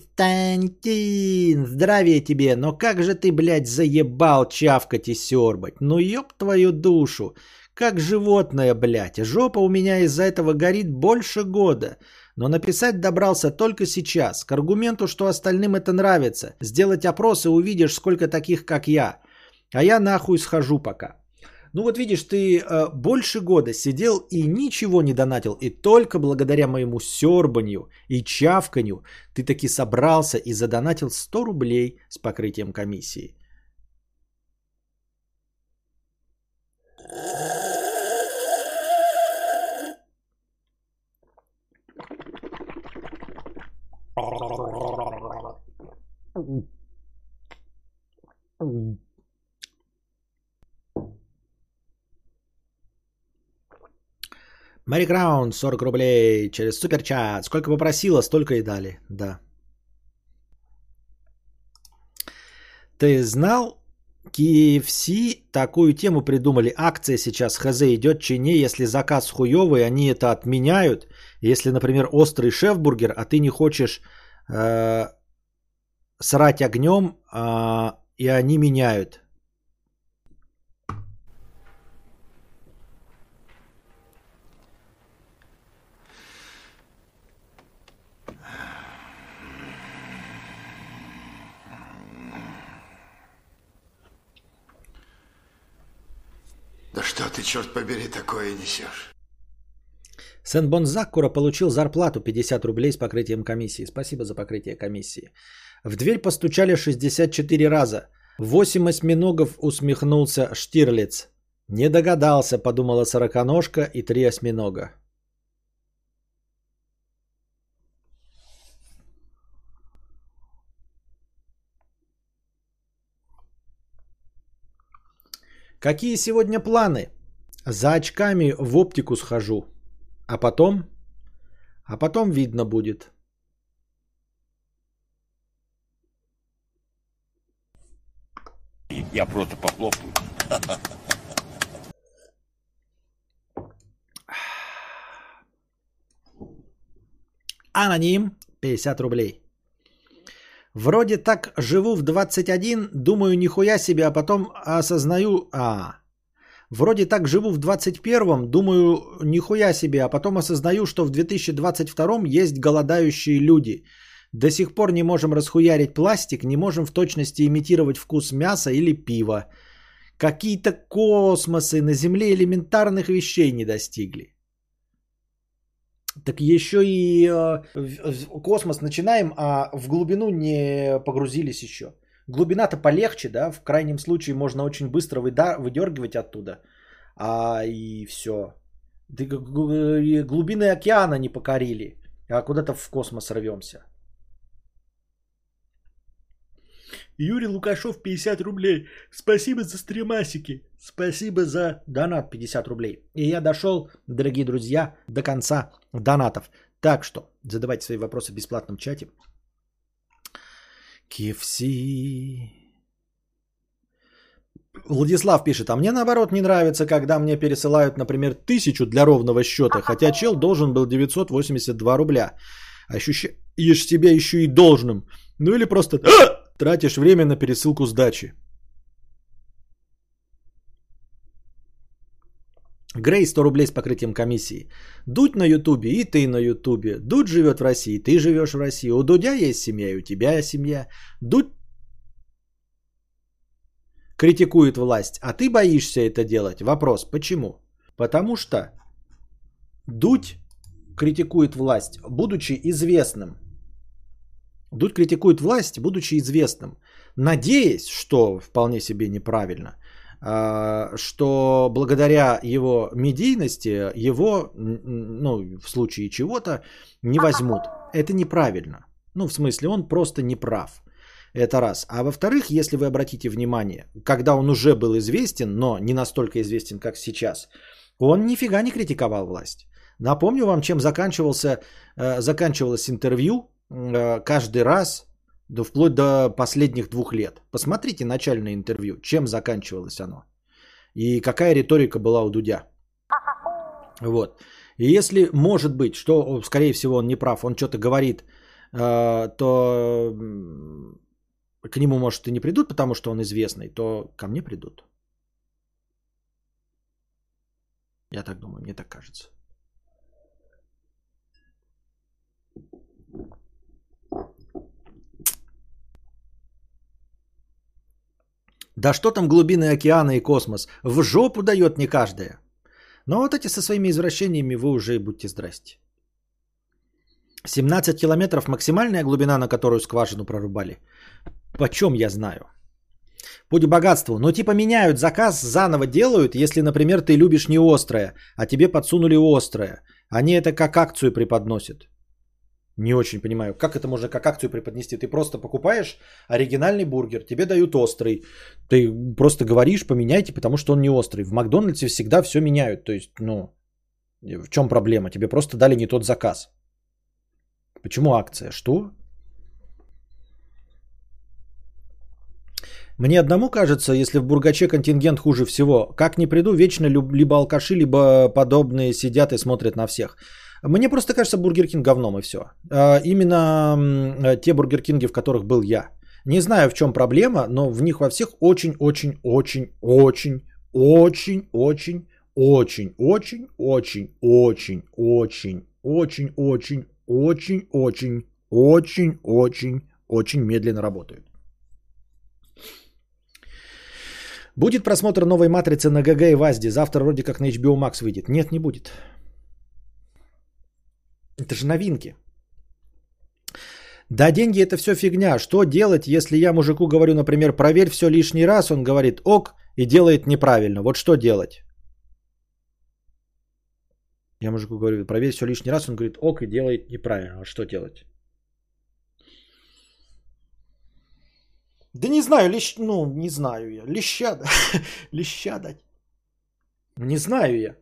здравия тебе. Но как же ты, блядь, заебал чавкать и сербать. Ну ёб твою душу. Как животное, блядь. Жопа у меня из-за этого горит больше года. Но написать добрался только сейчас. К аргументу, что остальным это нравится. Сделать опрос и увидишь, сколько таких, как я. А я нахуй схожу пока. Ну вот видишь, ты э, больше года сидел и ничего не донатил. И только благодаря моему сербанью и чавканью ты таки собрался и задонатил 100 рублей с покрытием комиссии. Mm. Мэри Краун, 40 рублей через суперчат. Сколько попросила, столько и дали. Да. Ты знал, KFC такую тему придумали. Акция сейчас ХЗ идет чине. Если заказ хуевый, они это отменяют. Если, например, острый шеф-бургер, а ты не хочешь э, срать огнем, э, и они меняют. Что ты, черт побери, такое несешь? Сен-Бон Заккура получил зарплату 50 рублей с покрытием комиссии. Спасибо за покрытие комиссии. В дверь постучали 64 раза. Восемь осьминогов усмехнулся Штирлиц. Не догадался, подумала сороконожка и три осьминога. Какие сегодня планы? За очками в оптику схожу. А потом? А потом видно будет. Я просто похлопаю. Аноним 50 рублей. Вроде так живу в 21, думаю, нихуя себе, а потом осознаю... А, вроде так живу в 21, думаю, нихуя себе, а потом осознаю, что в 2022 есть голодающие люди. До сих пор не можем расхуярить пластик, не можем в точности имитировать вкус мяса или пива. Какие-то космосы на Земле элементарных вещей не достигли. Так еще и э, космос начинаем, а в глубину не погрузились еще. Глубина-то полегче, да, в крайнем случае можно очень быстро выдергивать оттуда, а и все. Глубины океана не покорили, а куда-то в космос рвемся. Юрий Лукашов 50 рублей. Спасибо за стримасики. Спасибо за донат 50 рублей. И я дошел, дорогие друзья, до конца донатов. Так что задавайте свои вопросы в бесплатном чате. KFC. Владислав пишет, а мне наоборот не нравится, когда мне пересылают, например, тысячу для ровного счета, хотя чел должен был 982 рубля. Ощущаешь себя еще и должным. Ну или просто тратишь время на пересылку сдачи. Грей 100 рублей с покрытием комиссии. Дудь на Ютубе, и ты на Ютубе. Дудь живет в России, ты живешь в России. У Дудя есть семья, и у тебя есть семья. Дудь критикует власть, а ты боишься это делать. Вопрос, почему? Потому что Дудь критикует власть, будучи известным Дудь критикует власть, будучи известным, надеясь, что вполне себе неправильно, а, что благодаря его медийности его, ну, в случае чего-то, не возьмут. Это неправильно. Ну, в смысле, он просто не прав. Это раз. А во-вторых, если вы обратите внимание, когда он уже был известен, но не настолько известен, как сейчас, он нифига не критиковал власть. Напомню вам, чем заканчивался, э, заканчивалось интервью каждый раз, да вплоть до последних двух лет. Посмотрите начальное интервью, чем заканчивалось оно. И какая риторика была у Дудя. Вот. И если может быть, что, скорее всего, он не прав, он что-то говорит, э, то к нему, может, и не придут, потому что он известный, то ко мне придут. Я так думаю, мне так кажется. Да что там глубины океана и космос? В жопу дает не каждая. Но вот эти со своими извращениями вы уже и будьте здрасте. 17 километров максимальная глубина, на которую скважину прорубали. Почем я знаю? Путь к богатству. Ну, типа меняют заказ, заново делают, если, например, ты любишь не острое, а тебе подсунули острое. Они это как акцию преподносят. Не очень понимаю, как это можно как акцию преподнести. Ты просто покупаешь оригинальный бургер, тебе дают острый. Ты просто говоришь, поменяйте, потому что он не острый. В Макдональдсе всегда все меняют. То есть, ну, в чем проблема? Тебе просто дали не тот заказ. Почему акция? Что? Мне одному кажется, если в Бургаче контингент хуже всего, как не приду, вечно либо алкаши, либо подобные сидят и смотрят на всех. Мне просто кажется, Бургер Кинг говном и все. А, именно те Бургер Кинги, в которых был я. Не знаю, в чем проблема, но в них во всех очень-очень-очень-очень, очень-очень, очень, очень, очень, очень, очень, очень, очень, очень, очень, очень, очень, очень медленно работают. Будет просмотр новой матрицы на ГГ и ВАЗДе. Завтра вроде как на HBO Max выйдет. Нет, не будет. Это же новинки. Да, деньги это все фигня. Что делать, если я мужику говорю, например, проверь все лишний раз, он говорит ок и делает неправильно. Вот что делать? Я мужику говорю, проверь все лишний раз, он говорит ок и делает неправильно. Вот что делать? Да не знаю, лещ... ну, не знаю я. Леща, <laughs> леща дать. Не знаю я.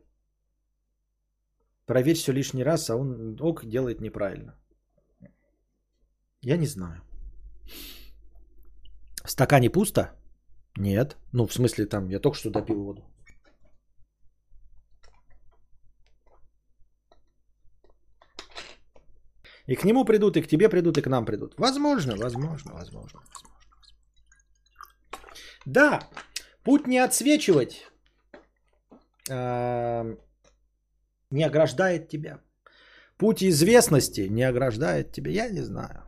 Проверь все лишний раз, а он ок делает неправильно. Я не знаю. В стакане пусто? Нет. Ну, в смысле, там, я только что допил воду. И к нему придут, и к тебе придут, и к нам придут. Возможно, возможно, возможно. возможно. Да, путь не отсвечивать э, не ограждает тебя. Путь известности не ограждает тебя. Я не знаю.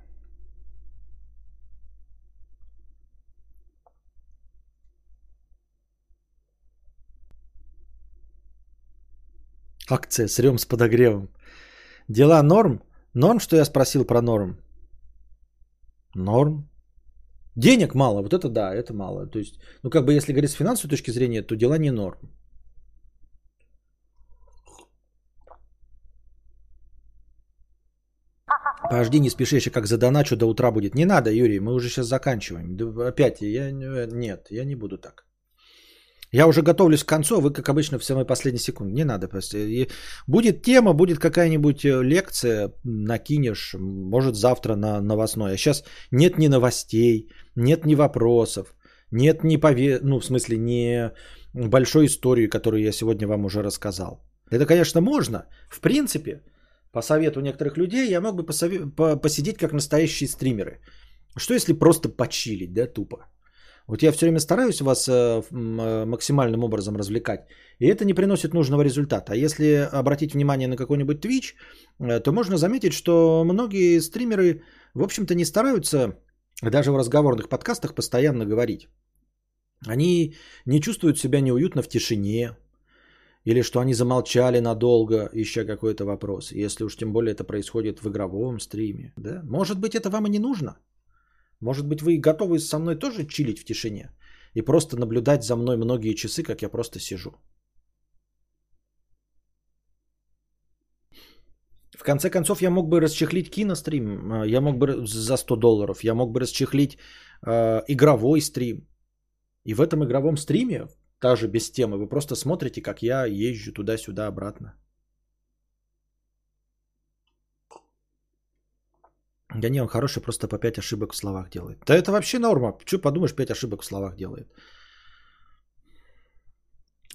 Акция срем с подогревом. Дела норм? Норм, что я спросил про норм? Норм. Денег мало, вот это да, это мало. То есть, ну как бы если говорить с финансовой точки зрения, то дела не норм. Подожди, не спеши, еще как задоначу до утра будет. Не надо, Юрий, мы уже сейчас заканчиваем. Опять, я, нет, я не буду так. Я уже готовлюсь к концу, а вы, как обычно, в самой последней секунде. Не надо. Просто. Будет тема, будет какая-нибудь э, лекция, накинешь, может, завтра на новостной. А сейчас нет ни новостей, нет ни вопросов, нет ни пове... ну, в смысле, ни большой истории, которую я сегодня вам уже рассказал. Это, конечно, можно. В принципе, по совету некоторых людей, я мог бы посове... посидеть как настоящие стримеры. Что если просто почилить, да, тупо? Вот я все время стараюсь вас э, э, максимальным образом развлекать, и это не приносит нужного результата. А если обратить внимание на какой-нибудь Twitch, э, то можно заметить, что многие стримеры, в общем-то, не стараются даже в разговорных подкастах постоянно говорить. Они не чувствуют себя неуютно в тишине, Или что они замолчали надолго, ища какой-то вопрос. Если уж тем более это происходит в игровом стриме. Да? Может быть, это вам и не нужно? Может быть, вы готовы со мной тоже чилить в тишине? И просто наблюдать за мной многие часы, как я просто сижу. В конце концов, я мог бы расчехлить кинострим, а, я мог бы за 100 долларов, я мог бы расчехлить э, игровой стрим. И в этом игровом стриме, даже без темы, вы просто смотрите, как я езжу туда-сюда обратно. Да не, он хороший, просто по 5 ошибок в словах делает. Да это вообще норма. Че подумаешь, 5 ошибок в словах делает.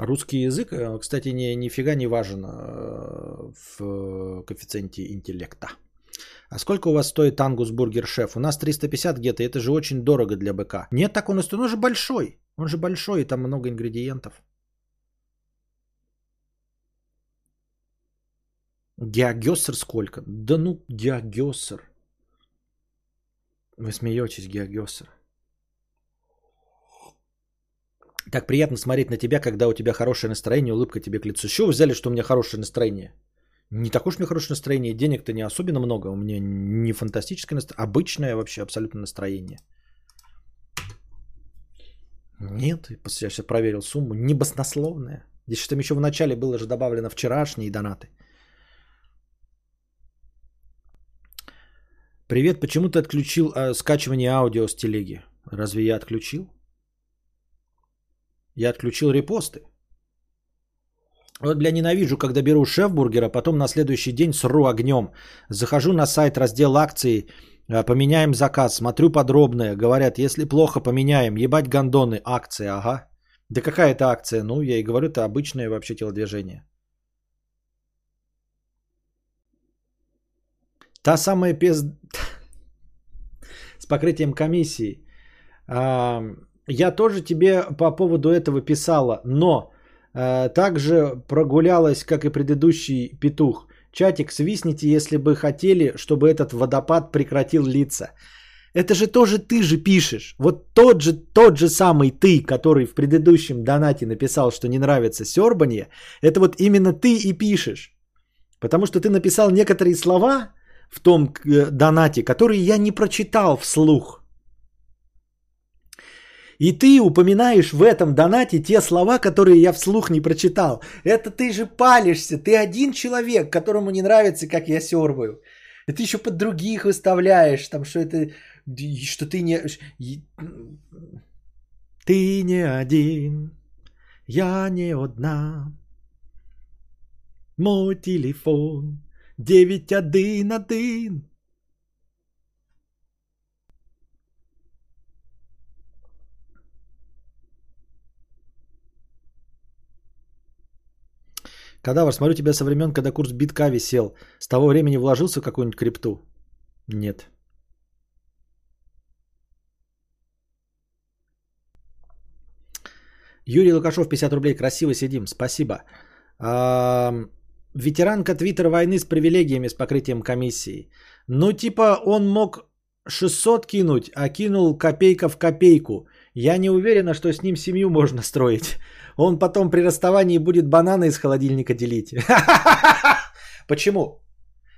Русский язык, э, кстати, ни, нифига не важен э, в коэффициенте интеллекта. А сколько у вас стоит ангус бургер шеф? У нас 350 где-то, это же очень дорого для БК. Нет, так он и он же большой. Он же большой, и там много ингредиентов. Геогессер сколько? Да ну, геогессер. Вы смеетесь, геогессер. Так приятно смотреть на тебя, когда у тебя хорошее настроение, улыбка тебе к лицу. Чего вы взяли, что у меня хорошее настроение? Не такое уж у меня хорошее настроение, денег-то не особенно много, у меня не фантастическое настроение, обычное вообще абсолютно настроение. Нет, я сейчас проверил сумму, не баснословная. Здесь там еще в начале было же добавлено вчерашние донаты. Привет, почему ты отключил э, скачивание аудио с телеги? Разве я отключил? Я отключил репосты. Вот, бля, ненавижу, когда беру шеф-бургера, потом на следующий день сру огнем. Захожу на сайт, раздел акции, поменяем заказ, смотрю подробное. Говорят, если плохо, поменяем. Ебать гондоны, акция, ага. Да какая это акция? Ну, я и говорю, это обычное вообще телодвижение. Та самая пез... <laughs> С покрытием комиссии. Я тоже тебе по поводу этого писала, но э, также прогулялась, как и предыдущий петух. Чатик, свистните, если бы хотели, чтобы этот водопад прекратил литься. Это же тоже ты же пишешь. Вот тот же, тот же самый ты, который в предыдущем донате написал, что не нравится сербанье, это вот именно ты и пишешь. Потому что ты написал некоторые слова в том э, донате, которые я не прочитал вслух. И ты упоминаешь в этом донате те слова, которые я вслух не прочитал. Это ты же палишься. Ты один человек, которому не нравится, как я сербаю. И ты еще под других выставляешь, там, что это, что ты не... Ты не один, я не одна. Мой телефон 911. Кадавр, смотрю тебя со времен, когда курс битка висел. С того времени вложился в какую-нибудь крипту? Нет. Юрий Лукашов, 50 рублей. Красиво сидим. Спасибо. А, ветеранка Твиттер войны с привилегиями с покрытием комиссии. Ну, типа, он мог 600 кинуть, а кинул копейка в копейку. Я не уверена, что с ним семью можно строить. Он потом при расставании будет бананы из холодильника делить. <laughs> Почему?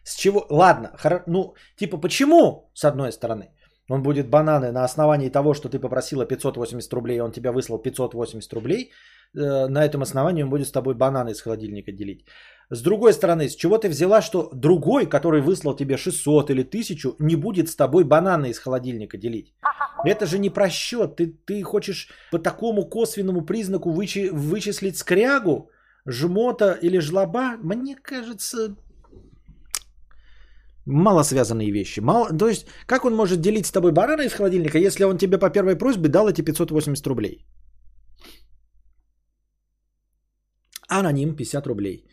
С чего? Ладно, ну, типа, почему, с одной стороны, он будет бананы на основании того, что ты попросила 580 рублей, он тебя выслал 580 рублей, э, на этом основании он будет с тобой бананы из холодильника делить. С другой стороны, с чего ты взяла, что другой, который выслал тебе 600 или 1000, не будет с тобой бананы из холодильника делить? Это же не просчет. Ты, ты хочешь по такому косвенному признаку вычи, вычислить скрягу, жмота или жлоба? Мне кажется, мало связанные вещи. Мало, то есть, как он может делить с тобой бананы из холодильника, если он тебе по первой просьбе дал эти 580 рублей? Аноним 50 рублей.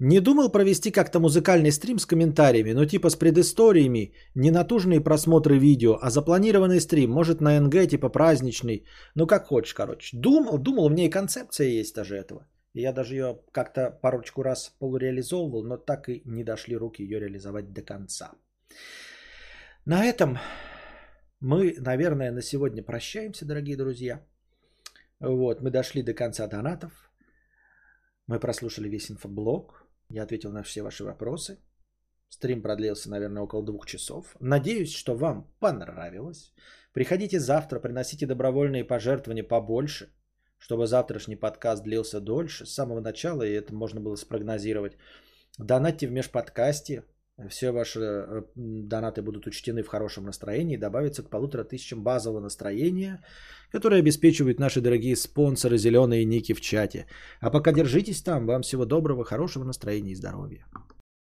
Не думал провести как-то музыкальный стрим с комментариями, но типа с предысториями, не натужные просмотры видео, а запланированный стрим, может на НГ типа праздничный, ну как хочешь, короче. Думал, думал, у меня и концепция есть даже этого. Я даже ее как-то парочку раз полуреализовывал, но так и не дошли руки ее реализовать до конца. На этом мы, наверное, на сегодня прощаемся, дорогие друзья. Вот, мы дошли до конца донатов. Мы прослушали весь инфоблог. Я ответил на все ваши вопросы. Стрим продлился, наверное, около двух часов. Надеюсь, что вам понравилось. Приходите завтра, приносите добровольные пожертвования побольше, чтобы завтрашний подкаст длился дольше, с самого начала, и это можно было спрогнозировать. Донатьте в межподкасте. Все ваши э, донаты будут учтены в хорошем настроении и добавятся к полутора тысячам базового настроения, которое обеспечивают наши дорогие спонсоры «Зеленые ники» в чате. А пока держитесь там. Вам всего доброго, хорошего настроения и здоровья.